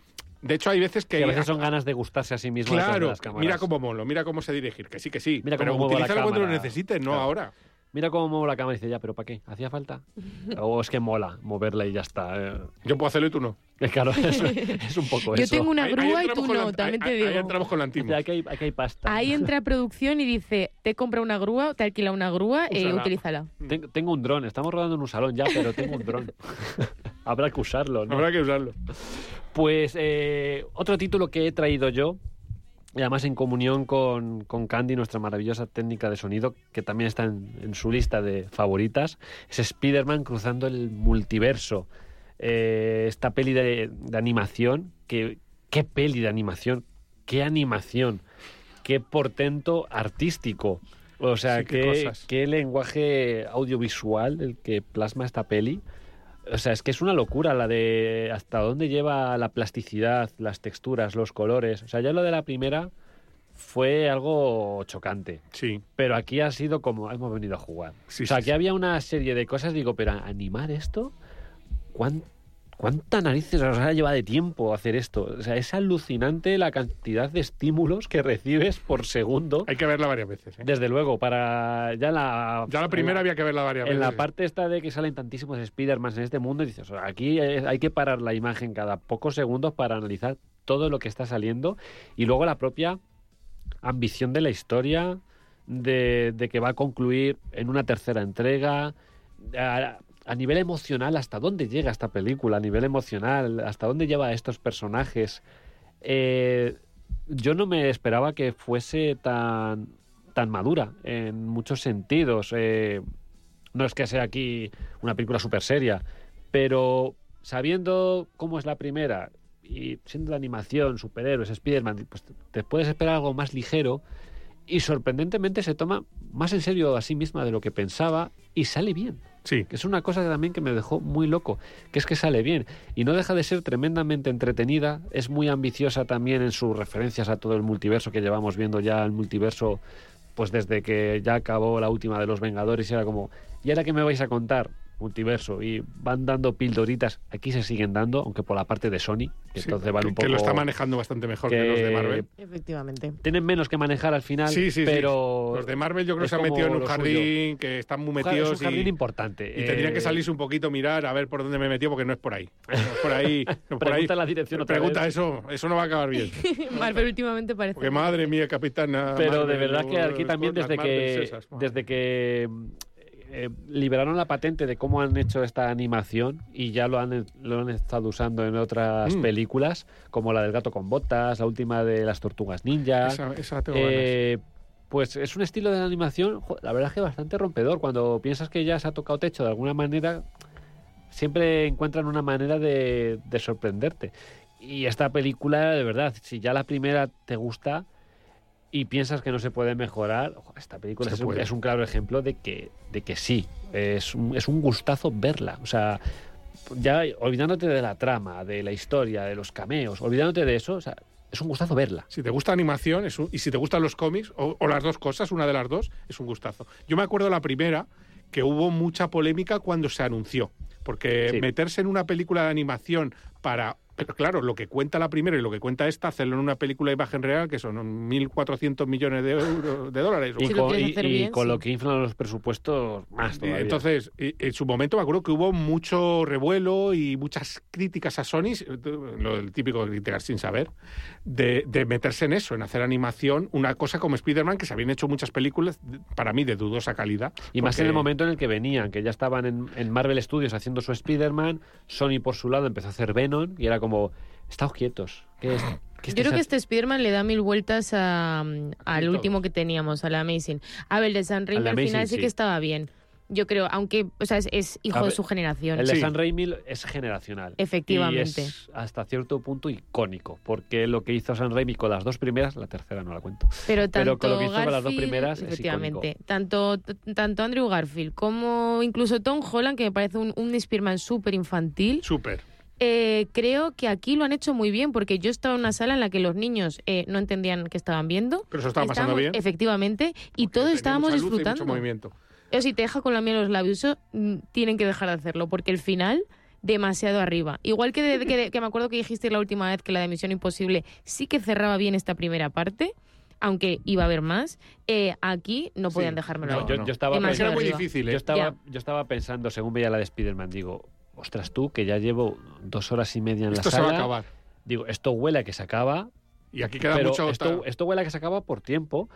de hecho, hay veces que... Que a veces son ganas de gustarse a sí mismo Claro, las cámaras. mira cómo molo, mira cómo se dirigir, que sí, que sí. Mira pero cómo muevo la utilízalo cuando lo necesites, no Claro. ahora. Mira cómo muevo la cámara y dice, ya, pero ¿para qué? ¿Hacía falta? o es que mola moverla y ya está. eh. Yo puedo hacerlo y tú no. Claro, es, es un poco Yo eso. tengo una Ahí- ahí grúa y tú no, la- también ahí- te ahí digo. entramos con la antimos. Dice, aquí, hay, aquí hay pasta. Ahí entra producción y dice, te compra una grúa, te alquila una grúa y Úsala. utilízala. Ten- tengo un dron, estamos rodando en un salón ya, pero tengo un dron. Habrá que usarlo, ¿no? Habrá que usarlo. Pues eh, otro título que he traído yo, y además en comunión con, con Candy, nuestra maravillosa técnica de sonido, que también está en, en su lista de favoritas, es Spider-Man cruzando el multiverso. Eh, esta peli de, de animación, que, qué peli de animación, qué animación, qué portento artístico. O sea, Sí, qué qué, qué lenguaje audiovisual el que plasma esta peli. O sea, es que es una locura la de hasta dónde lleva la plasticidad, las texturas, los colores. O sea, ya lo de la primera fue algo chocante. Sí. Pero aquí ha sido como hemos venido a jugar. Sí, o sea, sí, aquí había una serie de cosas, digo, pero animar esto, ¿cuán- ¿cuánta narices os ha llevado de tiempo hacer esto? O sea, es alucinante la cantidad de estímulos que recibes por segundo. Hay que verla varias veces. ¿eh? Desde luego, para ya la... Ya la primera había que verla varias En veces. la parte esta de que salen tantísimos Spider-Man en este mundo, dices, o sea, aquí eh, hay que parar la imagen cada pocos segundos para analizar todo lo que está saliendo y luego la propia ambición de la historia, de, de que va a concluir en una tercera entrega, a, nivel emocional, hasta dónde llega esta película, a nivel emocional, hasta dónde lleva a estos personajes. Eh, yo no me esperaba que fuese tan, tan madura en muchos sentidos. Eh, no es que sea aquí una película súper seria, pero sabiendo cómo es la primera y siendo de animación, superhéroes, Spider-Man, pues te puedes esperar algo más ligero y sorprendentemente se toma más en serio a sí misma de lo que pensaba y sale bien. Sí. Que es una cosa también que me dejó muy loco, que es que sale bien y no deja de ser tremendamente entretenida, es muy ambiciosa también en sus referencias a todo el multiverso que llevamos viendo ya el multiverso pues desde que ya acabó la última de los Vengadores y era como, ¿y ahora qué me vais a contar? Multiverso y van dando pildoritas, aquí se siguen dando, aunque por la parte de Sony, que Sí, entonces van que, un que poco lo está manejando bastante mejor que, los de Marvel. Efectivamente. tienen menos que manejar al final, Sí, sí, sí. pero Los de Marvel yo creo que se han metido en un jardín, que están muy metidos es un jardín y, importante. y tendrían que Eh, salirse un poquito, mirar, a ver por dónde me he metido, porque no es por ahí. No es por ahí. no es por ahí. Pregunta la dirección otra Pregunta vez. eso, eso no va a acabar bien. Marvel últimamente parece... Porque madre mía, capitana. Pero de verdad que aquí también desde que desde que eh, liberaron la patente de cómo han hecho esta animación y ya lo han, lo han estado usando en otras Mm. películas, como la del gato con botas, la última de las tortugas ninja. Esa, esa tengo Eh, pues es un estilo de animación, la verdad es que bastante rompedor. Cuando piensas que ya se ha tocado techo de alguna manera, siempre encuentran una manera de, de sorprenderte. Y esta película, de verdad, si ya la primera te gusta y piensas que no se puede mejorar, esta película es un, puede. es un claro ejemplo de que, de que sí. Es un, es un gustazo verla. O sea, ya olvidándote de la trama, de la historia, de los cameos, olvidándote de eso, o sea, es un gustazo verla. Si te gusta animación es un- y si te gustan los cómics, o, o las dos cosas, una de las dos, es un gustazo. Yo me acuerdo la primera, que hubo mucha polémica cuando se anunció, porque Sí. meterse en una película de animación para... Pero claro, lo que cuenta la primera y lo que cuenta esta, hacerlo en una película de imagen real, que son 1.400 millones de euros, de dólares. Y, Si con, quieres y- hacer y bien, con sí. lo que inflan los presupuestos, más todavía. entonces, y- en su momento me acuerdo que hubo mucho revuelo y muchas críticas a Sony, eh, lo del típico de criticar sin saber, de, de meterse en eso, en hacer animación, una cosa como Spider-Man, que se habían hecho muchas películas, para mí, de dudosa calidad. Y más en el momento en el que venían, que ya estaban en, en Marvel Studios haciendo su Spider-Man, Sony por su lado empezó a hacer Venom y era como, estáos quietos. ¿qué es- qué Yo creo que este Spider-Man le da mil vueltas a, mm, al último que teníamos, al Amazing. A ver, el de San Raimi Al al final sí sí. que estaba bien. Yo creo, aunque, o sea, es, es hijo de su generación. El de Sí. San Raimi es generacional. Efectivamente. Y es hasta cierto punto icónico, porque lo que hizo San Raimi con las dos primeras, la tercera no la cuento. Pero tanto pero con lo que hizo con las dos primeras es efectivamente, tanto, t- tanto Andrew Garfield como incluso Tom Holland, que me parece un, un Spider-Man súper infantil, Súper. Eh, creo que aquí lo han hecho muy bien, porque yo estaba en una sala en la que los niños eh, no entendían qué estaban viendo. Pero eso estaba pasando Estábamos- bien. Efectivamente, y porque todos estábamos mucha luz y mucho disfrutando. movimiento. Eso si te deja con la miel los labios, eso mm, tienen que dejar de hacerlo, porque el final demasiado arriba. Igual que, de- que, que me acuerdo que dijiste la última vez que la de Misión Imposible sí que cerraba bien esta primera parte, aunque iba a haber más, eh, aquí no Sí. podían dejármelo No, yo, yo estaba muy Yo ¿eh? estaba, Ya. yo estaba pensando, según veía la de Spider-Man, digo, ostras tú, que ya llevo dos horas y media en Esto la se sala. va a acabar. Digo, esto huele a que se acaba, Y aquí queda pero mucho... esto, esto huele a que se acaba por tiempo,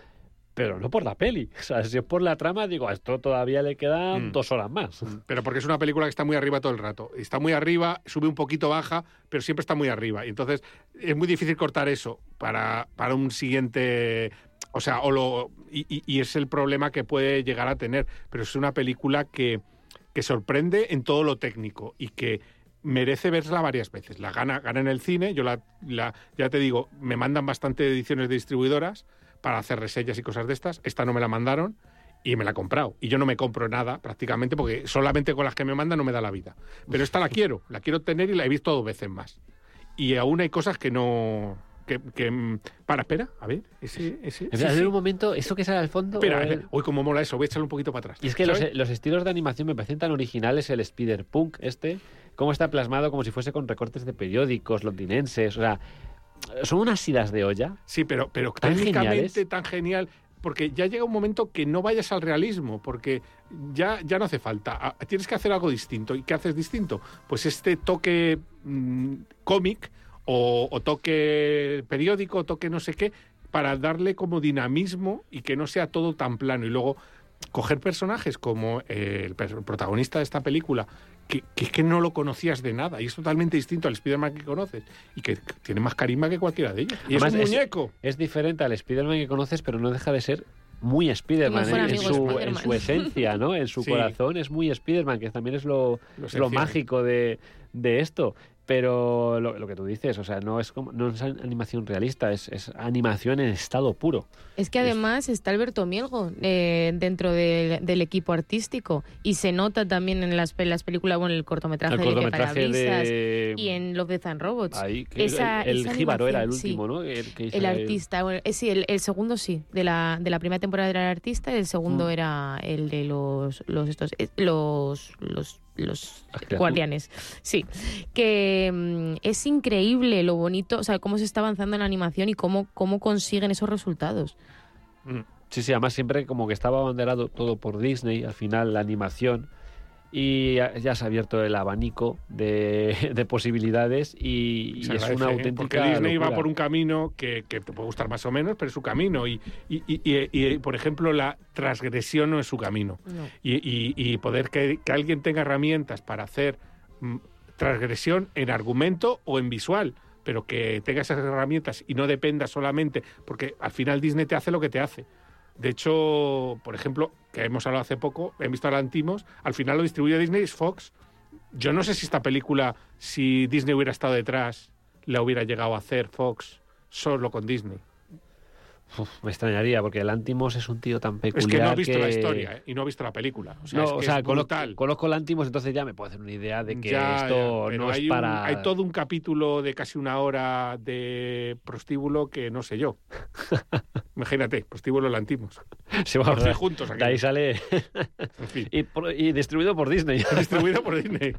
pero no por la peli. O sea, si es por la trama, digo, a esto todavía le quedan Mm. dos horas más. Pero porque es una película que está muy arriba todo el rato. Está muy arriba, sube un poquito, baja, pero siempre está muy arriba. Y entonces es muy difícil cortar eso para, para un siguiente. O sea, o lo, y, y- y es el problema que puede llegar a tener. Pero es una película que, que sorprende en todo lo técnico y que merece verla varias veces. La gana, gana en el cine. Yo la, la- ya te digo, me mandan bastante ediciones de distribuidoras para hacer reseñas y cosas de estas. Esta no me la mandaron y me la he comprado. Y yo no me compro nada prácticamente porque solamente con las que me mandan no me da la vida. Pero esta la quiero, la quiero tener y la he visto dos veces más. Y aún hay cosas que no... Que, que, mm, para, espera, a ver, ese... ese sí, un momento, eso que sale al fondo. Espera, espera. Uy, cómo mola eso, voy a echarle un poquito para atrás. Y es que los, ¿Sabes? los estilos de animación me parecen tan originales, el Spider-Punk este, cómo está plasmado como si fuese con recortes de periódicos londinenses, o sea, son unas idas de olla. Sí, pero, pero tan técnicamente geniales. tan genial, porque ya llega un momento que no vayas al realismo, porque ya, ya no hace falta. Ah, Tienes que hacer algo distinto. ¿Y qué haces distinto? Pues este toque mm, cómic o, o toque periódico, o toque no sé qué, para darle como dinamismo y que no sea todo tan plano. Y luego coger personajes como eh, el protagonista de esta película, que, que es que no lo conocías de nada y es totalmente distinto al Spider-Man que conoces y que tiene más carisma que cualquiera de ellos. Y Además, es un muñeco. Es diferente al Spider-Man que conoces, pero no deja de ser muy Spider-Man en, su, en Spider-Man. su esencia, ¿no? En su Sí. corazón es muy Spider-Man, que también es lo, Lo lo esencial. mágico de, de esto. Pero lo, lo que tú dices, o sea, no es, como, no es animación realista, es, es animación en estado puro. Es que además está Alberto Mielgo eh, dentro del- del equipo artístico y se nota también en las, las películas, bueno, el cortometraje, El de cortometraje Parabrisas de... y en Love, Death and Robots. Ahí, que Esa- el, jíbaro era el sí. último, ¿no? El, que hizo El ahí- artista, bueno, eh, sí, el, segundo sí, de la, de la primera temporada era el artista, y el segundo Mm. era el de los los estos eh, los los los guardianes. Sí, que mm, es increíble lo bonito, o sea, cómo se está avanzando en la animación y cómo cómo consiguen esos resultados. Sí, sí, además siempre como que estaba abanderado todo por Disney, al final la animación, y ya se ha abierto el abanico de, de posibilidades y, es una ¿eh? auténtica Porque Disney va por un camino que, que te puede gustar más o menos, pero es su camino. Y, y, y- y- y, por ejemplo, la transgresión no es su camino. Y, y- y poder que, que alguien tenga herramientas para hacer mm, transgresión en argumento o en visual, pero que tenga esas herramientas y no dependa solamente, porque al final Disney te hace lo que te hace. De hecho, por ejemplo, que hemos hablado hace poco, he visto a Lantimos, al final lo distribuye Disney, es Fox. Yo no sé si esta película, si Disney hubiera estado detrás, la hubiera llegado a hacer Fox solo con Disney. Uf, me extrañaría, porque el Antimos es un tío tan peculiar Es que no he visto la historia ¿eh? y no he visto la película. O sea, no, es que o sea, conozco, conozco el Antimos, entonces ya me puedo hacer una idea de que Ya, esto ya, no es un- para... hay todo un capítulo de casi una hora de prostíbulo que no sé yo. Imagínate, prostíbulo Lantimos. Se va a juntos De aquí. ahí sale... En fin. y, por- y distribuido por Disney. Distribuido por Disney.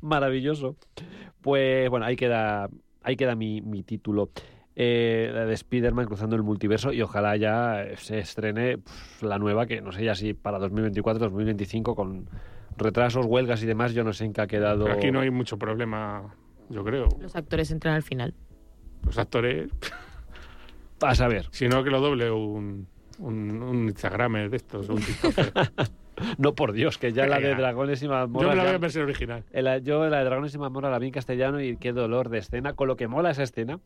Maravilloso. Pues bueno, ahí queda, ahí queda mi, mi título. Eh, la de Spider-Man cruzando el multiverso y ojalá ya se estrene pf, la nueva, que no sé ya si para 2024, 2025, con retrasos, huelgas y demás, yo no sé en qué ha quedado. Pero aquí no hay mucho problema, yo creo. Los actores entran al final. Los actores, A saber. si no que lo doble un, un, un Instagramer de estos, un TikToker. No, por Dios, que ya la de. Dragones y Yo me la veo en versión original. el- yo la de Dragones y Mazmorras la vi en castellano y qué dolor de escena, con lo que mola esa escena.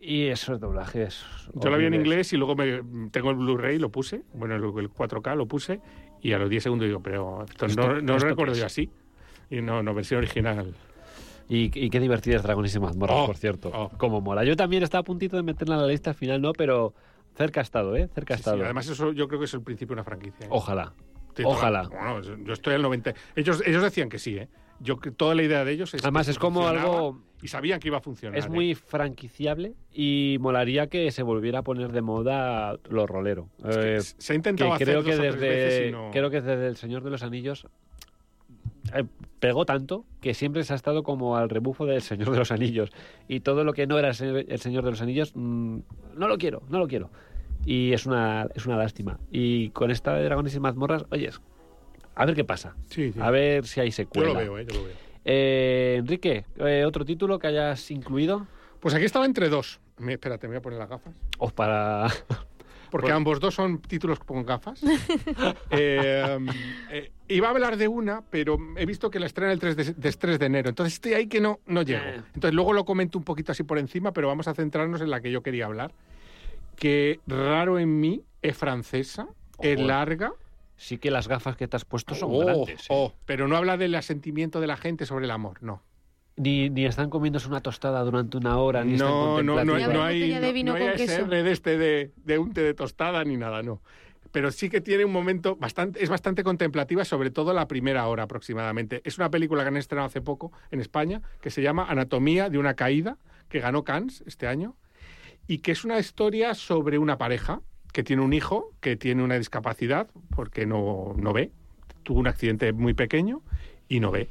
Y esos doblajes. Yo la vi en inglés y luego me, tengo el Blu-ray, lo puse, bueno, el, el 4K lo puse, y a los 10 segundos digo, pero esto, ¿Esto- no, no esto recuerdo es? yo así. Y no, no, versión original. Y, y qué divertidas Dragones y Mazmorras, Oh, por cierto. oh. Como mola. Yo también estaba a puntito de meterla en la lista, al final no, pero cerca ha estado, ¿eh? Cerca ha Sí, sí, estado. además eso yo creo que es el principio de una franquicia. ¿eh? Ojalá. Ojalá. bueno, yo estoy al 90. Ellos, ellos decían que sí, ¿eh? Yo que toda la idea de ellos es Además, que es como algo- Y sabían que iba a funcionar. Es ¿eh? muy franquiciable y molaría que se volviera a poner de moda lo rolero. que Eh, se ha intentado que hacer creo dos que desde veces y no- creo que desde el Señor de los Anillos eh, pegó tanto que siempre se ha estado como al rebufo del Señor de los Anillos y todo lo que no era el Señor, el Señor de los Anillos mm, no lo quiero, no lo quiero. Y es una es una lástima. Y con esta de Dragones y Mazmorras, oyes, a ver qué pasa. Sí, sí. A ver si hay Yo secuela. lo veo, ¿eh? Yo lo veo. Eh, Enrique, eh, otro título que hayas incluido Pues aquí estaba entre dos. Me, espérate, me voy a poner las gafas. o para Porque Bueno. ambos dos son títulos con gafas. Eh, eh, iba a hablar de una, pero he visto que la estrena el 3 de, de 3 de enero. Entonces estoy ahí que no, no llego. Eh. Entonces luego lo comento un poquito así por encima, pero vamos a centrarnos en la que yo quería hablar. Que raro en mí es francesa, es Ojo. larga. Sí que las gafas que te has puesto son Oh, grandes. ¿eh? oh, pero no habla del asentimiento de la gente sobre el amor, no. Ni, ni están comiéndose una tostada durante una hora, ni están No, no, no, no Una hay, de no- vino no hay de este de, de unte de tostada ni nada, no. Pero sí que tiene un momento bastante, es bastante contemplativa, sobre todo la primera hora aproximadamente. Es una película que han estrenado hace poco en España, que se llama Anatomía de una caída, que ganó Cannes este año, y que es una historia sobre una pareja que tiene un hijo que tiene una discapacidad porque no, no ve, tuvo un accidente muy pequeño y no ve.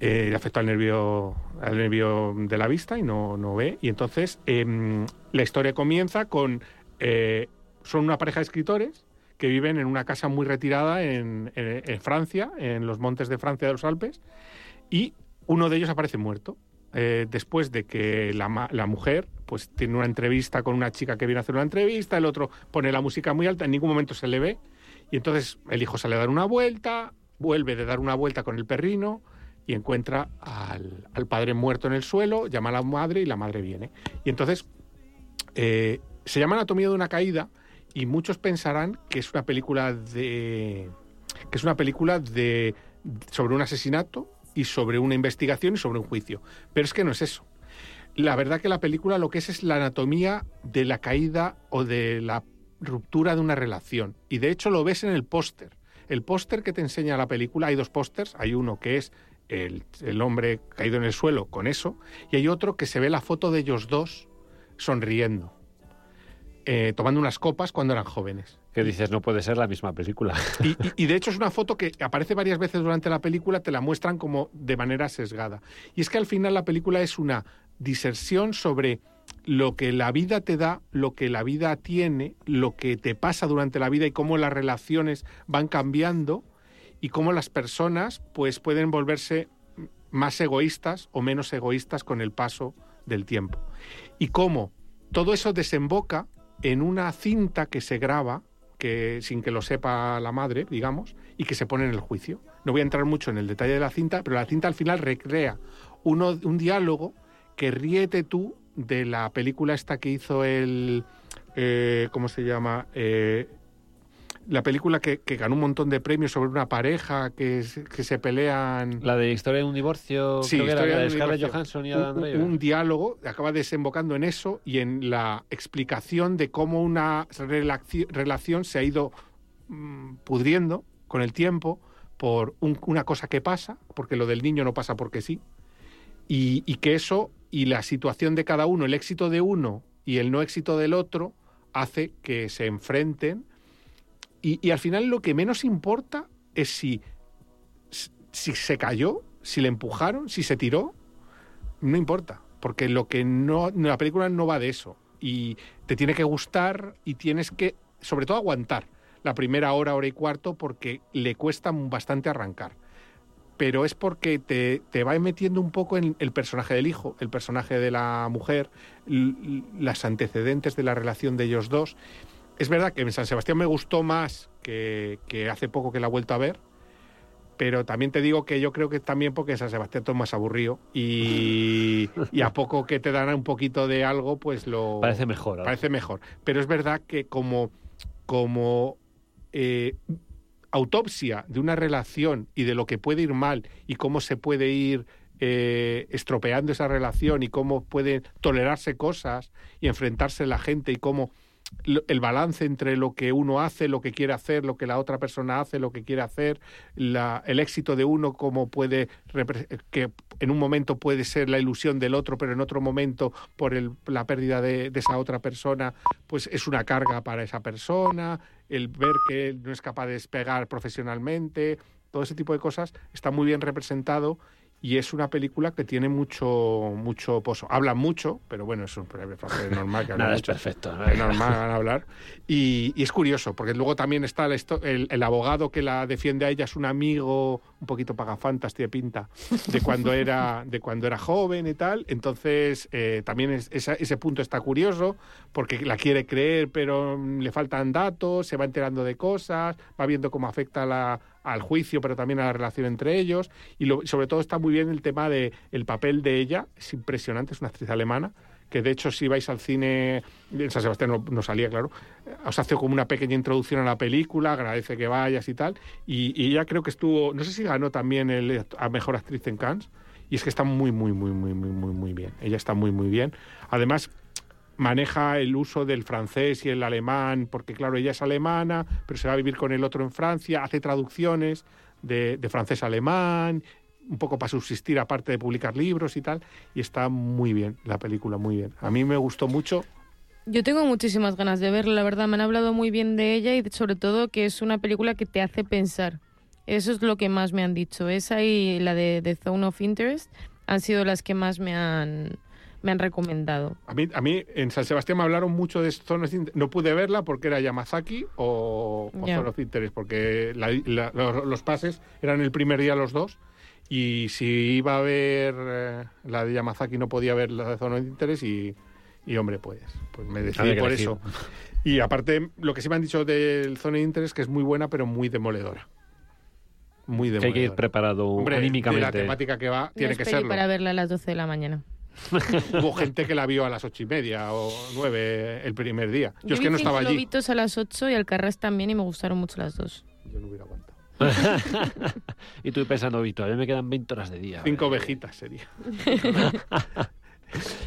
Eh, le afecta al nervio, al nervio de la vista y no, no ve. Y entonces em, la historia comienza con... eh, son una pareja de escritores que viven en una casa muy retirada en, en- Francia, en los montes de Francia de los Alpes, y uno de ellos aparece muerto. eh, después de que la, la mujer pues tiene una entrevista con una chica que viene a hacer una entrevista, el otro pone la música muy alta, en ningún momento se le ve, y entonces el hijo sale a dar una vuelta, vuelve de dar una vuelta con el perrino y encuentra al, al padre muerto en el suelo, llama a la madre y la madre viene. Y entonces eh, se llama Anatomía de una caída y muchos pensarán que es una película de que es una película de sobre un asesinato y sobre una investigación y sobre un juicio, pero es que no es eso. La verdad que la película lo que es es la anatomía de la caída o de la ruptura de una relación y de hecho lo ves en el póster. El póster que te enseña la película, hay dos pósters, hay uno que es el, el hombre caído en el suelo con eso y hay otro que se ve la foto de ellos dos sonriendo, eh, tomando unas copas cuando eran jóvenes. Que dices, no puede ser la misma película. Y, y- y de hecho es una foto que aparece varias veces durante la película, te la muestran como de manera sesgada. Y es que al final la película es una diserción sobre lo que la vida te da, lo que la vida tiene, lo que te pasa durante la vida y cómo las relaciones van cambiando y cómo las personas pues pueden volverse más egoístas o menos egoístas con el paso del tiempo. Y cómo todo eso desemboca en una cinta que se graba que sin que lo sepa la madre, digamos, y que se pone en el juicio. No voy a entrar mucho en el detalle de la cinta, pero la cinta al final recrea uno, un diálogo que ríete tú de la película esta que hizo el... eh, ¿Cómo se llama? Eh, la película que, que ganó un montón de premios sobre una pareja que, se- que se pelean... La de Historia de un divorcio, Sí, creo que era la de un Scarlett. Johansson y un, Adam un- Driver. un diálogo acaba desembocando en eso y en la explicación de cómo una relaci- relación se ha ido mm, pudriendo con el tiempo por un- una cosa que pasa, porque lo del niño no pasa porque sí, y, y que eso y la situación de cada uno, el éxito de uno y el no éxito del otro, hace que se enfrenten. Y, al final lo que menos importa es si, si se cayó, si le empujaron, si se tiró, no importa, porque lo que no la película no va de eso y te tiene que gustar y tienes que sobre todo aguantar la primera hora, hora y cuarto porque le cuesta bastante arrancar. Pero es porque te, te va metiendo un poco en el personaje del hijo, el personaje de la mujer, las antecedentes de la relación de ellos dos. Es verdad que en San Sebastián me gustó más que, que hace poco que la he vuelto a ver, pero también te digo que yo creo que también porque San Sebastián todo es más aburrido y, y a poco que te dan un poquito de algo, pues lo... Parece mejor. ahora. Parece mejor. Pero es verdad que como, como eh, autopsia de una relación y de lo que puede ir mal y cómo se puede ir eh, estropeando esa relación y cómo puede tolerarse cosas y enfrentarse la gente y cómo el balance entre lo que uno hace, lo que quiere hacer, lo que la otra persona hace, lo que quiere hacer, la- el éxito de uno, cómo puede, repre- que en un momento puede ser la ilusión del otro, pero en otro momento por el- la pérdida de, de esa otra persona, pues es una carga para esa persona, el ver que no es capaz de despegar profesionalmente, todo ese tipo de cosas está muy bien representado y es una película que tiene mucho mucho pozo. Hablan mucho, pero bueno, es, un, es normal que Nada es mucho. perfecto. ¿no? Es normal van a hablar. Y, y es curioso, porque luego también está histo- el, el abogado que la defiende a ella, es un amigo un poquito pagafantas, tiene pinta, de cuando era, de cuando era joven y tal. Entonces, eh, también es- esa- ese punto está curioso, porque la quiere creer, pero le faltan datos, se va enterando de cosas, va viendo cómo afecta la- al juicio, pero también a la relación entre ellos. Y lo- sobre todo está muy bien el tema de el papel de ella, es impresionante, es una actriz alemana que de hecho si vais al cine, en San Sebastián no, no salía, claro, eh, os hace como una pequeña introducción a la película, agradece que vayas y tal, y, y ella creo que estuvo, no sé si ganó también el, a Mejor Actriz en Cannes, y es que está muy, muy, muy, muy, muy, muy, muy bien, ella está muy, muy bien. Además, maneja el uso del francés y el alemán, porque claro, ella es alemana, pero se va a vivir con el otro en Francia, hace traducciones de, de francés a alemán, un poco para subsistir aparte de publicar libros y tal, y está muy bien la película, muy bien. A mí me gustó mucho. Yo tengo muchísimas ganas de verla, la verdad. Me han hablado muy bien de ella y sobre todo que es una película que te hace pensar. Eso es lo que más me han dicho. Esa y la de The Zone of Interest han sido las que más me han, me han recomendado. A mí, a mí en San Sebastián me hablaron mucho de zonas. No pude verla porque era Yamazaki o, o Ya. Zone of Interest, porque la- la- los, los pases eran el primer día los dos. Y si iba a ver eh, la de Yamazaki, no podía ver la de Zone of Interest. Y, y, hombre, pues, pues me decidí por eso. Y aparte, lo que sí me han dicho del Zone of Interest que es muy buena, pero muy demoledora. Muy Que demoledora. hay que ir preparado Hombre, de anímicamente. la temática que va, tiene que serlo. para verla a las 12 de la mañana. Hubo gente que la vio a las ocho y media o nueve el primer día. Yo, es vi que no Cinco estaba allí. Lobitos a las 8 y Alcarrás también y me gustaron mucho las dos. Yo no hubiera aguantado. y tú pensando, Vito, a mí me quedan 20 horas de día. Cinco ovejitas sería.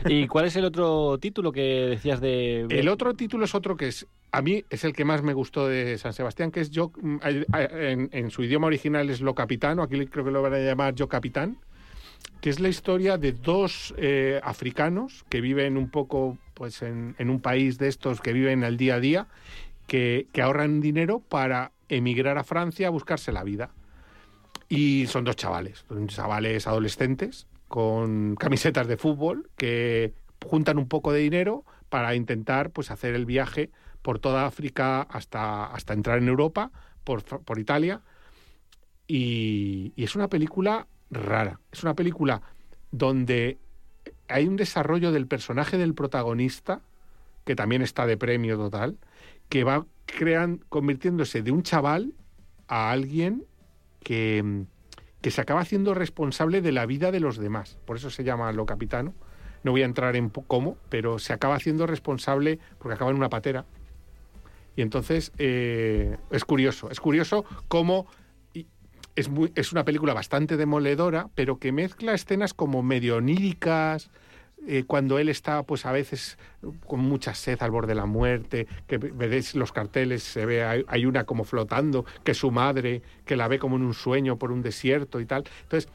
¿Y cuál es el otro título que decías de... El otro título es otro que es, a mí es el que más me gustó de San Sebastián, que es Yo, mm, en, en su idioma original es Lo Capitano, aquí creo que lo van a llamar Yo Capitán, que es la historia de dos eh, africanos que viven un poco pues en, en un país de estos que viven al día a día, que, que ahorran dinero para emigrar a Francia a buscarse la vida. Y son dos chavales, son chavales adolescentes con camisetas de fútbol que juntan un poco de dinero para intentar pues hacer el viaje por toda África hasta, hasta entrar en Europa, por, por Italia. y, y es una película rara. Es una película donde hay un desarrollo del personaje del protagonista, que también está de premio total, que va crean, convirtiéndose de un chaval a alguien que, que se acaba haciendo responsable de la vida de los demás. Por eso se llama Lo Capitano. No voy a entrar en cómo, pero se acaba haciendo responsable porque acaba en una patera. Y entonces eh, es curioso, es curioso cómo es, muy, es una película bastante demoledora, pero que mezcla escenas como medio oníricas, eh, cuando él está pues a veces con mucha sed al borde de la muerte, que ve- veréis los carteles, se ve, hay, hay una como flotando, que su madre, que la ve como en un sueño por un desierto y tal. Entonces,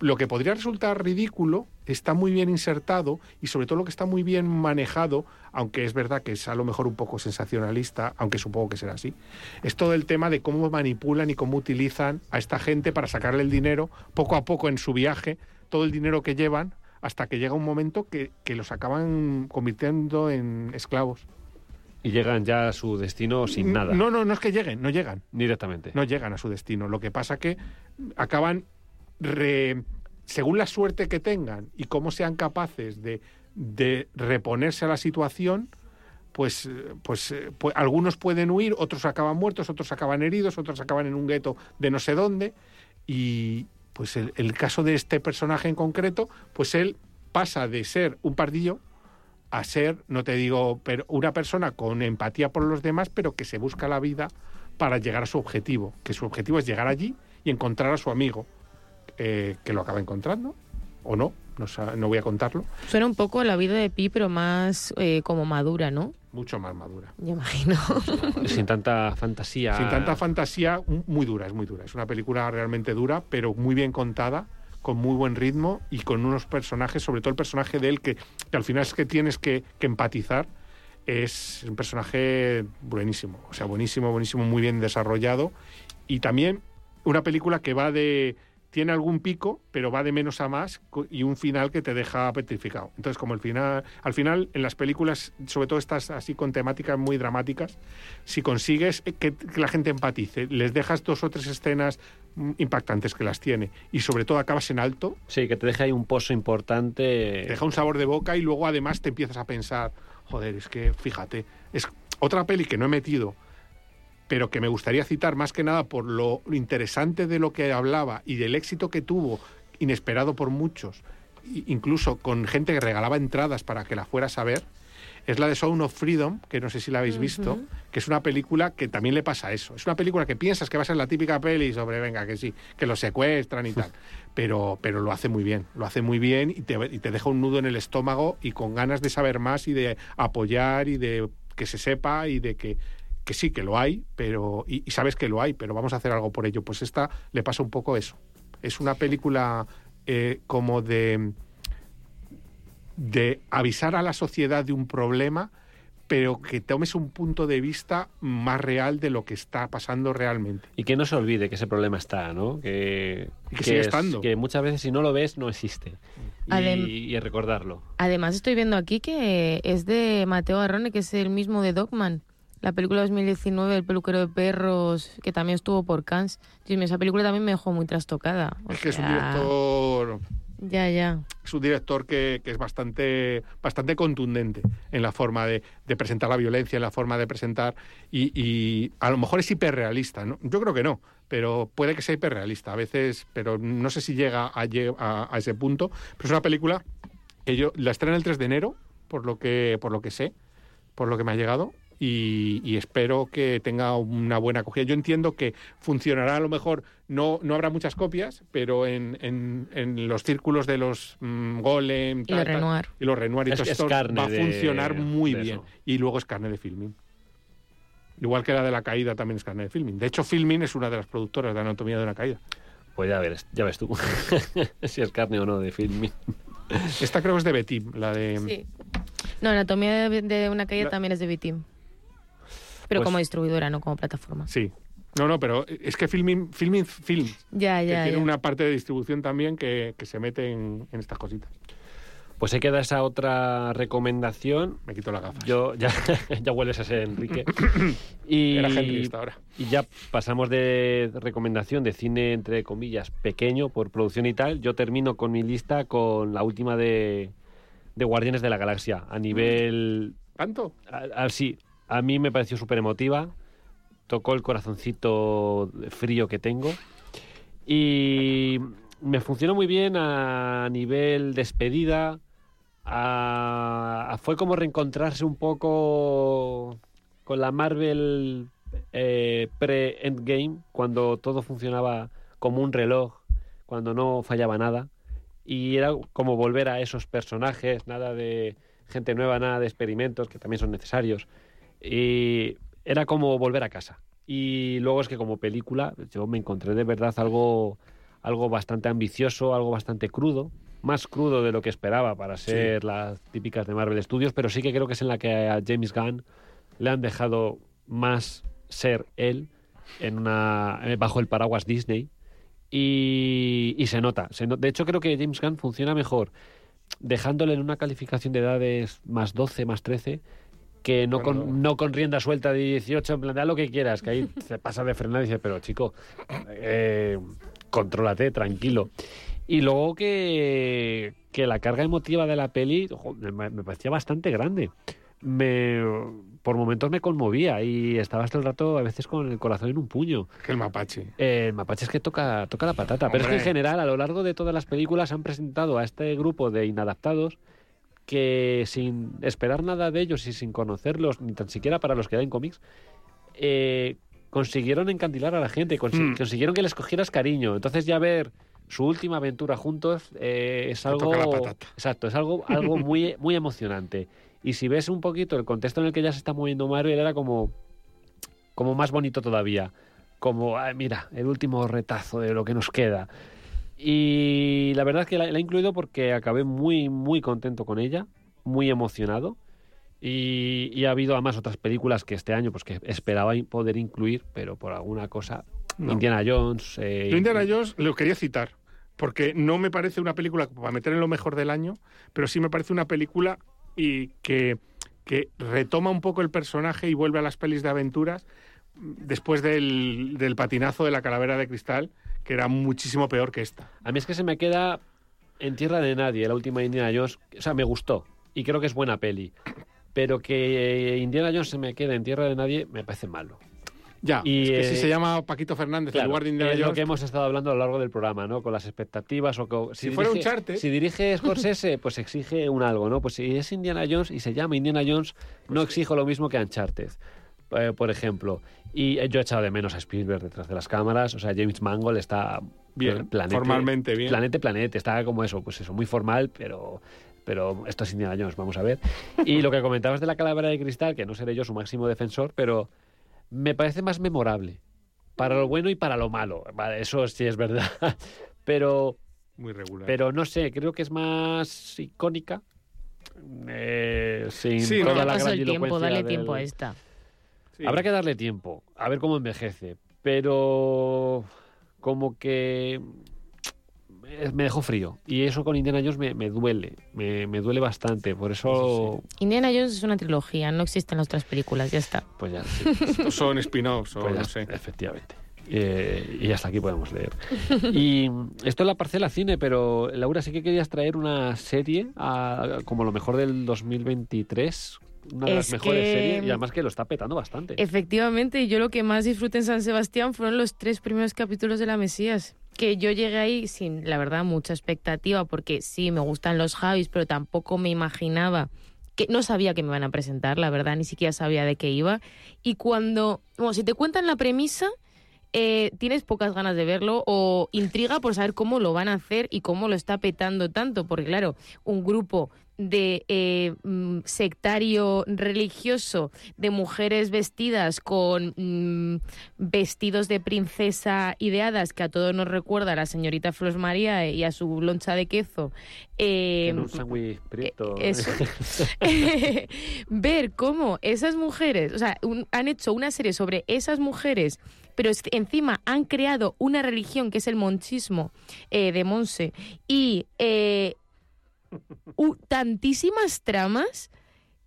lo que podría resultar ridículo está muy bien insertado y sobre todo lo que está muy bien manejado, aunque es verdad que es a lo mejor un poco sensacionalista, aunque supongo que será así, es todo el tema de cómo manipulan y cómo utilizan a esta gente para sacarle el dinero poco a poco en su viaje, todo el dinero que llevan, hasta que llega un momento que, que los acaban convirtiendo en esclavos. Y llegan ya a su destino sin nada. No, no, no es que lleguen, no llegan. Directamente. No llegan a su destino. Lo que pasa que acaban, según la suerte que tengan y cómo sean capaces de, reponerse a la situación, pues, pues, eh, pues algunos pueden huir, otros acaban muertos, otros acaban heridos, otros acaban en un gueto de no sé dónde. Y pues el, el caso de este personaje en concreto, pues él pasa de ser un pardillo a ser, no te digo, pero una persona con empatía por los demás, pero que se busca la vida para llegar a su objetivo, que su objetivo es llegar allí y encontrar a su amigo, eh, que lo acaba encontrando, o no, no, no voy a contarlo, Suena un poco la vida de Pi, pero más eh, como madura, ¿no? mucho más madura. Me imagino. Sin tanta fantasía. Sin tanta fantasía, muy dura, es muy dura. Es una película realmente dura, pero muy bien contada, con muy buen ritmo y con unos personajes, sobre todo el personaje de él, que, que al final es que tienes que, que empatizar. Es un personaje buenísimo, o sea, buenísimo, buenísimo, muy bien desarrollado. Y también una película que va de. Tiene algún pico, pero va de menos a más y un final que te deja petrificado. Entonces, como el final, al final, en las películas, sobre todo estas así con temáticas muy dramáticas, si consigues eh, que, que la gente empatice, les dejas dos o tres escenas mm, impactantes que las tiene y sobre todo acabas en alto, Sí, que te deja ahí un pozo importante. te deja un sabor de boca y luego además te empiezas a pensar, joder, es que fíjate, es otra peli que no he metido, pero que me gustaría citar más que nada por lo interesante de lo que hablaba y del éxito que tuvo, inesperado por muchos, incluso con gente que regalaba entradas para que la fueras a ver, es la de Sound of Freedom, que no sé si la habéis visto, que es una película que también le pasa eso. Es una película que piensas que va a ser la típica peli sobre, venga, que sí, que lo secuestran y tal, pero, pero lo hace muy bien, lo hace muy bien y te, y te deja un nudo en el estómago y con ganas de saber más y de apoyar y de que se sepa y de que, que sí, que lo hay, pero y, y sabes que lo hay, pero vamos a hacer algo por ello. Pues esta le pasa un poco eso. Es una película eh, como de de avisar a la sociedad de un problema, pero que tomes un punto de vista más real de lo que está pasando realmente. Y que no se olvide que ese problema está, ¿no? Que, Y que sigue es- estando. que muchas veces si no lo ves, no existe. Y, y recordarlo. Además, estoy viendo aquí que es de Mateo Arrone, que es el mismo de Dogman. La película 2019, El peluquero de perros, que también estuvo por Cannes. Mío, esa película también me dejó muy trastocada. O Es que es un sea, director Ya, ya. es un director que, que es bastante, bastante contundente en la forma de, de presentar la violencia, en la forma de presentar, y, y a lo mejor es hiperrealista, ¿no? Yo creo que no, pero puede que sea hiperrealista a veces, pero no sé si llega a, a- a ese punto. Pero es una película que yo la estreno el 3 de enero, por lo que, por lo que sé, por lo que me ha llegado. Y, y espero que tenga una buena acogida. Yo entiendo que funcionará a lo mejor, no, no habrá muchas copias, pero en, en- en los círculos de los mm, Golem Y tal, lo tal, Renoir. y los Renoir y Es- todo es esto va a de- funcionar muy de bien. eso. Y luego es carne de filming. Igual que la de la caída también es carne de filming. De hecho, Filming es una de las productoras de Anatomía de una caída. Pues ya ves, ya ves tú. si es carne o no de filming. Esta creo que es de Betim, la de... Sí. No, Anatomía de, de una caída La- también es de Bitim. Pero Pues- como distribuidora, no como plataforma. Sí. No, no, pero es que Filming, filming Film, Ya, que ya, tiene ya. una parte de distribución también que, que se mete en, en estas cositas. Pues se queda esa otra recomendación. Me quito la gafa. Yo ya, ya hueles a ese Enrique. y, Era Henry hasta ahora. y ya pasamos de recomendación de cine, entre comillas, pequeño por producción y tal. Yo termino con mi lista con la última de, de Guardianes de la Galaxia. A nivel. ¿Tanto? A- a- sí, a mí me pareció súper emotiva. Tocó el corazoncito frío que tengo. Y me funcionó muy bien a nivel despedida. a- fue como reencontrarse un poco con la Marvel eh, pre-Endgame, cuando todo funcionaba como un reloj, cuando no fallaba nada. Y era como volver a esos personajes, nada de gente nueva, nada de experimentos que también son necesarios. Y era como volver a casa. Y luego es que como película yo me encontré de verdad algo, algo bastante ambicioso, algo bastante crudo, más crudo de lo que esperaba para ser las típicas de Marvel Studios, pero sí que creo que es en la que a James Gunn le han dejado más ser él en una eh, bajo el paraguas Disney y, y se nota. Se no- de hecho, creo que James Gunn funciona mejor dejándole en una calificación de edades más 12, más 13, que no, Bueno. con, no con rienda suelta de 18, en plan, da lo que quieras, que ahí se pasa de frenar y dice, pero chico, eh, contrólate, tranquilo. Y luego que, que la carga emotiva de la peli ojo, me, me parecía bastante grande. Me, por momentos me conmovía y estaba hasta el rato a veces con el corazón en un puño. Que el mapache. Eh, el mapache es que toca, toca la patata. Pero es que en general, a lo largo de todas las películas, han presentado a este grupo de inadaptados que sin esperar nada de ellos y sin conocerlos, ni tan siquiera para los que dan cómics, eh, consiguieron encandilar a la gente, consi- Mm. consiguieron que les cogieras cariño. Entonces ya ver su última aventura juntos eh, es algo... Exacto, es algo, algo muy, muy emocionante. Y si ves un poquito el contexto en el que ya se está moviendo Marvel, era como, como más bonito todavía. Como, "Ay, mira, el último retazo de lo que nos queda. Y la verdad es que la, la he incluido porque acabé muy, muy contento con ella, muy emocionado. Y, y ha habido además otras películas que este año pues que esperaba poder incluir, pero por alguna cosa, No. Indiana Jones. eh, Yo Indiana Jones lo quería citar, porque no me parece una película para meter en lo mejor del año, pero sí me parece una película y que, que retoma un poco el personaje y vuelve a las pelis de aventuras después del, del patinazo de la calavera de cristal, que era muchísimo peor que esta. A mí es que se me queda en tierra de nadie la última Indiana Jones. O sea, me gustó y creo que es buena peli. Pero que Indiana Jones se me quede en tierra de nadie me parece malo. Ya, Y, es que si eh, se llama Paquito Fernández Claro, en lugar de Indiana es lo Jones, que hemos estado hablando a lo largo del programa, ¿no? Con las expectativas o Si fuera dirige- Uncharted. Si dirige Scorsese, pues exige un algo, ¿no? Pues si es Indiana Jones y se llama Indiana Jones, Pues no exijo lo mismo que Uncharted, eh, por ejemplo. Y eh, yo he echado de menos a Spielberg detrás de las cámaras, o sea, James Mangold está Bien, planete- formalmente bien. Planete, planete, está como eso, pues eso, muy formal, pero pero esto es Indiana Jones, vamos a ver. Y lo que comentabas de la calavera de cristal, que no seré yo su máximo defensor, pero me parece más memorable. Para lo bueno y para lo malo. Vale, eso sí es verdad. Pero, muy regular. pero no sé, creo que es más icónica. eh, sin Sí, toda no, la Paso el tiempo, dale del- tiempo a esta. Sí. Habrá que darle tiempo, a ver cómo envejece. Pero como que eh, me dejó frío. Y eso con Indiana Jones me, me duele, me, me duele bastante. Por eso, Indiana Jones es una trilogía, no existen las otras películas, ya está. pues ya, sí, Estos son spin-offs o pues no sé. efectivamente. Eh, y hasta aquí podemos leer. Y esto es la parcela cine, pero Laura, sí que querías traer una serie a- como lo mejor del 2023. Una de las Es mejores que- series y además que lo está petando bastante. Efectivamente, yo lo que más disfruté en San Sebastián fueron los tres primeros capítulos de La Mesías. Que yo llegué ahí sin, la verdad, mucha expectativa, porque sí, me gustan los Javis, pero tampoco me imaginaba que no sabía que me iban a presentar, la verdad, ni siquiera sabía de qué iba. Y cuando, bueno, si te cuentan la premisa, eh, tienes pocas ganas de verlo o intriga por saber cómo lo van a hacer y cómo lo está petando tanto, porque claro, un grupo de eh, mm, sectario religioso de mujeres vestidas con mm, vestidos de princesa ideadas que a todos nos recuerda a la señorita Flos María y a su loncha de queso. eh, un sándwich prieto. eso. ver cómo esas mujeres, o sea, un- han hecho una serie sobre esas mujeres, pero es- encima han creado una religión que es el monchismo eh, de Monse y eh, tantísimas tramas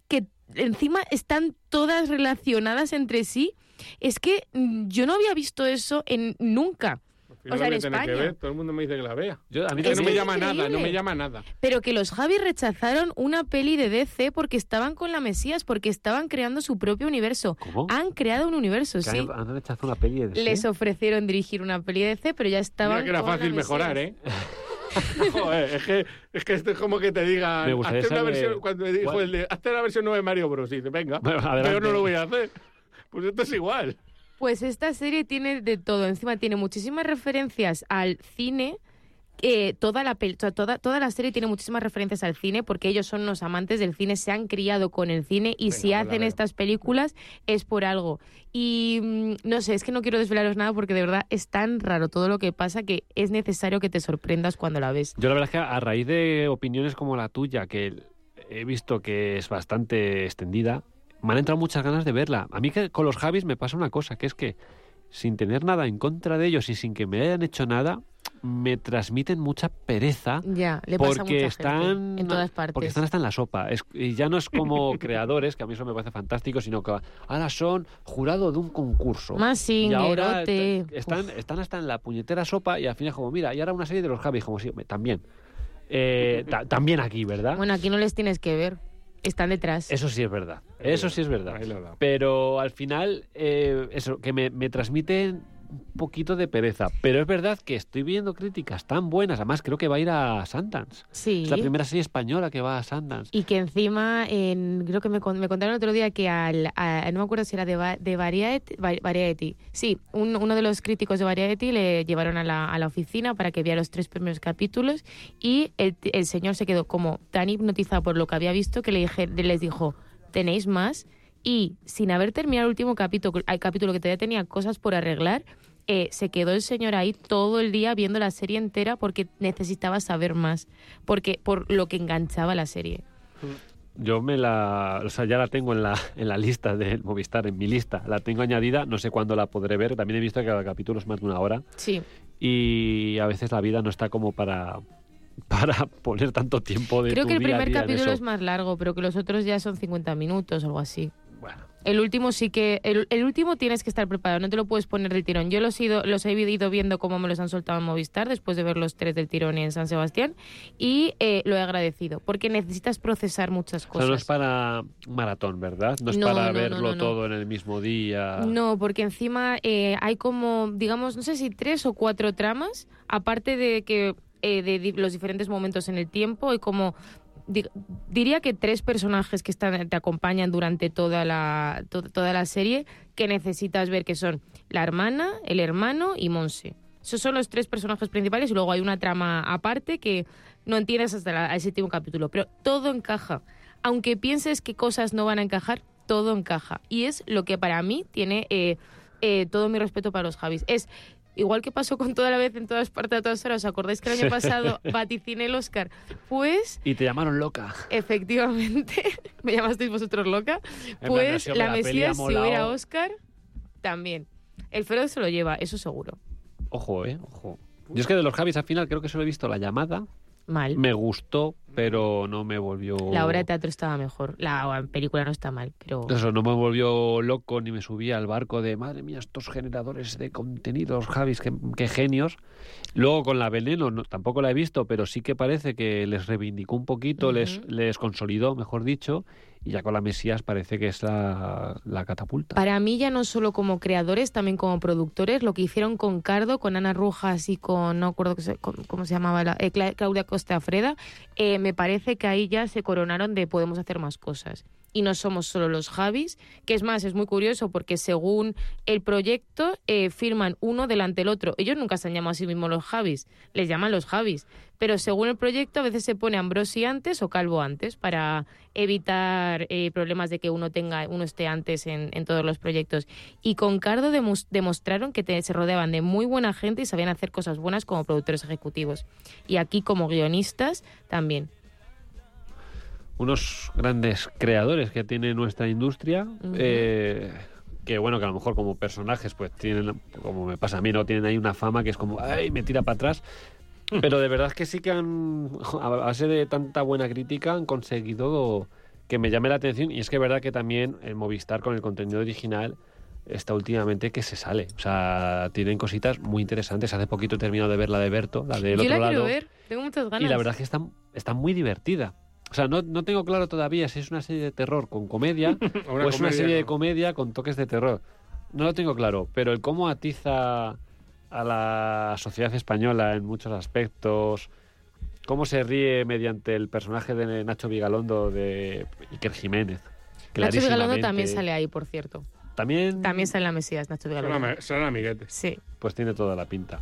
que encima están todas relacionadas entre sí. Es que mm, yo no había visto eso en nunca. No O sea, en voy a tener que España. ver, todo el mundo me dice que la vea. Yo, a mí Que Es no que me es llama nada, no me llama nada. Pero que los Javi rechazaron una peli de DC porque estaban con la Mesías, porque estaban creando su propio universo. ¿Cómo? Han creado un universo, sí. han, han rechazado una peli de DC. Les ofrecieron dirigir una peli de DC, pero ya estaban Mira que era con la fácil Mesías. mejorar, ¿eh? Joder, es que, es que esto es como que te digan. Me gustaría hazte una versión, cuando dijo ¿Cuál? el de, hazte la versión nueva de Mario Bros. Y dice, venga, Bueno, pero no lo voy a hacer. Pues esto es igual. Pues esta serie tiene de todo. Encima tiene muchísimas referencias al cine. eh, toda, la, toda, toda la serie tiene muchísimas referencias al cine porque ellos son unos amantes del cine, se han criado con el cine y Venga, si pues hacen estas películas es por algo. Y mm, no sé, es que no quiero desvelaros nada porque de verdad es tan raro todo lo que pasa que es necesario que te sorprendas cuando la ves. Yo la verdad es que a raíz de opiniones como la tuya, que he visto que es bastante extendida, me han entrado muchas ganas de verla. A mí que con los Javis me pasa una cosa, que es que sin tener nada en contra de ellos y sin que me hayan hecho nada, me transmiten mucha pereza Ya, le pasa a porque mucha están en todas partes. porque están hasta en la sopa Es- y ya no es como creadores que a mí eso me parece fantástico sino que ahora son jurado de un concurso Más y ahora están, están hasta en la puñetera sopa y al final como mira y ahora una serie de los Javis como hombre, también Eh, ta- también aquí verdad Bueno, aquí no les tienes que ver. Están detrás. eso sí es verdad. Eso sí es verdad. pero al final eh, eso que me, me transmiten un poquito de pereza pero es verdad que estoy viendo críticas tan buenas además creo que va a ir a Sundance Sí. es la primera serie española que va a Sundance Y que encima, en, creo que me, me contaron otro día que al, a- no me acuerdo si era de, de Variety, Va- Variety. Sí, un- uno de los críticos de Variety le llevaron a la, a la oficina para que viera los tres primeros capítulos y el, el señor se quedó como tan hipnotizado por lo que había visto que le dije, les dijo, ¿tenéis más? Y sin haber terminado el último capítulo, el capítulo que todavía tenía cosas por arreglar, eh, se quedó el señor ahí todo el día viendo la serie entera porque necesitaba saber más, porque por lo que enganchaba la serie. Yo me la, o sea, ya la tengo en la, en la lista de Movistar, en mi lista. La tengo añadida, no sé cuándo la podré ver. También he visto que cada capítulo es más de una hora Sí, y a veces la vida no está como para, para poner tanto tiempo de creo tu que el día primer día capítulo es más largo, pero que los otros ya son 50 minutos o algo así. Bueno, El último sí que. El, el último tienes que estar preparado, no te lo puedes poner del tirón. Yo los, he ido, los he ido viendo cómo me los han soltado en Movistar después de ver los tres del tirón en San Sebastián y eh, lo he agradecido porque necesitas procesar muchas o cosas. sea, no es para maratón, ¿verdad? No es No, para no, verlo no, todo en el mismo día. No, porque encima eh, hay como, digamos, no sé si tres o cuatro tramas, aparte de que eh, de di- los diferentes momentos en el tiempo, hay como di- diría que tres personajes que están te acompañan durante toda la to- toda la serie que necesitas ver que son la hermana, el hermano y Monse. Esos son los tres personajes principales y luego hay una trama aparte que no entiendes hasta el séptimo capítulo, pero todo encaja. Aunque pienses que cosas no van a encajar, todo encaja. Y es lo que para mí tiene eh, eh, todo mi respeto para los Javis. Es igual que pasó con toda la vez en todas partes a todas horas. ¿Os acordáis que el año pasado vaticiné el Oscar? Pues Y te llamaron loca. efectivamente, me llamasteis vosotros loca. Pues la la Mesías, si hubiera Oscar, también. El Feroz se lo lleva, eso seguro. Ojo, eh, ojo. Yo es que de los Javis al final creo que solo he visto la llamada. Mal. Me gustó, pero no me volvió. La obra de teatro estaba mejor. La película no está mal, pero... Eso no me volvió loco ni me subía al barco de madre mía, estos generadores de contenidos, Javis, qué, qué genios. Luego con la Veneno no- tampoco la he visto, pero sí que parece que les reivindicó un poquito, les, les consolidó, mejor dicho, y ya con la Mesías parece que es la, la catapulta. Para mí ya no solo como creadores, también como productores, lo que hicieron con Cardo, con Ana Rojas y con, no acuerdo cómo se llamaba, la, eh, Cla- Claudia Costa Freda, eh, me parece que ahí ya se coronaron de podemos hacer más cosas. Y no somos solo los Javis, que es más, es muy curioso porque según el proyecto eh, firman uno delante del otro. Ellos nunca se han llamado a sí mismos los Javis, les llaman los Javis. Pero según el proyecto a veces se pone Ambrosi antes o Calvo antes para evitar eh, problemas de que uno tenga uno esté antes en, todos los proyectos. Y con Cardo demostraron que se rodeaban de muy buena gente y sabían hacer cosas buenas como productores ejecutivos. Y aquí como guionistas también. Unos grandes creadores que tiene nuestra industria. Ujú. eh, que bueno, que a lo mejor como personajes, pues tienen, como me pasa a mí, no tienen ahí una fama que es como, ay, me tira para atrás. Pero de verdad que sí que han, a base de tanta buena crítica, han conseguido que me llame la atención. Y es que es verdad que también el Movistar con el contenido original está últimamente que se sale. O sea, tienen cositas muy interesantes. Hace poquito he terminado de ver la de Berto, la del Yo otro la quiero lado. ver, tengo muchas ganas. Y la verdad es que está, está muy divertida. O sea, no, no tengo claro todavía si es una serie de terror con comedia o Una es una serie de comedia con toques de terror. No lo tengo claro, pero el cómo atiza a la sociedad española en muchos aspectos, cómo se ríe mediante el personaje de Nacho Vigalondo de Iker Jiménez. Nacho Vigalondo también sale ahí, por cierto. También, También sale en la Mesías, Nacho Vigalondo. ami- son amiguetes. Sí. pues tiene toda la pinta.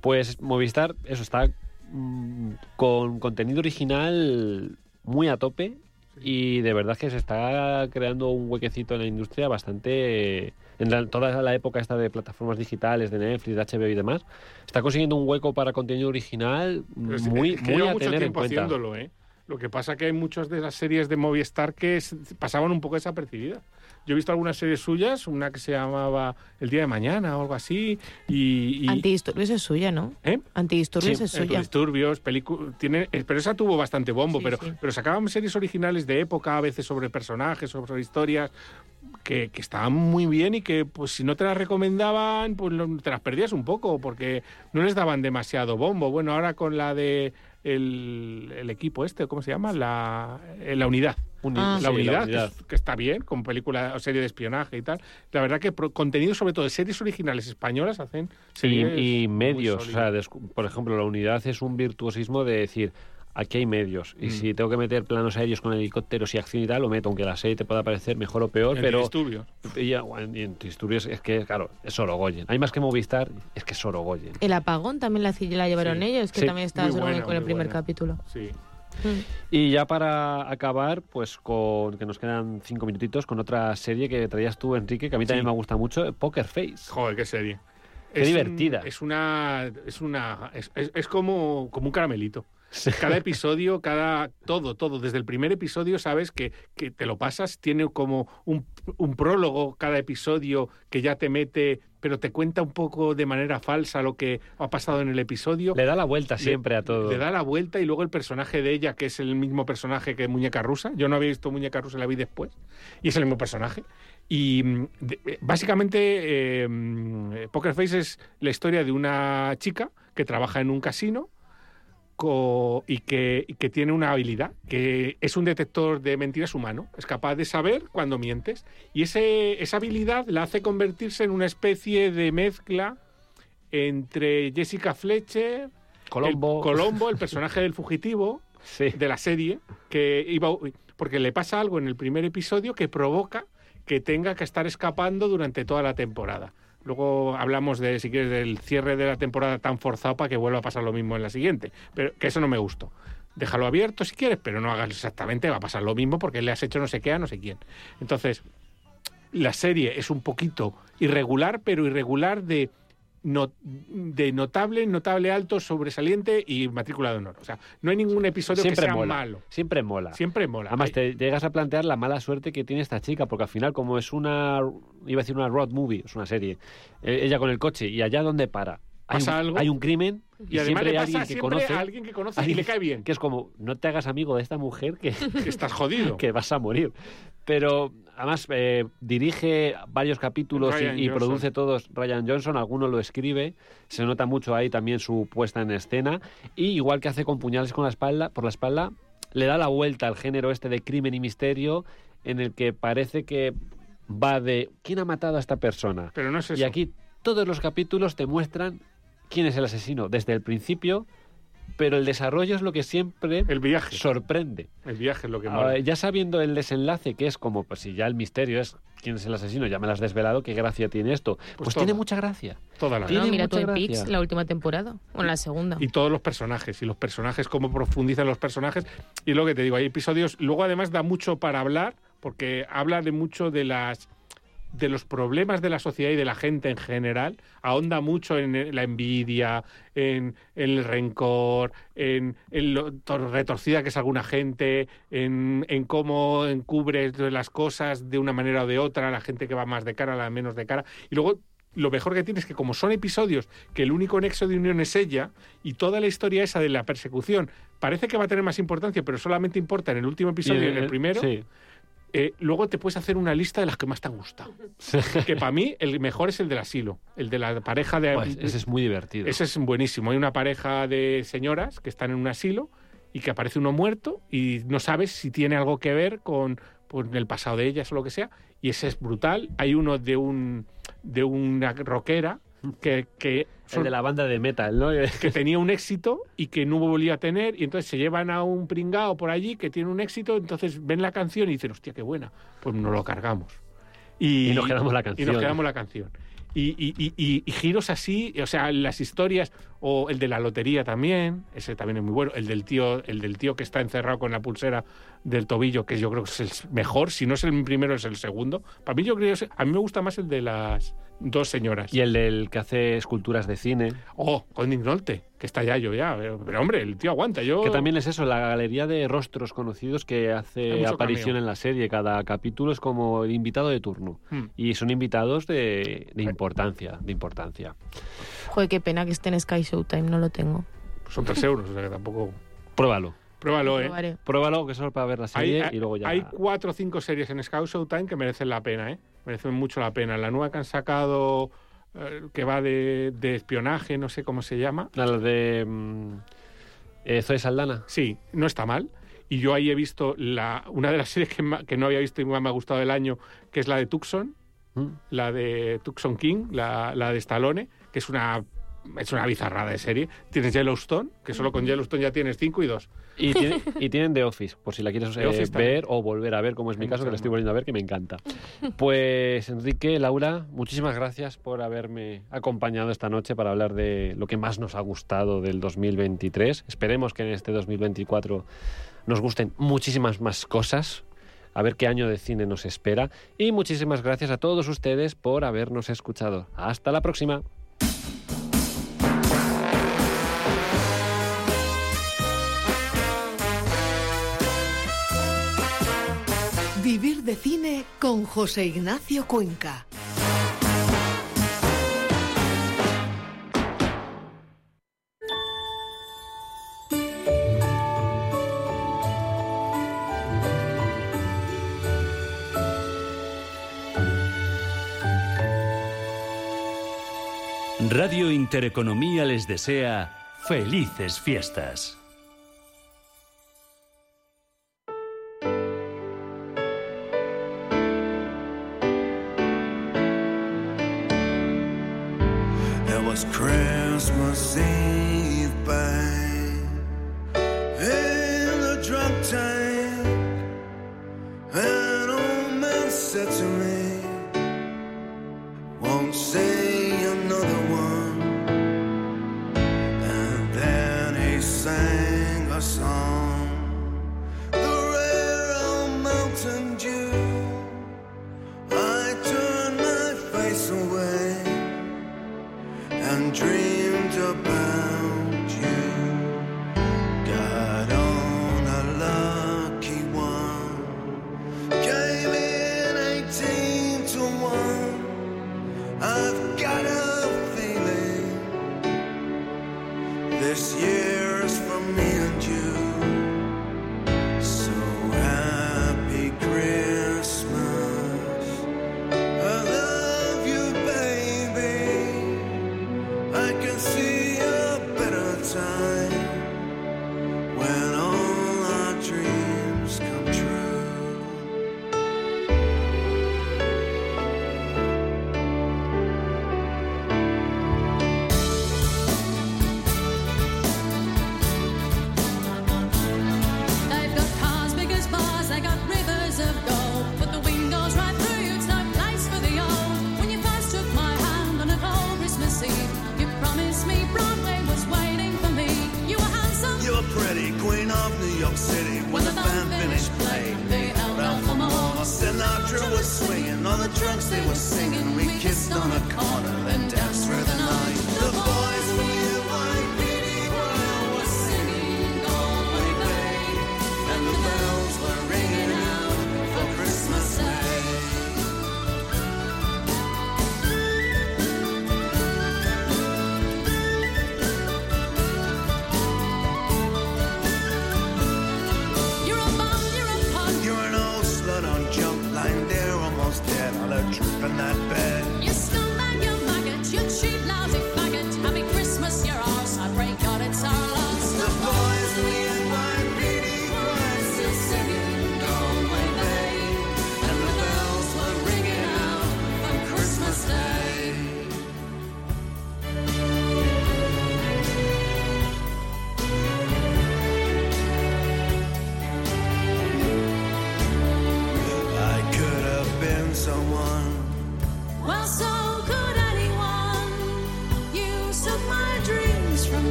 Pues Movistar, eso está mm, con contenido original muy a tope y de verdad que se está creando un huequecito en la industria bastante en la- toda la época esta de plataformas digitales de Netflix, de HBO y demás, está consiguiendo un hueco para contenido original Pero muy, es que muy a mucho tener en cuenta. haciéndolo, ¿eh? Lo que pasa que hay muchas de las series de Movistar que pasaban un poco desapercibidas. Yo he visto algunas series suyas, una que se llamaba El Día de Mañana o algo así, y... y Antidisturbios es suya, ¿no? ¿Eh? Antidisturbios Sí, es suya. disturbios, pelicu- tiene, eh, pero esa tuvo bastante bombo, Sí, pero, sí. pero sacaban series originales de época, a veces sobre personajes, sobre historias, que, que estaban muy bien y que pues si no te las recomendaban, pues te las perdías un poco, porque no les daban demasiado bombo. Bueno, ahora con la de el, el equipo este, ¿cómo se llama? La, eh, la unidad. Uni- Ah. sí, La unidad, unidad. Que, es- que está bien, como película o serie de espionaje y tal. La verdad que pro- contenido, sobre todo de series originales españolas, hacen Y, series y muy medios, o sea, descu- por ejemplo, la unidad es un virtuosismo de decir, aquí hay medios, y Mm. si tengo que meter planos aéreos con helicópteros y acción y tal, lo meto, aunque la serie te pueda parecer mejor o peor, En pero... disturbios. Y, en disturbios es que, claro, es Sorogoyen. Hay más que Movistar, es que es Sorogoyen. El apagón también la, la llevaron Sí. ellos, que Sí, también solo buena, con el primer buena. capítulo. Sí. Mm. Y ya para acabar, pues con que nos quedan cinco minutitos, con otra serie que traías tú, Enrique, que a mí también me gusta mucho, Poker Face. Joder, qué serie. Qué Es un- divertida. es una. Es una. Es, es- es como, como un caramelito. Cada episodio, cada. Todo, todo. Desde el primer episodio sabes que, que te lo pasas. Tiene como un, un prólogo cada episodio que ya te mete, pero te cuenta un poco de manera falsa lo que ha pasado en el episodio. Le da la vuelta Le- siempre a todo. Le da la vuelta y luego el personaje de ella, que es el mismo personaje que Muñeca Rusa. Yo no había visto Muñeca Rusa, la vi después. Y es el mismo personaje. Y mm, eh, básicamente eh, mm, Poker Face es la historia de una chica que trabaja en un casino y, que, y que tiene una habilidad, que es un detector de mentiras humano. Es capaz de saber cuando mientes. Y ese, esa habilidad la hace convertirse en una especie de mezcla entre Jessica Fletcher, Colombo. el, Colombo, el personaje del fugitivo Sí. de la serie, que iba porque le pasa algo en el primer episodio que provoca que tenga que estar escapando durante toda la temporada. Luego hablamos de, si quieres, del cierre de la temporada tan forzado para que vuelva a pasar lo mismo en la siguiente. Pero que eso no me gustó. Déjalo abierto si quieres, pero no hagas exactamente, va a pasar lo mismo porque le has hecho no sé qué a no sé quién. Entonces, la serie es un poquito irregular, pero irregular de, no- de notable, notable alto, sobresaliente y matrícula de honor. O sea, no hay ningún episodio Siempre que sea mola. malo. Siempre mola. Siempre mola. Además, Hay- te llegas a plantear la mala suerte que tiene esta chica, porque al final, como es una, iba a decir una road movie, es una serie, eh, ella con el coche, y allá donde para, hay, Pasa un, algo. hay un crimen, y además le hay pasa alguien que siempre conoce, a alguien que conoce y le cae bien. que es como, no te hagas amigo de esta mujer que, que estás jodido. que vas a morir. Pero además eh, dirige varios capítulos y, Ryan y Johnson. produce todos Ryan Johnson, alguno lo escribe, se nota mucho ahí también su puesta en escena y igual que hace con puñales con la espalda, por la espalda, le da la vuelta al género este de crimen y misterio en el que parece que va de quién ha matado a esta persona. Pero no es eso. Y aquí todos los capítulos te muestran quién es el asesino desde el principio, pero el desarrollo es lo que siempre El viaje. sorprende. El viaje es lo que Ahora, mola. ya sabiendo el desenlace, que es como, pues si ya el misterio es quién es el asesino, ya me lo has desvelado, qué gracia tiene esto. Pues, Pues tiene mucha gracia. Toda la tiene No, mira Twin. Peaks, la última temporada, o la segunda. y todos los personajes y los personajes cómo profundizan los personajes y lo que te digo hay episodios luego además da mucho para hablar porque habla de mucho de las de los problemas de la sociedad y de la gente en general ahonda mucho en la envidia en, en el rencor en, en lo tor- retorcida que es alguna gente en, en cómo encubre las cosas de una manera o de otra la gente que va más de cara la menos de cara y luego lo mejor que tiene es que como son episodios que el único nexo de unión es ella y toda la historia esa de la persecución parece que va a tener más importancia, pero solamente importa en el último episodio y en el primero. Sí. Eh, luego te puedes hacer una lista de las que más te han gustado. Que para mí el mejor es el del asilo, el de la pareja de... Pues ese es muy divertido. Ese es buenísimo. Hay una pareja de señoras que están en un asilo y que aparece uno muerto y no sabes si tiene algo que ver con, con el pasado de ellas o lo que sea. Y ese es brutal. Hay uno de un de una rockera que, que, El de la banda de metal, ¿no? que tenía un éxito y que no volvía a tener y entonces se llevan a un pringao por allí que tiene un éxito, entonces ven la canción y dicen, hostia, qué buena, pues nos lo cargamos. Y nos quedamos la Y canción. nos quedamos la canción. Y, y- y- y- y giros así, o sea, las historias, o el de la lotería también, ese también es muy bueno, el del tío, el del tío que está encerrado con la pulsera del tobillo, que yo creo que es el mejor, si no es el primero, es el segundo. Para mí yo creo, a mí me gusta más el de las dos señoras. Y el del que hace esculturas de cine. Oh, con Nick Nolte, que está ya yo ya, pero, pero, hombre, el tío aguanta, yo... Que también es eso, la galería de rostros conocidos que hace aparición cameo. en la serie. Cada capítulo es como el invitado de turno. Hmm. Y son invitados de, de importancia, de importancia. Joder, qué pena que esté en Sky Showtime, no lo tengo. Son tres euros, o sea que tampoco... Pruébalo. Pruébalo, ¿eh? Probaré. Pruébalo, que solo para ver la serie y luego ya... hay cuatro o cinco series en Scout Showtime que merecen la pena, ¿eh? Merecen mucho la pena. La nueva que han sacado, eh, que va de, de espionaje, no sé cómo se llama. La de mm, eh, Zoe Saldana. Sí, no está mal. Y yo ahí he visto la, una de las series que, ma- que no había visto y más me ha gustado del año, que es la de Tucson, Mm. la de Tucson King, la, la de Stallone, que es una, es una bizarrada de serie. Tienes Yellowstone, que solo con Yellowstone ya tienes cinco y dos. Y, tiene- y tienen The Office, por si la quieres eh, ver o volver a ver, como es mi caso, que la estoy volviendo a ver, que me encanta. Pues Enrique, Laura, muchísimas gracias por haberme acompañado esta noche para hablar de lo que más nos ha gustado del 2023. Esperemos que en este 2024 nos gusten muchísimas más cosas. A ver qué año de cine nos espera. Y muchísimas gracias a todos ustedes por habernos escuchado. Hasta la próxima. Vivir de cine con José Ignacio Cuenca. Radio Intereconomía les desea felices fiestas. It Christmas Eve, babe, in the drunk tank. An old man said to me, this year.